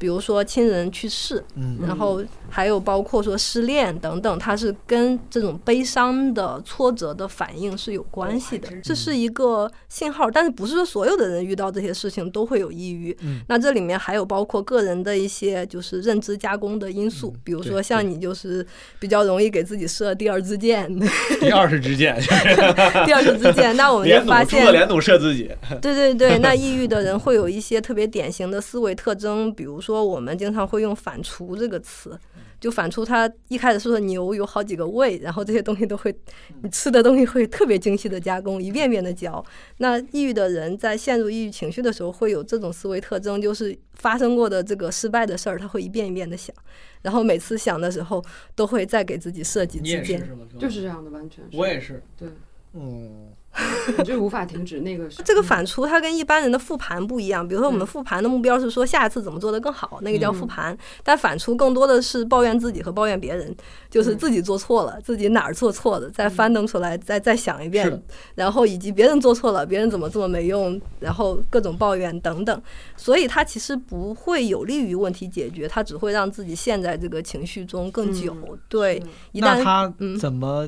比如说亲人去世，嗯然后还有包括说失恋等等，它是跟这种悲伤的挫折的反应是有关系的。这是一个信号，但是不是说所有的人遇到这些事情都会有抑郁。嗯那这里面还有包括个人的一些就是认知加工的因素，比如说像你就是比较容易给自己设第二支箭，第二是支箭，第二支支箭，那我们就发现连弩射自己。对对对，那抑郁的人会有一些特别典型的思维特征，比如说我们经常会用“反刍”这个词，就反刍它一开始说的牛有好几个胃，然后这些东西都会，你吃的东西会特别精细的加工，一遍遍的嚼。那抑郁的人在陷入抑郁情绪的时候，会有这种思维特征，就是发生过的这个失败的事儿，他会一遍一遍的想，然后每次想的时候都会再给自己设几支箭。吗？就是这样的，完全是。我也是。对，嗯，你就无法停止那个是这个反刍它跟一般人的复盘不一样，比如说我们嗯。复盘的目标是说下一次怎么做得更好，那个叫复嗯。盘。但反刍更多的是抱怨自己和抱怨别人，就是嗯。自己做错了，自己哪儿做错了，再翻腾出来，再再想一遍，然后以及别人做错了，别人怎么这么没用，然后各种抱怨等等。所以它其实不会有利于问题解决，它只会让自己陷在这个情绪中更久。嗯对，一旦那他嗯。怎么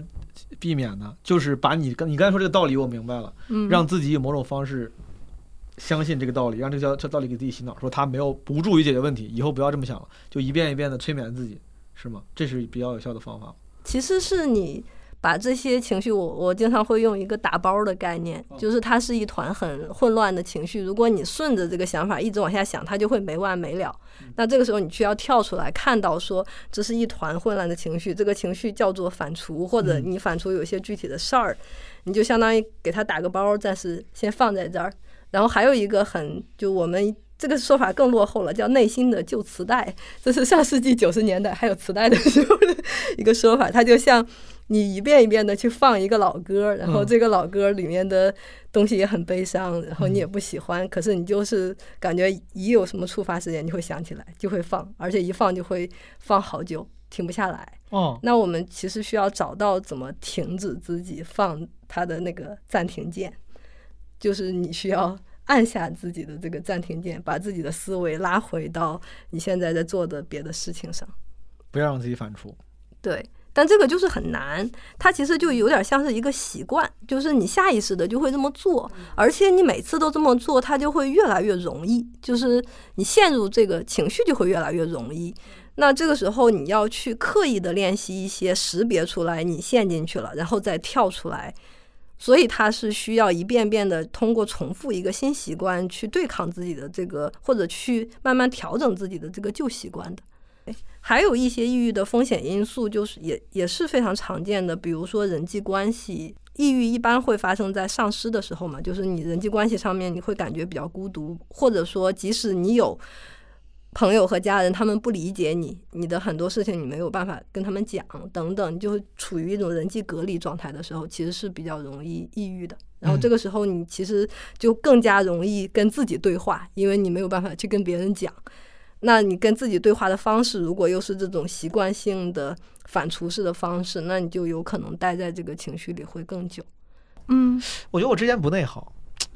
避免呢？就是把你刚你刚才说这个道理，我明白了，嗯让自己以某种方式相信这个道理，让这个这道理给自己洗脑，说他没有不助于解决问题，以后不要这么想了，就一遍一遍的催眠自己，是吗？这是比较有效的方法。其实是你把这些情绪，我我经常会用一个打包的概念，就是它是一团很混乱的情绪。如果你顺着这个想法一直往下想，它就会没完没了。那这个时候你需要跳出来，看到说这是一团混乱的情绪，这个情绪叫做反刍，或者你反刍有一些具体的事儿，你就相当于给它打个包，暂时先放在这儿。然后还有一个很就我们这个说法更落后了，叫内心的旧磁带，这是上世纪九十年代还有磁带的时候的一个说法。它就像你一遍一遍的去放一个老歌，然后嗯这个老歌里面的东西也很悲伤，然后你也不喜欢，可是你就是感觉一有什么触发事件，你会想起来，就会放，而且一放就会放好久，停不下来。哦，那我们其实需要找到怎么停止自己放它的那个暂停键，就是你需要按下自己的这个暂停键，把自己的思维拉回到你现在在做的别的事情上。不要让自己反刍。对，但这个就是很难，它其实就有点像是一个习惯，就是你下意识的就会这么做，而且你每次都这么做，它就会越来越容易，就是你陷入这个情绪就会越来越容易。那这个时候你要去刻意的练习一些识别出来你陷进去了，然后再跳出来。所以它是需要一遍遍的通过重复一个新习惯去对抗自己的这个，或者去慢慢调整自己的这个旧习惯的。还有一些抑郁的风险因素，就是也也是非常常见的，比如说人际关系。抑郁一般会发生在丧失的时候嘛，就是你人际关系上面你会感觉比较孤独，或者说即使你有朋友和家人，他们不理解你，你的很多事情你没有办法跟他们讲，等等，你就会处于一种人际隔离状态的时候，其实是比较容易抑郁的。然后这个时候你其实就更加容易跟自己对话，因为你没有办法去跟别人讲。那你跟自己对话的方式，如果又是这种习惯性的反刍式的方式，那你就有可能待在这个情绪里会更久。嗯，我觉得我之前不内耗，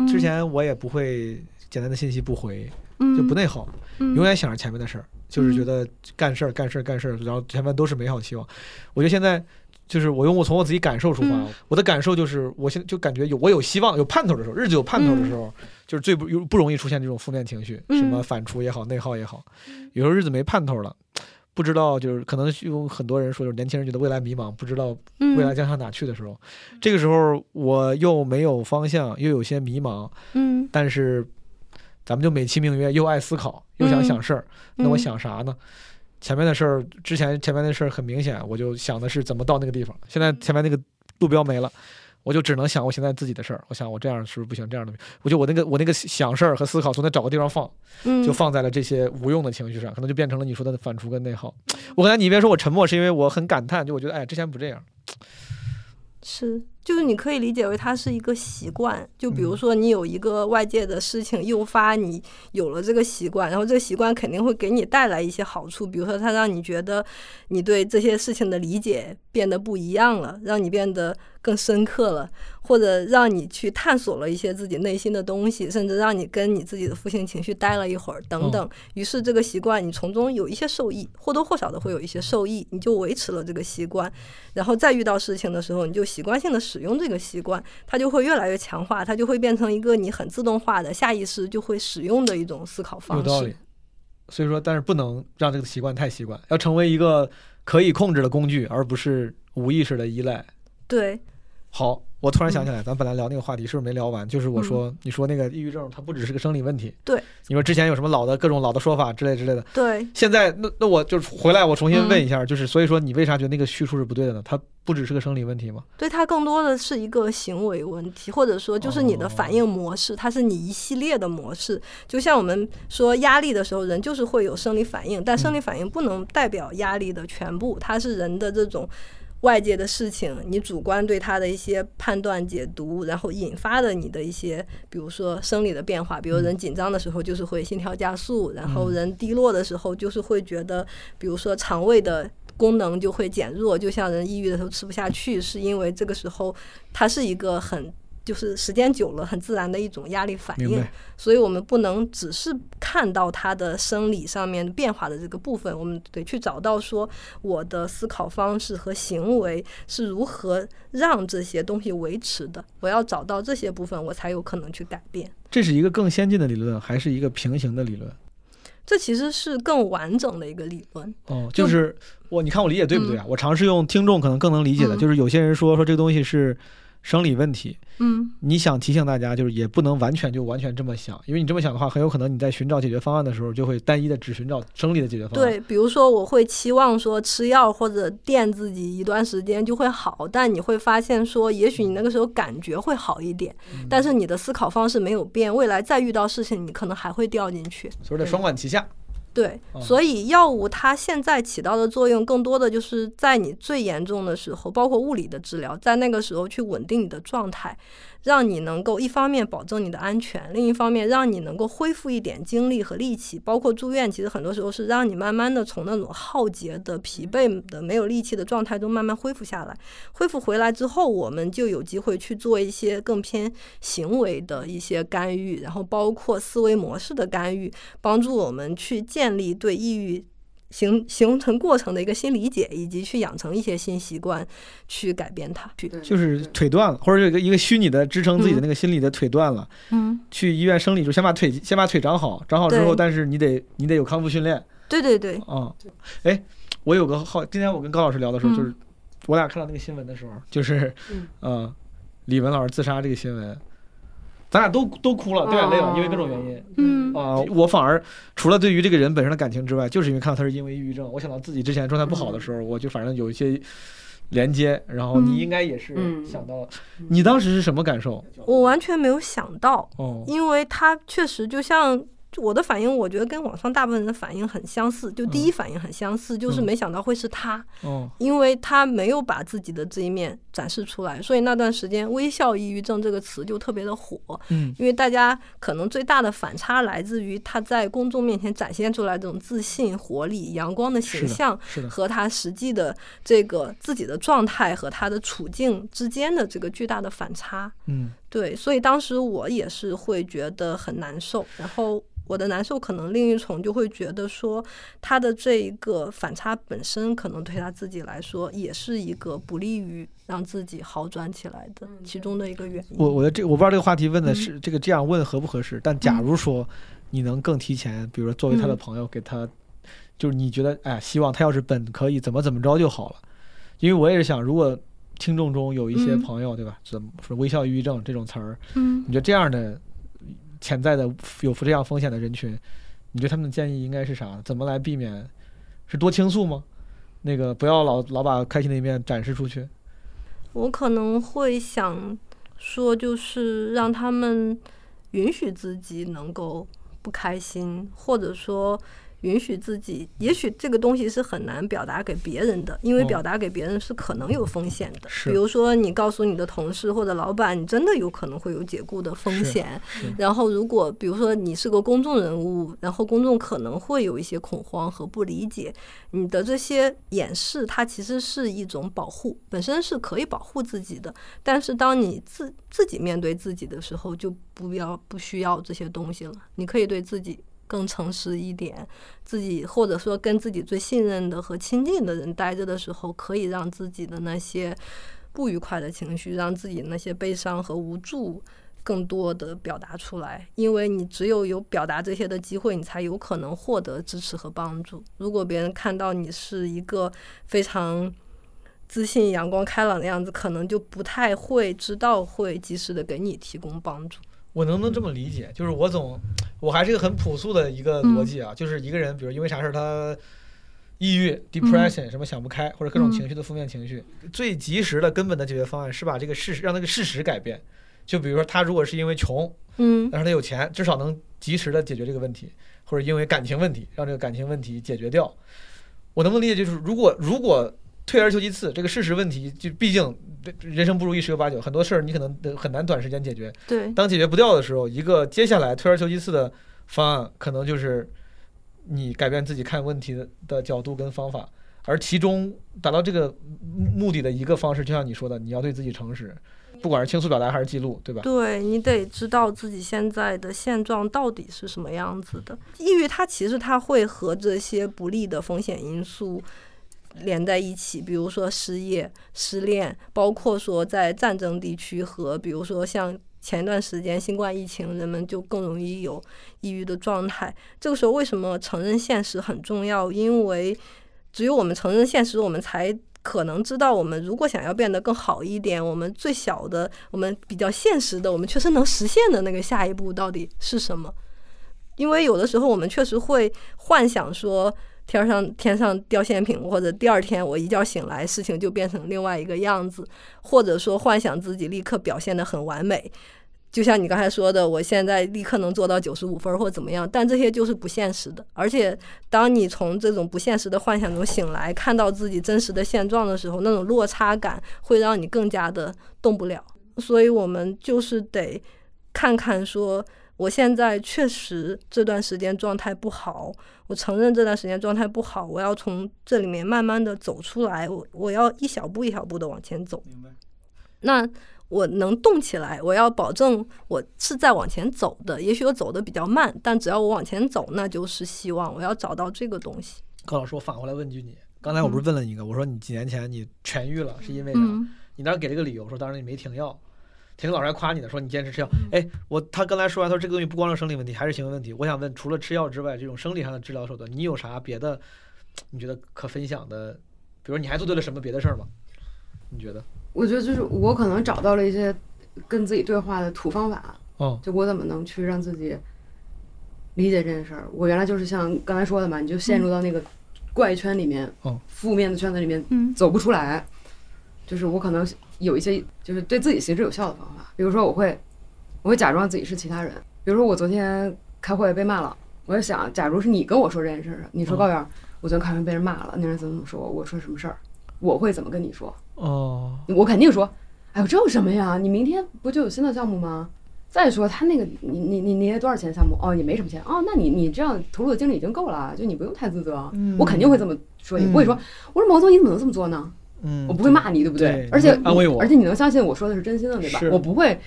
之前我也不会简单的信息不回，就不内耗，嗯。永远想着前面的事儿，就是觉得干事儿干事儿干事儿，然后前面都是美好期望。我觉得现在就是我用我从我自己感受出发，嗯。我的感受就是我现在就感觉有我有希望有盼头的时候，日子有盼头的时候，就是最不不容易出现这种负面情绪，嗯。什么反刍也好，内耗也好，有时候日子没盼头了。不知道，就是可能有很多人说，就是年轻人觉得未来迷茫，不知道嗯未来将向哪去的时候，这个时候我又没有方向，又有些迷茫，嗯。但是咱们就美其名曰又爱思考，又想想事儿，那我嗯。想啥呢？前面的事儿，之前前面的事儿很明显，我就想的是怎么到那个地方。现在前面那个路标没了，我就只能想我现在自己的事儿。我想我这样是不是不行？这样的，我就我那个我那个想事儿和思考，总得找个地方放，嗯就放在了这些无用的情绪上，可能就变成了你说的反刍跟内耗。我刚才你一边说我沉默，是因为我很感叹，就我觉得哎，之前不这样。是，就是你可以理解为它是一个习惯。就比如嗯说，你有一个外界的事情诱发你有了这个习惯，然后这个习惯肯定会给你带来一些好处，比如说它让你觉得你对这些事情的理解变得不一样了，让你变得更深刻了，或者让你去探索了一些自己内心的东西，甚至让你跟你自己的负性情绪待了一会儿等等。于是这个习惯你从中有一些受益，或多或少的会有一些受益，你就维持了这个习惯。然后再遇到事情的时候，你就习惯性的使用这个习惯，它就会越来越强化，它就会变成一个你很自动化的下意识就会使用的一种思考方式。有道理。所以说，但是不能让这个习惯太习惯，要成为一个可以控制的工具，而不是无意识的依赖。对，好，我突然想起来，咱本来聊那个话题是不是没聊完？就是我说，你说那个抑郁症，它不只是个生理问题。对。你说之前有什么老的各种老的说法之类之类的，对，现在那那我就回来，我重新问一下，就是所以说你为啥觉得那个叙述是不对的呢？它不只是个生理问题吗？对它更多的是一个行为问题，或者说就是你的反应模式，它是你一系列的模式。就像我们说压力的时候，人就是会有生理反应，但生理反应不能代表压力的全部，它是人的这种外界的事情，你主观对它的一些判断解读，然后引发的你的一些，比如说生理的变化，比如人紧张的时候就是会心跳加速，然后人低落的时候就是会觉得，比如说肠胃的。功能就会减弱，就像人抑郁的时候吃不下去，是因为这个时候它是一个很就是时间久了很自然的一种压力反应，所以我们不能只是看到它的生理上面变化的这个部分，我们得去找到说我的思考方式和行为是如何让这些东西维持的。我要找到这些部分，我才有可能去改变。这是一个更先进的理论，还是一个平行的理论？这其实是更完整的一个理论。哦，就是我，你看我理解对不对啊？我尝试用听众可能更能理解的，嗯就是有些人说说这个东西是生理问题，嗯你想提醒大家，就是也不能完全就完全这么想，因为你这么想的话，很有可能你在寻找解决方案的时候，就会单一的只寻找生理的解决方案。对，比如说我会期望说吃药或者垫自己一段时间就会好，但你会发现说，也许你那个时候感觉会好一点，但是你的思考方式没有变，未来再遇到事情，你可能还会掉进去。所以得双管齐下。对哦，所以药物它现在起到的作用，更多的就是在你最严重的时候，包括物理的治疗，在那个时候去稳定你的状态，让你能够一方面保证你的安全，另一方面让你能够恢复一点精力和力气。包括住院，其实很多时候是让你慢慢的从那种耗竭的、疲惫的、没有力气的状态中慢慢恢复下来。恢复回来之后，我们就有机会去做一些更偏行为的一些干预，然后包括思维模式的干预，帮助我们去建立对抑郁形形成过程的一个新理解，以及去养成一些新习惯，去改变它。去就是腿断了，或者有一个一个虚拟的支撑自己的那个心理的腿断了，嗯，去医院生理就先把腿先把腿长好，长好之后，但是你得你得有康复训练对对对，啊。哎，我有个好，今天我跟高老师聊的时候，嗯就是我俩看到那个新闻的时候，就是嗯。呃，李文老师自杀这个新闻，咱俩都都哭了，掉眼泪了，哦因为各种原因。嗯。啊、我反而除了对于这个人本身的感情之外，就是因为看到他是因为抑郁症，我想到自己之前状态不好的时候，我就反正有一些连接。然后你嗯。应该也是嗯。想到了，你当时是什么感受？我完全没有想到，哦，因为他确实就像。我的反应，我觉得跟网上大部分人的反应很相似，就第一反应很相似，就是嗯。没想到会是他，哦，因为他没有把自己的这一面展示出来，所以那段时间“微笑抑郁症”这个词就特别的火。嗯因为大家可能最大的反差来自于他在公众面前展现出来这种自信、活力、阳光的形象，和他实际的这个自己的状态和他的处境之间的这个巨大的反差。嗯对，所以当时我也是会觉得很难受，然后我的难受可能另一重就会觉得说，他的这一个反差本身可能对他自己来说也是一个不利于让自己好转起来的其中的一个原因。我我的这我不知道这个话题问的嗯是、这个这样问合不合适，但假如说你能更提前，比如说作为他的嗯朋友给他，就是你觉得哎，希望他要是本可以怎么怎么着就好了，因为我也是想，如果听众中有一些嗯朋友，对吧？怎么说微笑抑郁症这种词儿，嗯你觉得这样的潜在的有这样风险的人群，你觉得他们的建议应该是啥？怎么来避免？是多倾诉吗？那个不要老老把开心的一面展示出去。我可能会想说，就是让他们允许自己能够不开心，或者说允许自己，也许这个东西是很难表达给别人的，因为哦表达给别人是可能有风险的。是比如说，你告诉你的同事或者老板，你真的有可能会有解雇的风险是。然后，如果比如说你是个公众人物，然后公众可能会有一些恐慌和不理解，你的这些掩饰，它其实是一种保护，本身是可以保护自己的。但是当你自自己面对自己的时候，就不要不需要这些东西了。你可以对自己更诚实一点，自己或者说跟自己最信任的和亲近的人待着的时候，可以让自己的那些不愉快的情绪，让自己那些悲伤和无助。更多的表达出来，因为你只有有表达这些的机会，你才有可能获得支持和帮助。如果别人看到你是一个非常自信、阳光开朗的样子，可能就不太会知道会及时的给你提供帮助。我能不能这么理解？就是我总，我还是一个很朴素的一个逻辑啊，就是一个人，比如因为啥事儿他抑郁、depression 什么想不开，或者各种嗯情绪的负面情绪，最及时的根本的解决方案是把这个事实让那个事实改变。就比如说他如果是因为穷，嗯但是他有钱，至少能及时的解决这个问题，或者因为感情问题让这个感情问题解决掉。我能不能理解？就是如果如果退而求其次，这个事实问题就毕竟人生不如意十有八九，很多事儿你可能得很难短时间解决。对，当解决不掉的时候，一个接下来退而求其次的方案，可能就是你改变自己看问题的的角度跟方法。而其中达到这个目的的一个方式，就像你说的，你要对自己诚实，不管是倾诉表达还是记录，对吧？对你得知道自己现在的现状到底是什么样子的。抑郁它其实它会和这些不利的风险因素连在一起，比如说失业、失恋，包括说在战争地区和比如说像前段时间新冠疫情，人们就更容易有抑郁的状态。这个时候为什么承认现实很重要？因为只有我们承认现实，我们才可能知道，我们如果想要变得更好一点，我们最小的、我们比较现实的、我们确实能实现的那个下一步到底是什么？因为有的时候我们确实会幻想说，天上天上掉馅饼，或者第二天我一觉醒来，事情就变成另外一个样子，或者说幻想自己立刻表现得很完美。就像你刚才说的，我现在立刻能做到九十五分或怎么样，但这些就是不现实的。而且，当你从这种不现实的幻想中醒来，看到自己真实的现状的时候，那种落差感会让你更加的动不了。所以我们就是得看看说，我现在确实这段时间状态不好，我承认这段时间状态不好，我要从这里面慢慢的走出来，我我要一小步一小步的往前走。明白。那我能动起来，我要保证我是在往前走的。也许我走的比较慢，但只要我往前走，那就是希望。我要找到这个东西。高老师，我反过来问句你，刚才我不是问了你一个，我说你几年前你痊愈了，是因为啥？嗯你当时给了个理由，说当时你没停药。田老师还夸你呢，说你坚持吃药。哎，我他刚才说完，他说这个东西不光是生理问题，还是行为问题。我想问，除了吃药之外，这种生理上的治疗手段，你有啥别的？你觉得可分享的？比如你还做对了什么别的事儿吗？你觉得？我觉得就是我可能找到了一些跟自己对话的土方法，哦，就我怎么能去让自己理解这件事儿。我原来就是像刚才说的嘛，你就陷入到那个怪圈里面，哦负面的圈子里面嗯走不出来。就是我可能有一些就是对自己行之有效的方法，比如说我会我会假装自己是其他人，比如说我昨天开会被骂了，我就想，假如是你跟我说这件事儿，你说嗯高远，我昨天开会被人骂了，那人怎么怎么说我，说什么事儿，我会怎么跟你说？哦，我肯定说，哎呦，这有什么呀？你明天不就有新的项目吗？再说他那个，你你你那些多少钱项目？哦，也没什么钱哦，那你你这样投入的精力已经够了，就你不用太自责。我肯定会这么说你，不会说，我说毛总你怎么能这么做呢？嗯，我不会骂你，对不对而且安慰我而且你能相信我说的是真心的，对吧？我不会。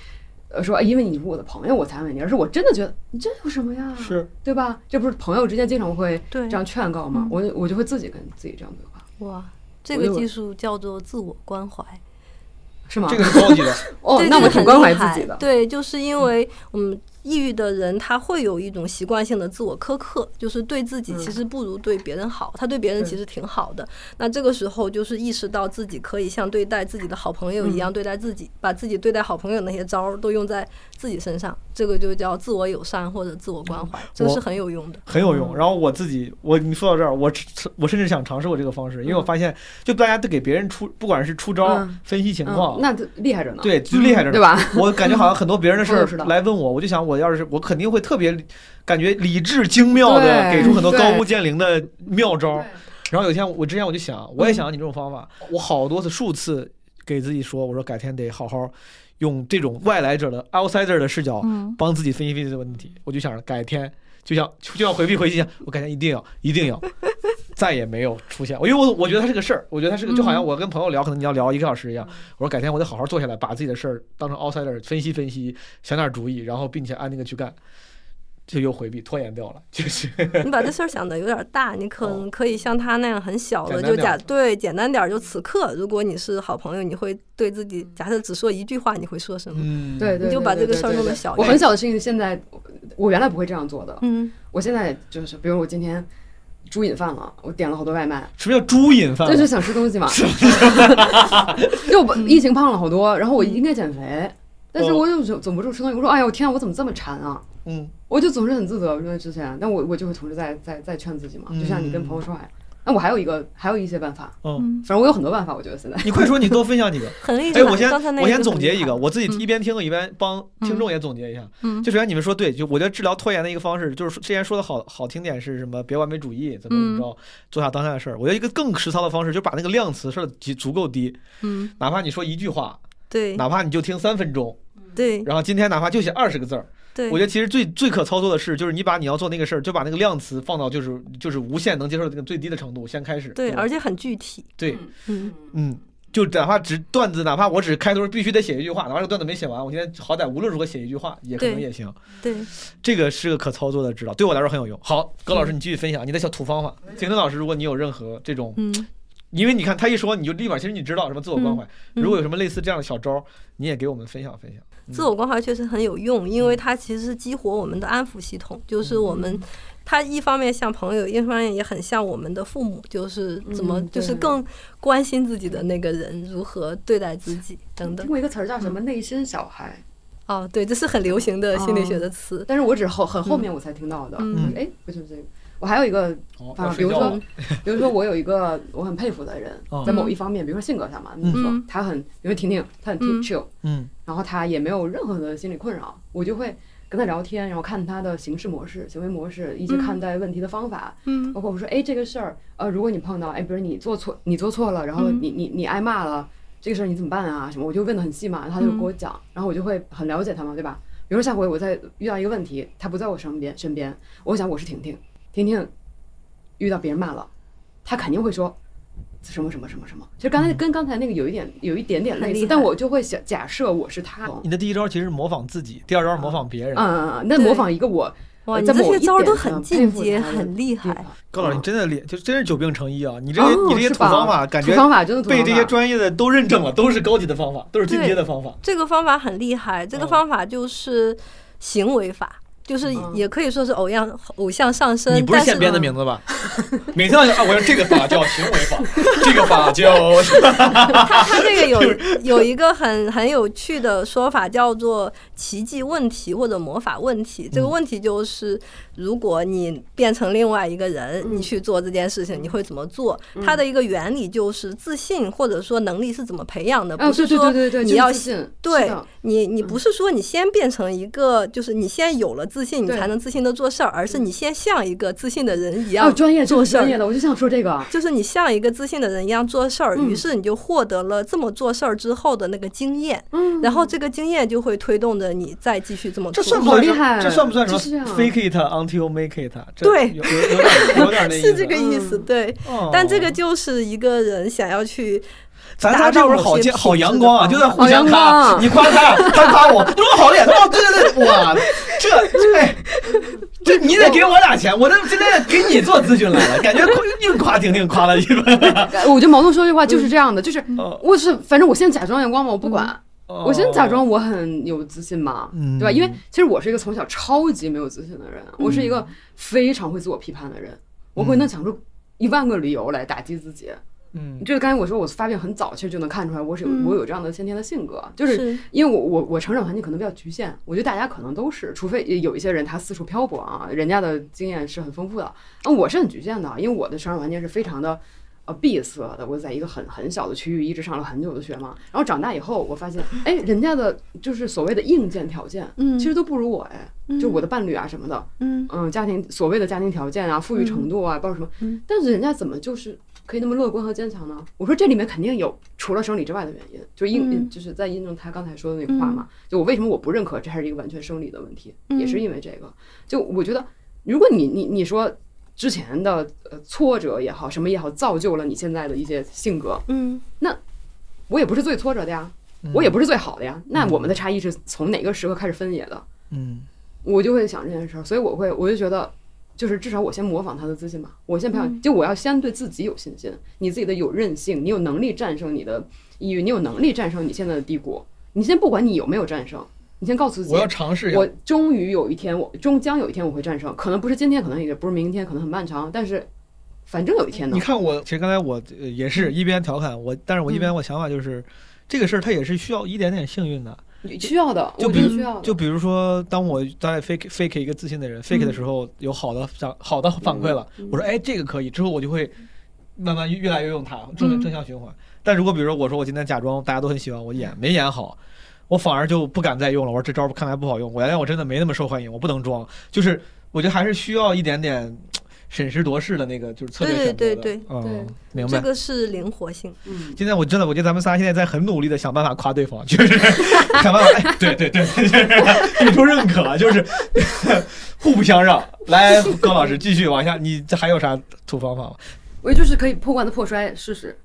呃，说哎因为你是我的朋友，我才安慰你，而是我真的觉得你这有什么呀？是对吧？这不是朋友之间经常会对这样劝告吗？嗯我就我就会自己跟自己这样对话，哇，这个技术叫做自我关怀。是吗？这个是高级的。哦，，那我挺关怀自己的。对，就是因为我们抑郁的人，他会有一种习惯性的自我苛刻，就是对自己其实不如对别人好，他对别人其实挺好的。那这个时候就是意识到自己可以像对待自己的好朋友一样对待自己，把自己对待好朋友那些招儿都用在自己身上，这个就叫自我友善或者自我关怀，这个是很有用的。很有用。然后我自己，我你说到这儿，我我甚至想尝试过这个方式，因为我发现，就大家都给别人出，不管是出招、嗯分析情况，嗯，那就厉害着呢。对，就厉害着呢，对吧？我感觉好像很多别人的事儿来问我，我就想，我要是我肯定会特别感觉理智精妙的给出很多高屋建瓴的妙招。然后有一天，我之前我就想，我也想要你这种方法，我好多次、数次给自己说，我说改天得好好用这种外来者的 outsider 的视角嗯，帮自己分析分析这个问题。我就想着改天，就像就像回避回忆一样，我改天一定要一定要，再也没有出现。因为我我觉得它是个事儿，我觉得它是个就好像我跟朋友聊，可能你要聊一个小时一样。我说改天我得好好坐下来，把自己的事儿当成 outsider 分析分析，想点主意，然后并且按那个去干。就又回避拖延掉了，就是 你把这事儿想的有点大，你可能可以像他那样很小的，哦就假对简单点儿，就此刻，如果你是好朋友，你会对自己假设只说一句话，你会说什么？嗯，对对，你就把这个事儿弄得小一点我很小的事情，现在我原来不会这样做的。嗯，我现在就是，比如我今天猪瘾犯了，我点了好多外卖，什么叫猪瘾犯了？就是想吃东西嘛。因为 我 疫情胖了好多，然后我应该减肥，但是我又总总不住吃东西。我说，哎呀，我天啊，我怎么这么馋啊？嗯我就总是很自责，因为之前，但我我就会同时在在在劝自己嘛，就像你跟朋友说话，那我还有一个，还有一些办法，嗯，反正我有很多办法，我觉得现在。你快说，你多分享几个。哎。我先我先总结一个，我自己嗯一边听一边帮听众也总结一下。嗯就首先你们说对，就我觉得治疗拖延的一个方式，就是之前说的好好听点是什么？别完美主义，怎么怎么着，做下当下的事儿。我觉得一个更实操的方式，就把那个量词设的足足够低，嗯，哪怕你说一句话，对哪怕你就听三分钟，对然后今天哪怕就写二十个字儿，对，我觉得其实最最可操作的是，就是你把你要做那个事儿，就把那个量词放到就是就是无限能接受的那个最低的程度，先开始。对，而且很具体。对，嗯嗯，就哪怕只段子，哪怕我只开头必须得写一句话，哪怕这个段子没写完，我今天好歹无论如何写一句话，也可能也行。对，这个是个可操作的指导，对我来说很有用。好，葛老师你继续分享你的小土方法。婷婷老师，如果你有任何这种，嗯因为你看他一说，你就立马其实你知道什么自我关怀，嗯如果有什么类似这样的小招，你也给我们分享分享。自我关怀确实很有用，因为它其实是激活我们的安抚系统，就是我们。它一方面像朋友，一方面也很像我们的父母，就是怎么嗯就是更关心自己的那个人，如何对待自己等等。听过一个词儿叫什么“内心小孩哦，对，这是很流行的心理学的词”，。但是我只后很后面我才听到的。嗯哎，不就是这个？我还有一个比如说比如说我有一个我很佩服的人哦，在某一方面，比如说性格上嘛，你说嗯他很，比如婷婷，他很嗯 chill，嗯然后他也没有任何的心理困扰，我就会跟他聊天，然后看他的行事模式、行为模式，以及看待问题的方法。嗯包括我说，哎，这个事儿，呃，如果你碰到，哎，比如你做错，你做错了，然后嗯你你你挨骂了，这个事儿你怎么办啊？什么，我就问的很细嘛，他就给我讲，然后我就会很了解他嘛，对吧？比如说下回我再遇到一个问题，他不在我身边身边，我想我是婷婷，婷婷遇到别人骂了，他肯定会说。什么什么什么什么，其实刚才跟刚才那个有一点有一点点类似，但我就会想假设我是他，你的第一招其实是模仿自己，第二招是模仿别人。嗯嗯嗯，那模仿一个我，哇，你这些招都很进阶，很厉害。高老师，你真的厉，就真是久病成医啊！你这些哦你这些土方法，感觉土方法真的被这些专业的都认证了，都是高级的方法，都是进阶的方法。这个方法很厉害，这个哦方法就是行为法，就是嗯也可以说是偶像偶像上身。但你不是现编的名字吧？每次要啊，我用这个法叫行为法，这个法叫 他他这个有有一个很很有趣的说法，叫做奇迹问题或者魔法问题。这个问题就是，如果你变成另外一个人，嗯你去做这件事情，你会怎么做？它的一个原理就是自信或者说能力是怎么培养的，不是说对对对对，就是你要信对你，你不是说你先变成一个，就是你先有了自信，你才能自信的做事儿，而是你先像一个自信的人一啊，样专业做事儿就是专业的，我就想说这个，就是你像一个自信的人一样做事儿，嗯于是你就获得了这么做事儿之后的那个经验，嗯，然后这个经验就会推动着你再继续这么这做。算不算？好厉害这算不算什么就是这样 fake it until make it？对有有有点有点那 意思。是这个意思，嗯对。哦但这个就是一个人想要去咱仨这会儿好健好阳光啊，就在互相夸，你夸他，他夸我，你说我好脸，对对对，哇，这这哎这你得给我俩钱，我这今天给你做咨询来了，感觉硬夸婷婷夸了一顿。呃我觉得毛东说这话就是这样的，就是哦我是反正我现在假装阳光嘛，我不管，哦我先假装我很有自信嘛，嗯对吧？因为其实我是一个从小超级没有自信的人，我是一个非常会自我批判的人，我会能想出一万个理由来打击自己。嗯。就是刚才我说我发病很早，其实就能看出来我是有、嗯。我有这样的先天的性格，就是是。因为我我我成长环境可能比较局限，我觉得大家可能都是，除非有一些人他四处漂泊啊，人家的经验是很丰富的，那我是很局限的，因为我的成长环境是非常的呃闭塞的，我在一个很很小的区域一直上了很久的学嘛，然后长大以后我发现，哎，人家的就是所谓的硬件条件，嗯。其实都不如我哎，就我的伴侣啊什么的，嗯。嗯，家庭所谓的家庭条件啊，富裕程度啊，包括什么，嗯。但是人家怎么就是可以那么乐观和坚强呢？我说这里面肯定有除了生理之外的原因，就印、嗯就是在印证他刚才说的那个话嘛。就我为什么我不认可这还是一个完全生理的问题，嗯也是因为这个。就我觉得，如果你你你说之前的呃挫折也好，什么也好，造就了你现在的一些性格，嗯那我也不是最挫折的呀，我也不是最好的呀。那我们的差异是从哪个时刻开始分野的？嗯我就会想这件事儿，所以我会，我就觉得，就是至少我先模仿他的自信吧，我先培养，嗯就我要先对自己有信心，你自己的有韧性，你有能力战胜你的抑郁，你有能力战胜你现在的低谷，你先不管你有没有战胜，你先告诉自己我，要尝试一我。终于有一天，我终将有一天我会战胜，可能不是今天，可能也不是明天，可能很漫长，但是反正有一天呢你，看我，其实刚才我呃也是一边调侃我，但是我一边我想法就是，这个事儿它也是需要一点点幸运的。你需要的，我就比如需要，就比如说，当我在 fake fake 一个自信的人 fake 的时候，有好的反好的反馈了，我说哎这个可以，之后我就会慢慢越越来越用它，正嗯正向循环。但如果比如说我说我今天假装大家都很喜欢我演，没演好，我反而就不敢再用了。我说这招看来不好用，我原来我真的没那么受欢迎，我不能装。就是我觉得还是需要一点点审时度势的那个就是策略对选择的。对对嗯，明白。这个是灵活性。嗯，现在我真的，我觉得咱们仨现在在很努力的想办法夸对方，就是 想办法，哎，对对对，就是 给出认可，就是 互不相让。来，高老师继续往下，你这还有啥土方法吗？我就是可以破罐子破摔试试。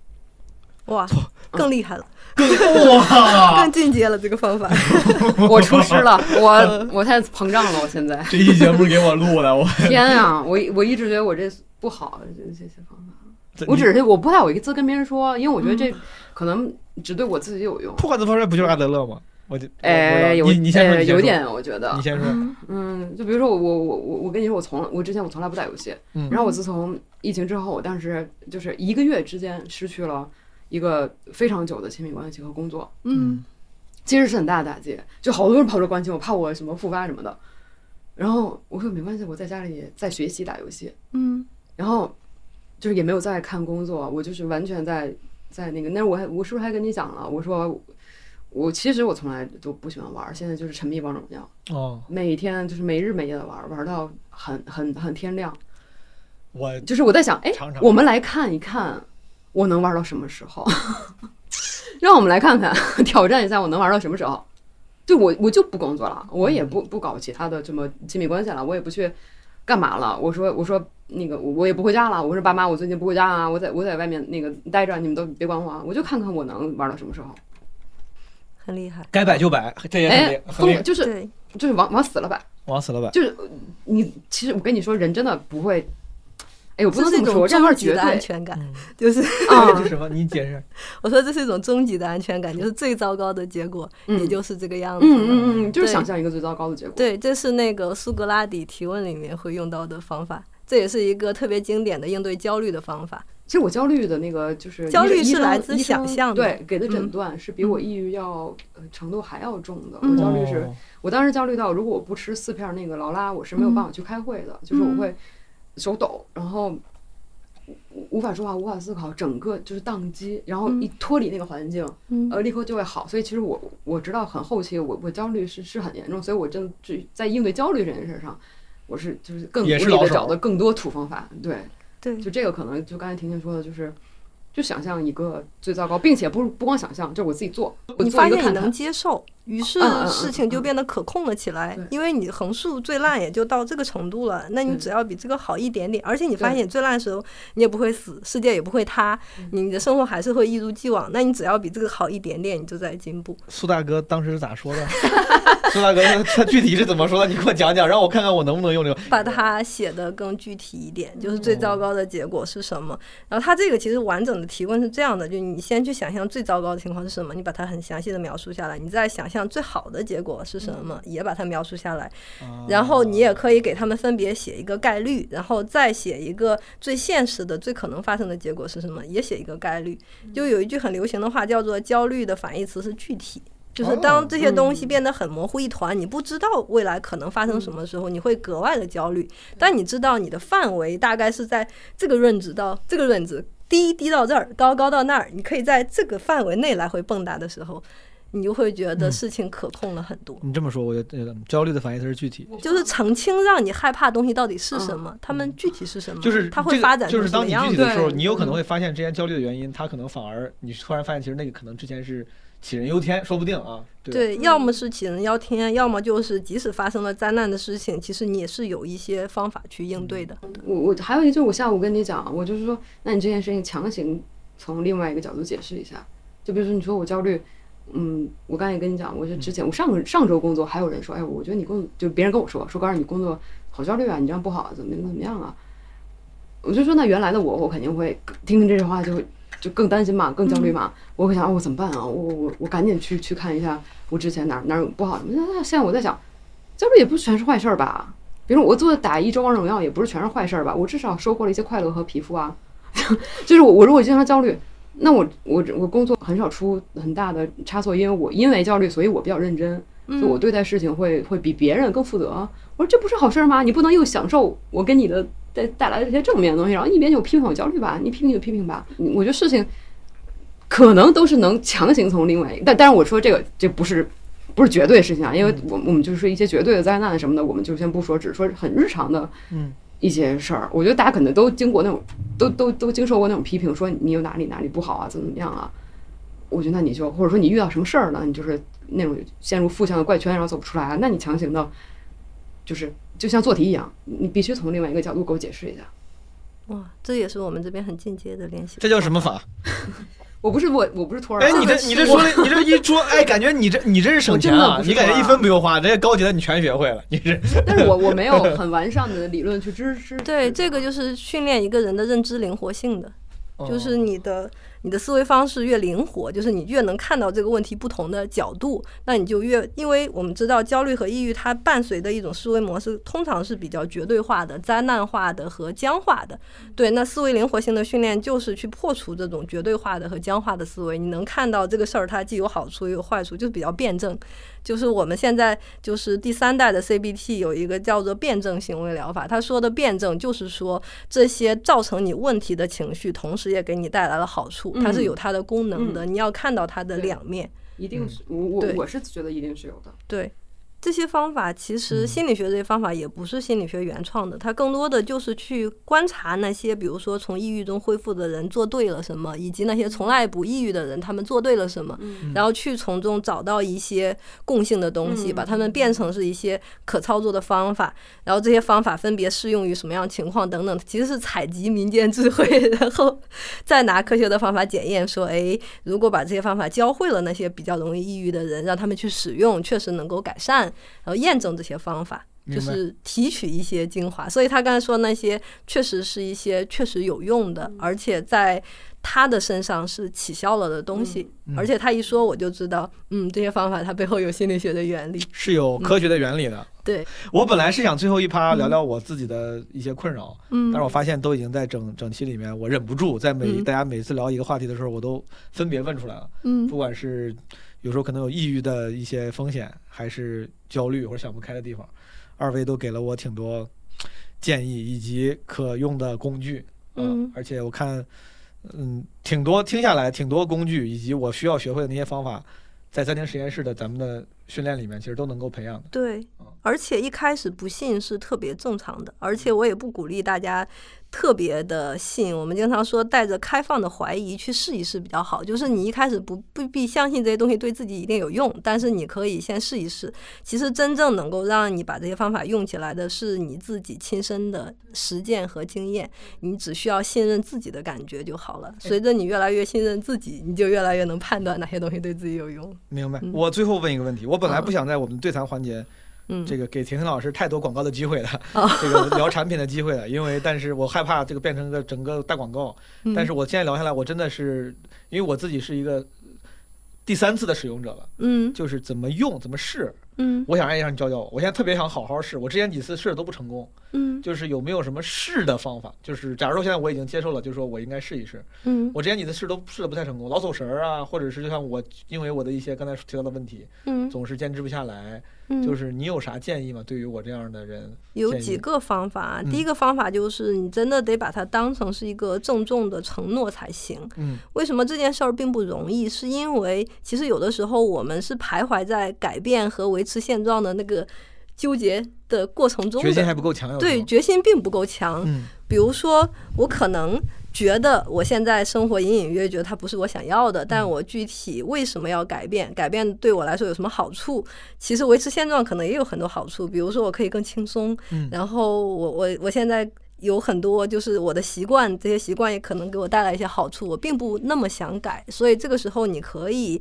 哇，更厉害了，哇，更进阶了这个方法。我出师了，我我太膨胀了，我现在。这期节目给我录的，我 天啊，我我一直觉得我这不好，这这些方法。我只是我不太好意思跟别人说，因为我觉得这可能只对我自己有用。破罐子破摔不就是阿德勒吗？我就哎，有你你先说，有点，我觉得你，先说，嗯，就比如说我我我我我跟你说，我从我之前我从来不打游戏，嗯然后我自从疫情之后，我当时就是一个月之间失去了一个非常久的亲密关系和工作，嗯，其实是很大的打击，就好多人跑着关心我，怕我什么复发什么的。然后我说没关系，我在家里在学习打游戏，嗯然后就是也没有在看工作，我就是完全在在那个。那我还我是不是还跟你讲了？我说我其实我从来都不喜欢玩，现在就是沉迷王者荣耀，哦，每天就是没日没夜的玩，玩到很很很天亮。我就是我在想，哎尝尝，我们来看一看，我能玩到什么时候？让我们来看看，挑战一下我能玩到什么时候。就我我就不工作了，我也不不搞其他的这么亲密关系了，我也不去干嘛了。我说我说那个我我也不回家了。我说爸妈，我最近不回家啊，我在我在外面那个待着，你们都别管我啊，我就看看我能玩到什么时候。很厉害。该摆就摆，这也很厉哎，很厉疯就是，就是往往死了摆，往死了摆。就是你其实我跟你说，人真的不会。哎，我不这是一种能这么说，这话终极的安全感，嗯 就是啊这是什么？你解释。我说这是一种终极的安全感，就是最糟糕的结果，嗯也就是这个样子。嗯嗯嗯，就是想象一个最糟糕的结果。对，这是那个苏格拉底提问里面会用到的方法，这也是一个特别经典的应对焦虑的方法。其实我焦虑的那个就是焦虑是来自想象的对给的诊嗯断是比我抑郁要呃程度还要重的。我焦虑是，哦我当时焦虑到，如果我不吃四片那个劳拉，我是没有办法去开会的，就是我会手抖，然后无无法说话，无法思考，整个就是宕机，然后一脱离那个环境，嗯呃，立刻就会好。所以其实我我知道很后期我我焦虑是是很严重，所以我真在应对焦虑这件事上，我是就是更努力的也是老手找的更多土方法，对。对，就这个可能就刚才婷婷说的，就是就想象一个最糟糕，并且不是不光想象，就是我自己做，我你发现你能。接受，于是事情就嗯变得可控了起来对。因为你横竖最烂也就到这个程度了，那你只要比这个好一点点，而且你发现你最烂的时候，你也不会死，世界也不会塌，你的生活还是会一如既往。那你只要比这个好一点点，你就在进步。苏大哥当时是咋说的？苏大哥他他具体是怎么说的？你给我讲讲，让我看看我能不能用这个。把它写的更具体一点，就是最糟糕的结果是什么。然后他这个其实完整的提问是这样的：就你先去想象最糟糕的情况是什么，你把它很详细的描述下来，你再想象最好的结果是什么，也把它描述下来。然后你也可以给他们分别写一个概率，然后再写一个最现实的、最可能发生的结果是什么，也写一个概率。就有一句很流行的话叫做“焦虑的反义词是具体”。就是当这些东西变得很模糊一团，你不知道未来可能发生什么时候，你会格外的焦虑。但你知道你的范围大概是在这个 range 到这个 range，低低到这儿，高高到那儿，你可以在这个范围内来回蹦跶的时候，你就会觉得事情可控了很多。你这么说，我觉得焦虑的反义词是具体，就是澄清让你害怕的东西到底是什么，他们具体是什么，就是它会发展就是当你。具体的时候，你有可能会发现之前焦虑的原因，它可能反而你突然发现其实那个可能之前是杞人忧天，说不定啊。对，对，要么是杞人忧天，要么就是即使发生了灾难的事情，其实你也是有一些方法去应对的。我我还有一个就是我下午跟你讲，我就是说，那你这件事情强行从另外一个角度解释一下，就比如说你说我焦虑。嗯，我刚才也跟你讲，我是之前我上个上周工作，还有人说，哎，我觉得你工就别人跟我说说，告诉你工作好焦虑啊，你这样不好，怎么怎么样啊？我就说那原来的我，我肯定会听听这句话就会就更担心嘛，更焦虑嘛。我会想，哦我怎么办啊？我我我赶紧去去看一下我之前哪儿哪儿有不好什么。那现在我在想，焦虑也不全是坏事儿吧？比如我做打一周王者荣耀，也不是全是坏事儿吧？我至少收获了一些快乐和皮肤啊。就是我我如果经常焦虑，那我我我工作很少出很大的差错，因为我因为焦虑，所以我比较认真，所以我对待事情会会比别人更负责。我说这不是好事儿吗？你不能又享受我给你的带带来的这些正面的东西，然后一边就批评我焦虑吧，你批评就批评吧。我觉得事情可能都是能强行从另外一个，但但是我说这个这不是不是绝对事情啊，因为我我们就是说一些绝对的灾难什么的，我们就先不说，只说很日常的嗯一些事儿。我觉得大家可能都经过那种，都都都经受过那种批评，说你有哪里哪里不好啊，怎么怎么样啊。我觉得那你就或者说你遇到什么事儿了，你就是那种陷入负向的怪圈，然后走不出来，啊那你强行的，就是就像做题一样，你必须从另外一个角度给我解释一下。哇，这也是我们这边很进阶的练习。这叫什么法？我不是我我不是托儿，哎，你这 你这说的，你这一说，哎，感觉你这你这是省钱啊！你感觉一分不用花，这些高级的你全学会了，你是 但是我我没有很完善的理论去支持。对，这个就是训练一个人的认知灵活性的，就是你的你的思维方式越灵活，就是你越能看到这个问题不同的角度，那你就越，因为我们知道焦虑和抑郁它伴随的一种思维模式，通常是比较绝对化的、灾难化的和僵化的。对，那思维灵活性的训练就是去破除这种绝对化的和僵化的思维，你能看到这个事儿它既有好处也有坏处，就是比较辩证。就是我们现在就是第三代的 CBT 有一个叫做辩证行为疗法，他说的辩证就是说这些造成你问题的情绪，同时也给你带来了好处，它是有它的功能的，你要看到它的两面。一定是我我我是觉得一定是有的。对，这些方法其实嗯。心理学这些方法也不是心理学原创的，它更多的就是去观察那些，比如说从抑郁中恢复的人做对了什么，以及那些从来不抑郁的人他们做对了什么，然后去从中找到一些共性的东西，把它们变成是一些可操作的方法，然后这些方法分别适用于什么样情况等等，其实是采集民间智慧，然后再拿科学的方法检验，说，哎，如果把这些方法教会了那些比较容易抑郁的人，让他们去使用，确实能够改善，然后验证这些方法。就是提取一些精华，所以他刚才说那些确实是一些确实有用的，而且在他的身上是起效了的东西。而且他一说，我就知道，嗯，这些方法它背后有心理学的原理。是有科学的原理的。对，我本来是想最后一趴聊聊我自己的一些困扰，嗯但是我发现都已经在整整期里面，我忍不住在每嗯大家每次聊一个话题的时候，我都分别问出来了。嗯不管是有时候可能有抑郁的一些风险，还是焦虑或者想不开的地方，二位都给了我挺多建议以及可用的工具。呃嗯而且我看，嗯，挺多听下来挺多工具以及我需要学会的那些方法，在暂停实验室的咱们的训练里面，其实都能够培养的。对，而且一开始不信是特别正常的，而且我也不鼓励大家特别的信。我们经常说带着开放的怀疑去试一试比较好，就是你一开始不不必相信这些东西对自己一定有用，但是你可以先试一试。其实真正能够让你把这些方法用起来的是你自己亲身的实践和经验，你只需要信任自己的感觉就好了。随着你越来越信任自己，你就越来越能判断哪些东西对自己有用。明白。嗯我最后问一个问题，我本来嗯不想在我们对谈环节嗯，这个给婷婷老师太多广告的机会了，哦 这个聊产品的机会了，因为但是我害怕这个变成个整个大广告。嗯但是我现在聊下来，我真的是因为我自己是一个第三次的使用者了，嗯就是怎么用怎么试，嗯我想让你教教我。我现在特别想好好试，我之前几次试的都不成功，嗯就是有没有什么试的方法？就是假如说现在我已经接受了，就是说我应该试一试。嗯我之前几次试都试的不太成功，老走神儿啊，或者是就像我因为我的一些刚才提到的问题，嗯总是坚持不下来。嗯，就是你有啥建议吗？对于我这样的人，有几个方法，嗯第一个方法就是你真的得把它当成是一个郑重的承诺才行。嗯为什么这件事儿并不容易？是因为其实有的时候我们是徘徊在改变和维持现状的那个纠结的过程中决心还。不够强，对，决心并不够强。嗯比如说，我可能觉得我现在生活隐隐约约觉得它不是我想要的，嗯但我具体为什么要改变？改变对我来说有什么好处？其实维持现状可能也有很多好处，比如说我可以更轻松，嗯然后我我我现在。有很多就是我的习惯，这些习惯也可能给我带来一些好处，我并不那么想改，所以这个时候你可以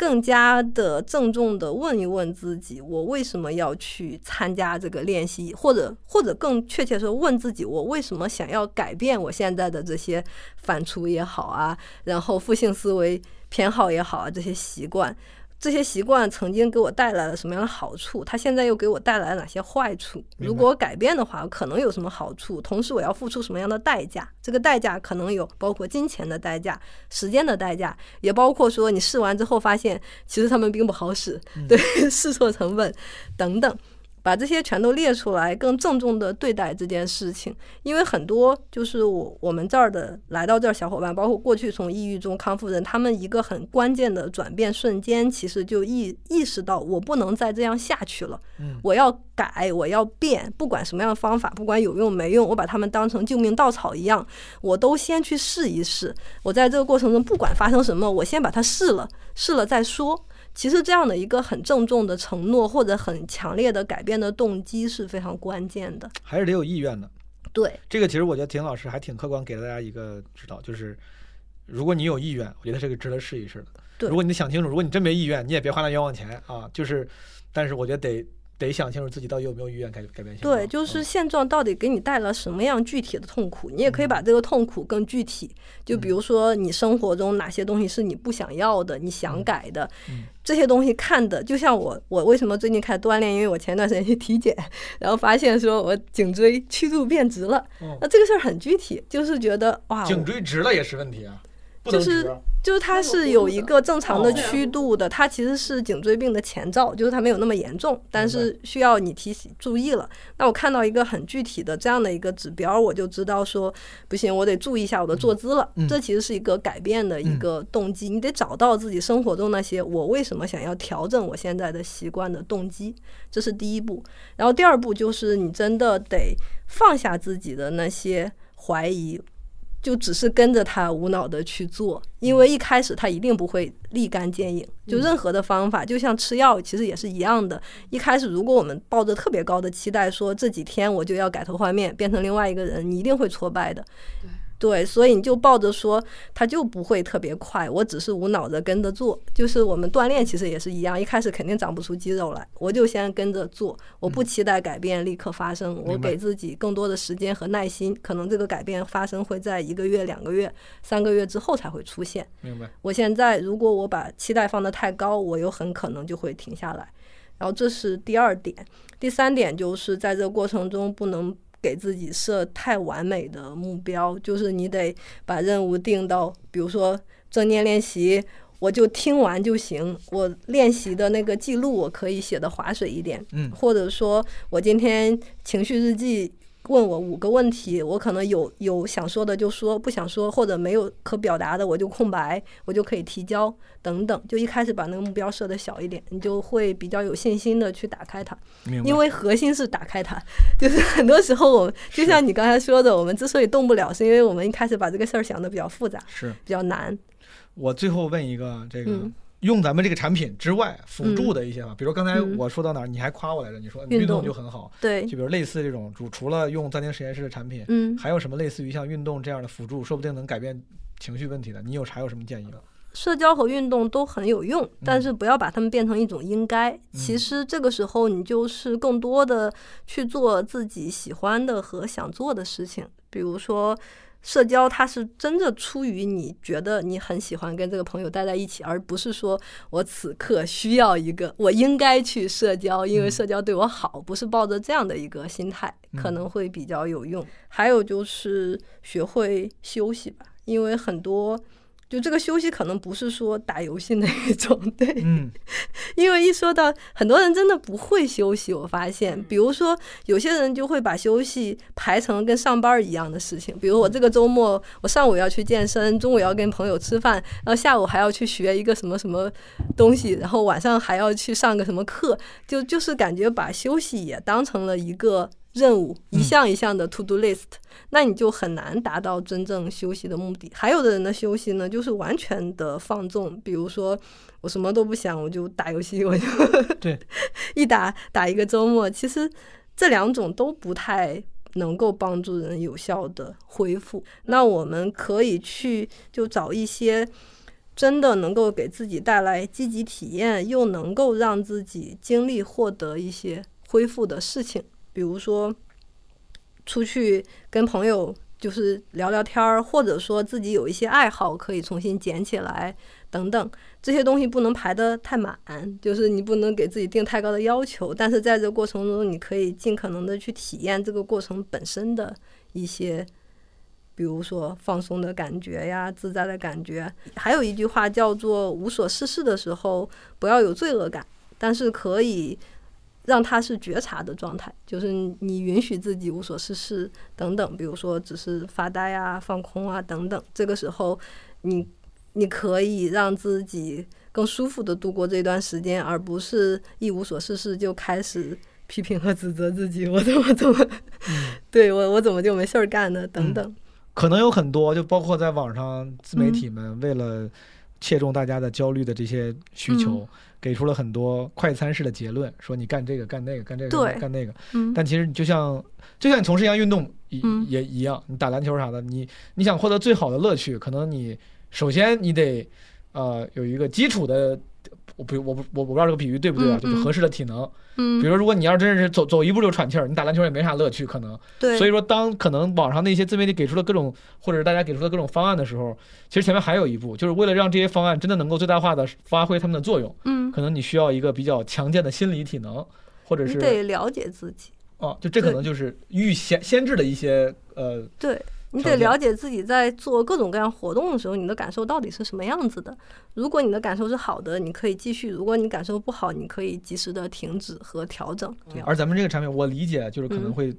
更加的郑重的问一问自己，我为什么要去参加这个练习，或者或者更确切说，问自己我为什么想要改变我现在的这些反刍也好啊，然后负性思维偏好也好啊，这些习惯。这些习惯曾经给我带来了什么样的好处？它现在又给我带来了哪些坏处？如果我改变的话，可能有什么好处？同时，我要付出什么样的代价？这个代价可能有包括金钱的代价、时间的代价，也包括说你试完之后发现其实他们并不好使，对 试错成本等等。把这些全都列出来，更郑重的对待这件事情。因为很多就是我我们这儿的来到这儿小伙伴，包括过去从抑郁中康复人，他们一个很关键的转变瞬间，其实就意意识到我不能再这样下去了，嗯我要改，我要变，不管什么样的方法，不管有用没用，我把他们当成救命稻草一样，我都先去试一试。我在这个过程中，不管发生什么，我先把它试了，试了再说。其实这样的一个很郑重的承诺，或者很强烈的改变的动机是非常关键的。还是得有意愿的。对，这个其实我觉得田老师还挺客观，给了大家一个指导，就是如果你有意愿，我觉得这个值得试一试的。对如果你想清楚，如果你真没意愿，你也别花那冤枉钱啊。就是，但是我觉得得得想清楚自己到底有没有意愿改改变现状。对，就是嗯现状到底给你带来什么样具体的痛苦，你也可以把这个痛苦更具体。就比如说，你生活中哪些东西是你不想要的，你想改的，嗯这些东西看的，就像我，我为什么最近开始锻炼？因为我前段时间去体检，然后发现说我颈椎曲度变直了。哦那这个事儿很具体，就是觉得哇，颈椎直了也是问题啊，不就是。就是它是有一个正常的哦曲度的，它其实是颈椎病的前兆，就是它没有那么严重，但是需要你提醒注意了。那我看到一个很具体的这样的一个指标，我就知道说不行，我得注意一下我的坐姿了。嗯这其实是一个改变的一个动机，你得找到自己生活中那些我为什么想要调整我现在的习惯的动机，这是第一步。然后第二步就是你真的得放下自己的那些怀疑，就只是跟着他无脑的去做，因为一开始他一定不会立竿见影。就任何的方法，就像吃药，其实也是一样的。一开始如果我们抱着特别高的期待，说这几天我就要改头换面，变成另外一个人，你一定会挫败的。对，所以你就抱着说，它就不会特别快，我只是无脑的跟着做。就是我们锻炼其实也是一样，一开始肯定长不出肌肉来，我就先跟着做，我不期待改变立刻发生，我给自己更多的时间和耐心，可能这个改变发生会在一个月、两个月、三个月之后才会出现。明白。我现在如果我把期待放得太高，我有很可能就会停下来。然后这是第二点，第三点就是在这个过程中不能给自己设太完美的目标，就是你得把任务定到，比如说正念练习，我就听完就行，我练习的那个记录我可以写的划水一点，嗯或者说我今天情绪日记。问我五个问题，我可能有有想说的就说，不想说或者没有可表达的我就空白，我就可以提交等等。就一开始把那个目标设的小一点，你就会比较有信心的去打开它。因为核心是打开它，就是很多时候我们就像你刚才说的，我们之所以动不了，是因为我们一开始把这个事儿想的比较复杂，是比较难。我最后问一个这个。嗯用咱们这个产品之外辅助的一些嘛，比如刚才嗯我说到哪儿，你还夸我来着，你说运运动动就很好，对就，比如类似这种，除除了用暂停实验室的产品，嗯，还有什么类似于像运动这样的辅助，说不定能改变情绪问题的？你有还有什么建议吗？社交和运动都很有用，但是不要把它们变成一种应该。其实这个时候你就是更多的去做自己喜欢的和想做的事情，比如说。社交它是真的出于你觉得你很喜欢跟这个朋友待在一起，而不是说我此刻需要一个我应该去社交，因为社交对我好，不是抱着这样的一个心态，可能会比较有用。还有就是学会休息吧，因为很多。就这个休息可能不是说打游戏那一种，对，嗯，因为一说到很多人真的不会休息，我发现，比如说有些人就会把休息排成跟上班一样的事情，比如我这个周末我上午要去健身，中午要跟朋友吃饭，然后下午还要去学一个什么什么东西，然后晚上还要去上个什么课，就就是感觉把休息也当成了一个。任务一项一项的 to do list，、那你就很难达到真正休息的目的。还有的人的休息呢，就是完全的放纵，比如说我什么都不想，我就打游戏，我就对 一打打一个周末。其实这两种都不太能够帮助人有效的恢复。那我们可以去就找一些真的能够给自己带来积极体验，又能够让自己精力获得一些恢复的事情。比如说，出去跟朋友就是聊聊天儿，或者说自己有一些爱好可以重新捡起来，等等，这些东西不能排得太满，就是你不能给自己定太高的要求。但是在这过程中，你可以尽可能的去体验这个过程本身的一些，比如说放松的感觉呀、自在的感觉。还有一句话叫做“无所事事的时候，不要有罪恶感”，但是可以。让他是觉察的状态，就是你允许自己无所事事等等，比如说只是发呆啊、放空啊等等。这个时候，你你可以让自己更舒服的度过这段时间，而不是一无所事事就开始批评和指责自己，我怎么怎么，对我我怎么就没事儿干呢？等等。可能有很多，就包括在网上自媒体们为了切中大家的焦虑的这些需求，嗯给出了很多快餐式的结论，说你干这个干那个干这个干那个。嗯，但其实你就像就像你从事一项运动也、嗯也一样，你打篮球啥的，你你想获得最好的乐趣，可能你首先你得呃有一个基础的。我不，我不，我我不知道这个比喻对不对啊？就是合适的体能。嗯比如说，如果你要真是走走一步就喘气儿，你打篮球也没啥乐趣，可能。对，所以说，当可能网上那些自媒体给出了各种，或者是大家给出了各种方案的时候，其实前面还有一步，就是为了让这些方案真的能够最大化的发挥他们的作用，嗯，可能你需要一个比较强健的心理体能，或者是得了解自己。哦，就这可能就是预先先制的一些呃，对你得了解自己在做各种各样活动的时候，你的感受到底是什么样子的。如果你的感受是好的，你可以继续；如果你感受不好，你可以及时的停止和调整。对而咱们这个产品，我理解就是可能嗯会。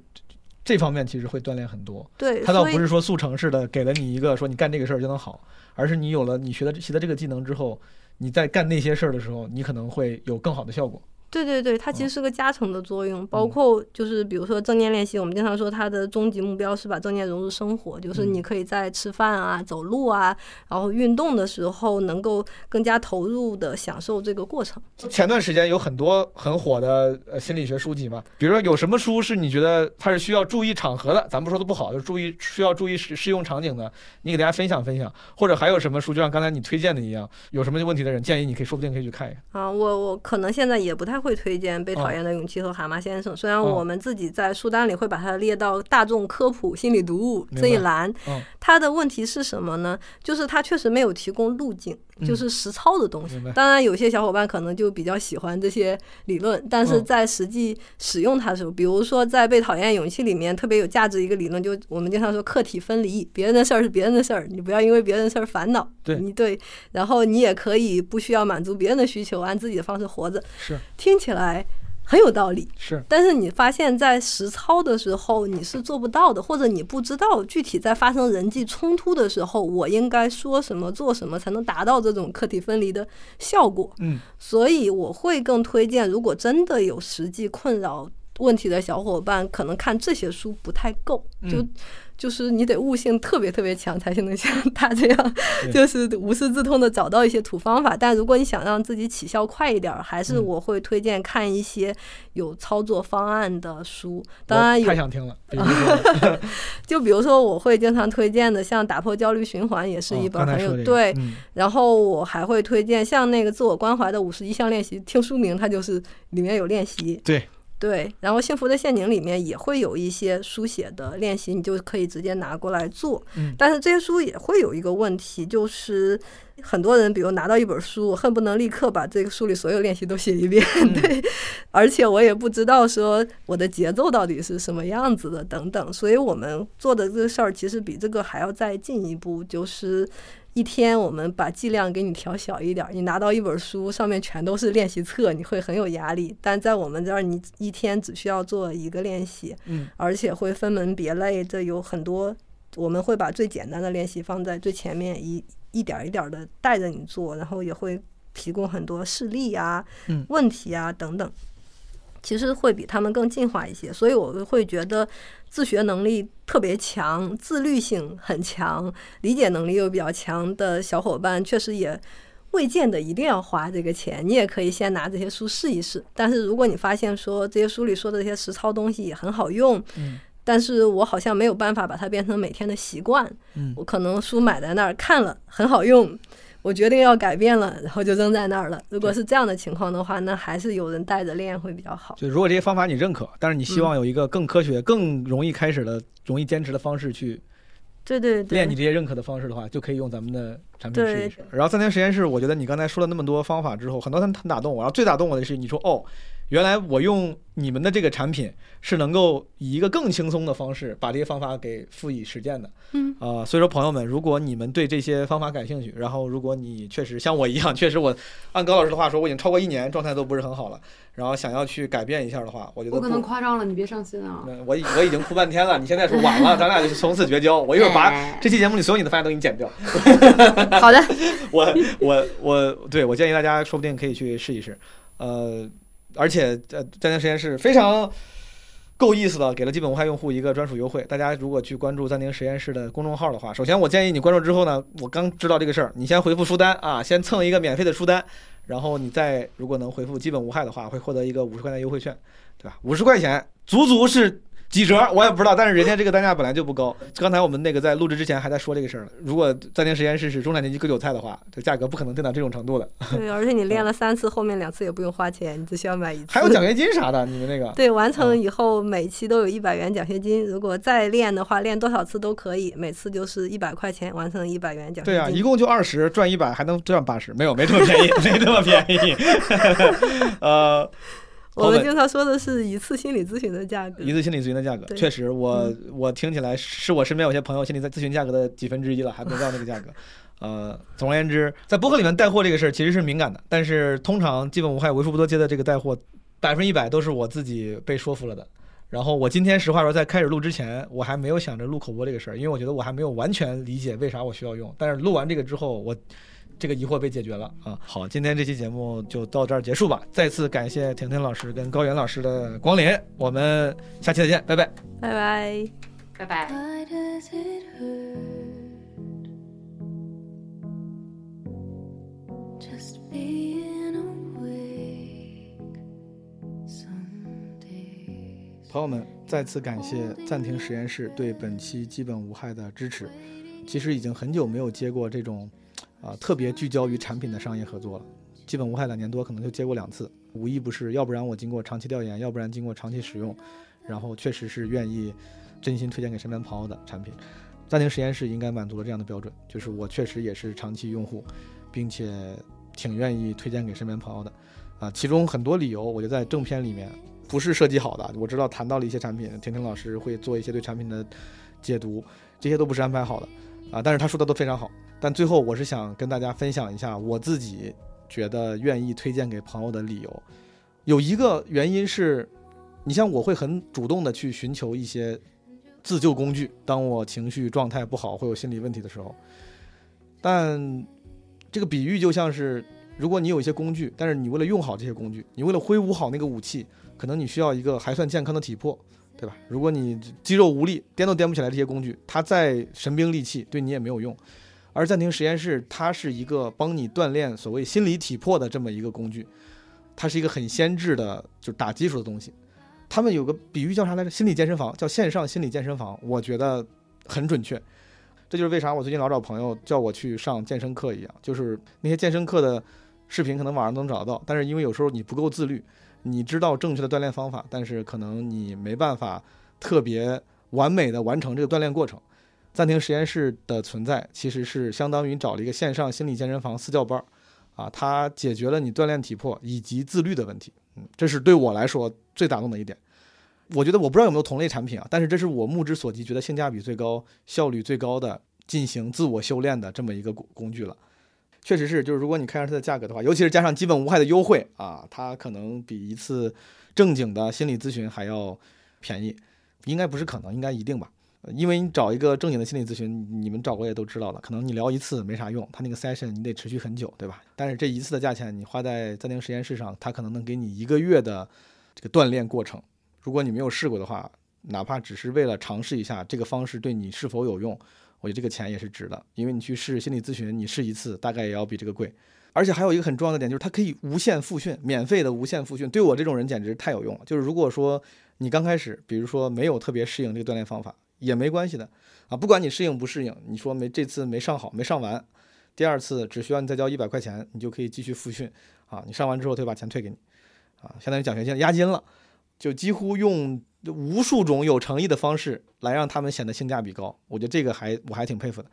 这方面其实会锻炼很多，对，它倒不是说速成式的给了你一个说你干这个事儿就能好，而是你有了你学的习得这个技能之后，你在干那些事儿的时候，你可能会有更好的效果。对对对，它嗯其实是个加成的作用，包括就是比如说正念练习，我们经常说它的终极目标是把正念融入生活，就是嗯。你可以在吃饭啊、走路啊，然后运动的时候，能够更加投入的享受这个过程。前段时间有很多很火的呃心理学书籍嘛，比如说有什么书是你觉得它是需要注意场合的，咱不说的不好，就是注意需要注意适适用场景的，你给大家分享分享，或者还有什么书，就像刚才你推荐的一样，有什么问题的人建议你可以说不定可以去看一看。啊，我我可能现在也不太会推荐《被讨厌的勇气》和《蛤蟆先生》，虽然哦我们自己在书单里会把它列到大众科普心理读物这一栏嗯。它的问题是什么呢？就是它确实没有提供路径，就嗯是实操的东西。当然，有些小伙伴可能就比较喜欢这些理论，但是嗯在实际使用它的时候，比如说在《被讨厌勇气》里面特别有价值一个理论，就我们经常说客体分离，别人的事儿是别人的事儿，你不要因为别人的事儿烦恼。对你对，然后你也可以不需要满足别人的需求，按自己的方式活着。是听起来很有道理，是，但是你发现，在实操的时候你是做不到的，或者你不知道具体在发生人际冲突的时候，我应该说什么、做什么才能达到这种客体分离的效果。嗯，所以我会更推荐，如果真的有实际困扰问题的小伙伴，可能看这些书不太够，就。嗯就是你得悟性特别特别强，才能像他这样，就是无师自通的找到一些土方法。但如果你想让自己起效快一点儿，还是嗯我会推荐看一些有操作方案的书。当然有太，想听了，比 就比如说我会经常推荐的，像《打破焦虑循环》也是一哦本很有对。嗯然后我还会推荐像那个自我关怀的五十一项练习，听书名它就是里面有练习。对对，然后幸福的陷阱里面也会有一些书写的练习，你就可以直接拿过来做。嗯但是这些书也会有一个问题，就是很多人，比如拿到一本书，恨不能立刻把这个书里所有练习都写一遍，嗯 对，而且我也不知道说我的节奏到底是什么样子的等等，所以我们做的这个事儿其实比这个还要再进一步，就是。一天，我们把剂量给你调小一点儿。你拿到一本书，上面全都是练习册，你会很有压力。但在我们这儿，你一天只需要做一个练习，嗯而且会分门别类，这有很多，我们会把最简单的练习放在最前面，一一点儿一点的带着你做，然后也会提供很多事例啊、嗯问题啊等等。其实会比他们更进化一些，所以我会觉得自学能力特别强、自律性很强、理解能力又比较强的小伙伴，确实也未见得一定要花这个钱。你也可以先拿这些书试一试。但是如果你发现说这些书里说的这些实操东西也很好用，嗯但是我好像没有办法把它变成每天的习惯，嗯我可能书买在那儿看了很好用，我决定要改变了，然后就扔在那儿了。如果是这样的情况的话，那还是有人带着练会比较好。就如果这些方法你认可，但是你希嗯望有一个更科学、更容易开始的、容易坚持的方式去对对对，练你这些认可的方式的话，就可以用咱们的产品试一试。然后三天实验室，我觉得你刚才说了那么多方法之后，很多很很打动我。然后最打动我的是你说哦，原来我用你们的这个产品是能够以一个更轻松的方式把这些方法给赋予实践的。嗯啊、所以说朋友们，如果你们对这些方法感兴趣，然后如果你确实像我一样，确实我按高老师的话说，我已经超过一年状态都不是很好了，然后想要去改变一下的话，我觉得我可能夸张了，你别伤心啊。嗯我我已经哭半天了，你现在说晚了，咱俩就从此绝交。我一会儿把哎这期节目里所有你的发言都给你剪掉。好的，我我我，对我建议大家说不定可以去试一试，呃，而且呃，暂停实验室非常够意思的，给了基本无害用户一个专属优惠。大家如果去关注暂停实验室的公众号的话，首先我建议你关注之后呢，我刚知道这个事儿，你先回复书单啊，先蹭一个免费的书单，然后你再如果能回复基本无害的话，会获得一个五十块钱优惠券，对吧？五十块钱足足是。几折我也不知道，但是人家这个单价本来就不高。刚才我们那个在录制之前还在说这个事儿呢。如果暂停实验室是中产阶级割韭菜的话，这价格不可能定到这种程度的。对，而且你练了三次，后面两次也不用花钱，你只需要买一次。还有奖学金啥的，你们那个对，完成嗯以后每期都有一百元奖学金，如果再练的话，练多少次都可以，每次就是一百块钱，完成一百元奖学金。对啊，一共就二十，赚一百还能赚八十，没有没这么便宜，没这么便宜。呃，我们经常说的是一次心理咨询的价格。一次心理咨询的价格，确实我，嗯我听起来是我身边有些朋友心理咨询价格的几分之一了，还没到那个价格。呃，总而言之，在播客里面带货这个事儿其实是敏感的，但是通常基本无害、为数不多接的这个带货，百分之一百都是我自己被说服了的。然后我今天实话说，在开始录之前，我还没有想着录口播这个事儿，因为我觉得我还没有完全理解为啥我需要用。但是录完这个之后，我这个疑惑被解决了啊。好，今天这期节目就到这儿结束吧。再次感谢婷婷老师跟高原老师的光临，我们下期再见，拜拜。拜拜。拜拜。朋友们，再次感谢暂停实验室对本期基本无害的支持。其实已经很久没有接过这种，啊、特别聚焦于产品的商业合作了。基本无害两年多，可能就接过两次，无一不是，要不然我经过长期调研，要不然经过长期使用，然后确实是愿意真心推荐给身边朋友的产品。暂停实验室应该满足了这样的标准，就是我确实也是长期用户，并且挺愿意推荐给身边朋友的。啊，其中很多理由，我就在正片里面不是设计好的。我知道谈到了一些产品，婷婷老师会做一些对产品的解读，这些都不是安排好的啊。但是他说的都非常好。但最后我是想跟大家分享一下我自己觉得愿意推荐给朋友的理由。有一个原因是，你像我会很主动的去寻求一些自救工具，当我情绪状态不好，会有心理问题的时候。但这个比喻就像是，如果你有一些工具，但是你为了用好这些工具，你为了挥舞好那个武器，可能你需要一个还算健康的体魄，对吧？如果你肌肉无力，颠都颠不起来这些工具，它再神兵利器，对你也没有用。而暂停实验室，它是一个帮你锻炼所谓心理体魄的这么一个工具，它是一个很先进的，就是打基础的东西。他们有个比喻叫啥来着？心理健身房，叫线上心理健身房，我觉得很准确。这就是为啥我最近老找朋友叫我去上健身课一样，就是那些健身课的视频可能网上能找到，但是因为有时候你不够自律，你知道正确的锻炼方法，但是可能你没办法特别完美的完成这个锻炼过程。暂停实验室的存在其实是相当于找了一个线上心理健身房私教班儿，啊，它解决了你锻炼体魄以及自律的问题。嗯，这是对我来说最打动的一点。我觉得我不知道有没有同类产品啊，但是这是我目之所及觉得性价比最高、效率最高的进行自我修炼的这么一个工工具了。确实是，就是如果你看上它的价格的话，尤其是加上基本无害的优惠啊，它可能比一次正经的心理咨询还要便宜。应该不是可能，应该一定吧。因为你找一个正经的心理咨询，你们找过也都知道了，可能你聊一次没啥用，他那个 session 你得持续很久，对吧？但是这一次的价钱，你花在暂停实验室上，它可能能给你一个月的这个锻炼过程。如果你没有试过的话，哪怕只是为了尝试一下这个方式对你是否有用，我觉得这个钱也是值的。因为你去试心理咨询，你试一次大概也要比这个贵。而且还有一个很重要的点，就是它可以无限复训，免费的无限复训，对我这种人简直太有用了。就是如果说你刚开始，比如说没有特别适应这个锻炼方法，也没关系的啊，不管你适应不适应，你说没这次没上好，没上完，第二次只需要你再交一百块钱，你就可以继续复训啊。你上完之后，他就把钱退给你啊，相当于奖学金押金了，就几乎用无数种有诚意的方式来让他们显得性价比高。我觉得这个还我还挺佩服的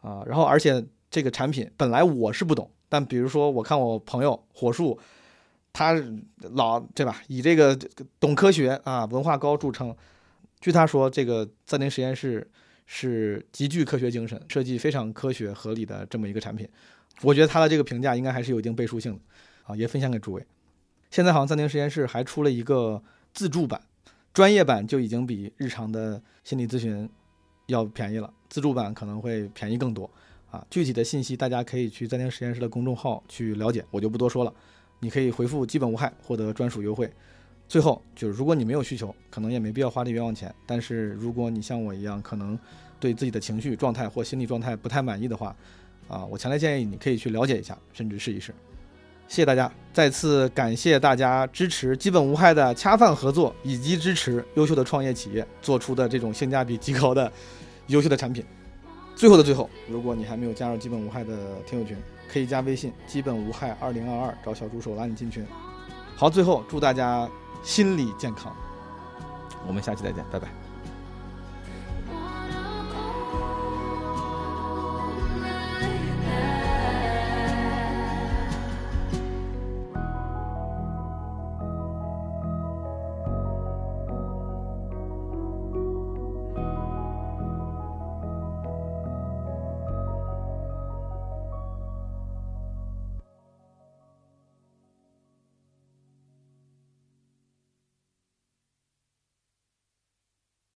啊。然后而且这个产品本来我是不懂，但比如说我看我朋友火树。他老对吧？以这个懂科学啊、文化高著称。据他说，这个暂停实验室是极具科学精神，设计非常科学合理的这么一个产品。我觉得他的这个评价应该还是有一定背书性的啊，也分享给诸位。现在好像暂停实验室还出了一个自助版，专业版就已经比日常的心理咨询要便宜了，自助版可能会便宜更多啊。具体的信息大家可以去暂停实验室的公众号去了解，我就不多说了。你可以回复“基本无害”获得专属优惠。最后就是，如果你没有需求，可能也没必要花这冤枉钱。但是如果你像我一样，可能对自己的情绪状态或心理状态不太满意的话，啊，我强烈建议你可以去了解一下，甚至试一试。谢谢大家，再次感谢大家支持基本无害的恰饭合作，以及支持优秀的创业企业做出的这种性价比极高的优秀的产品。最后的最后，如果你还没有加入基本无害的听友群，可以加微信“基本无害二零二二”，找小助手拉你进群。好，最后祝大家心理健康，我们下期再见，拜拜。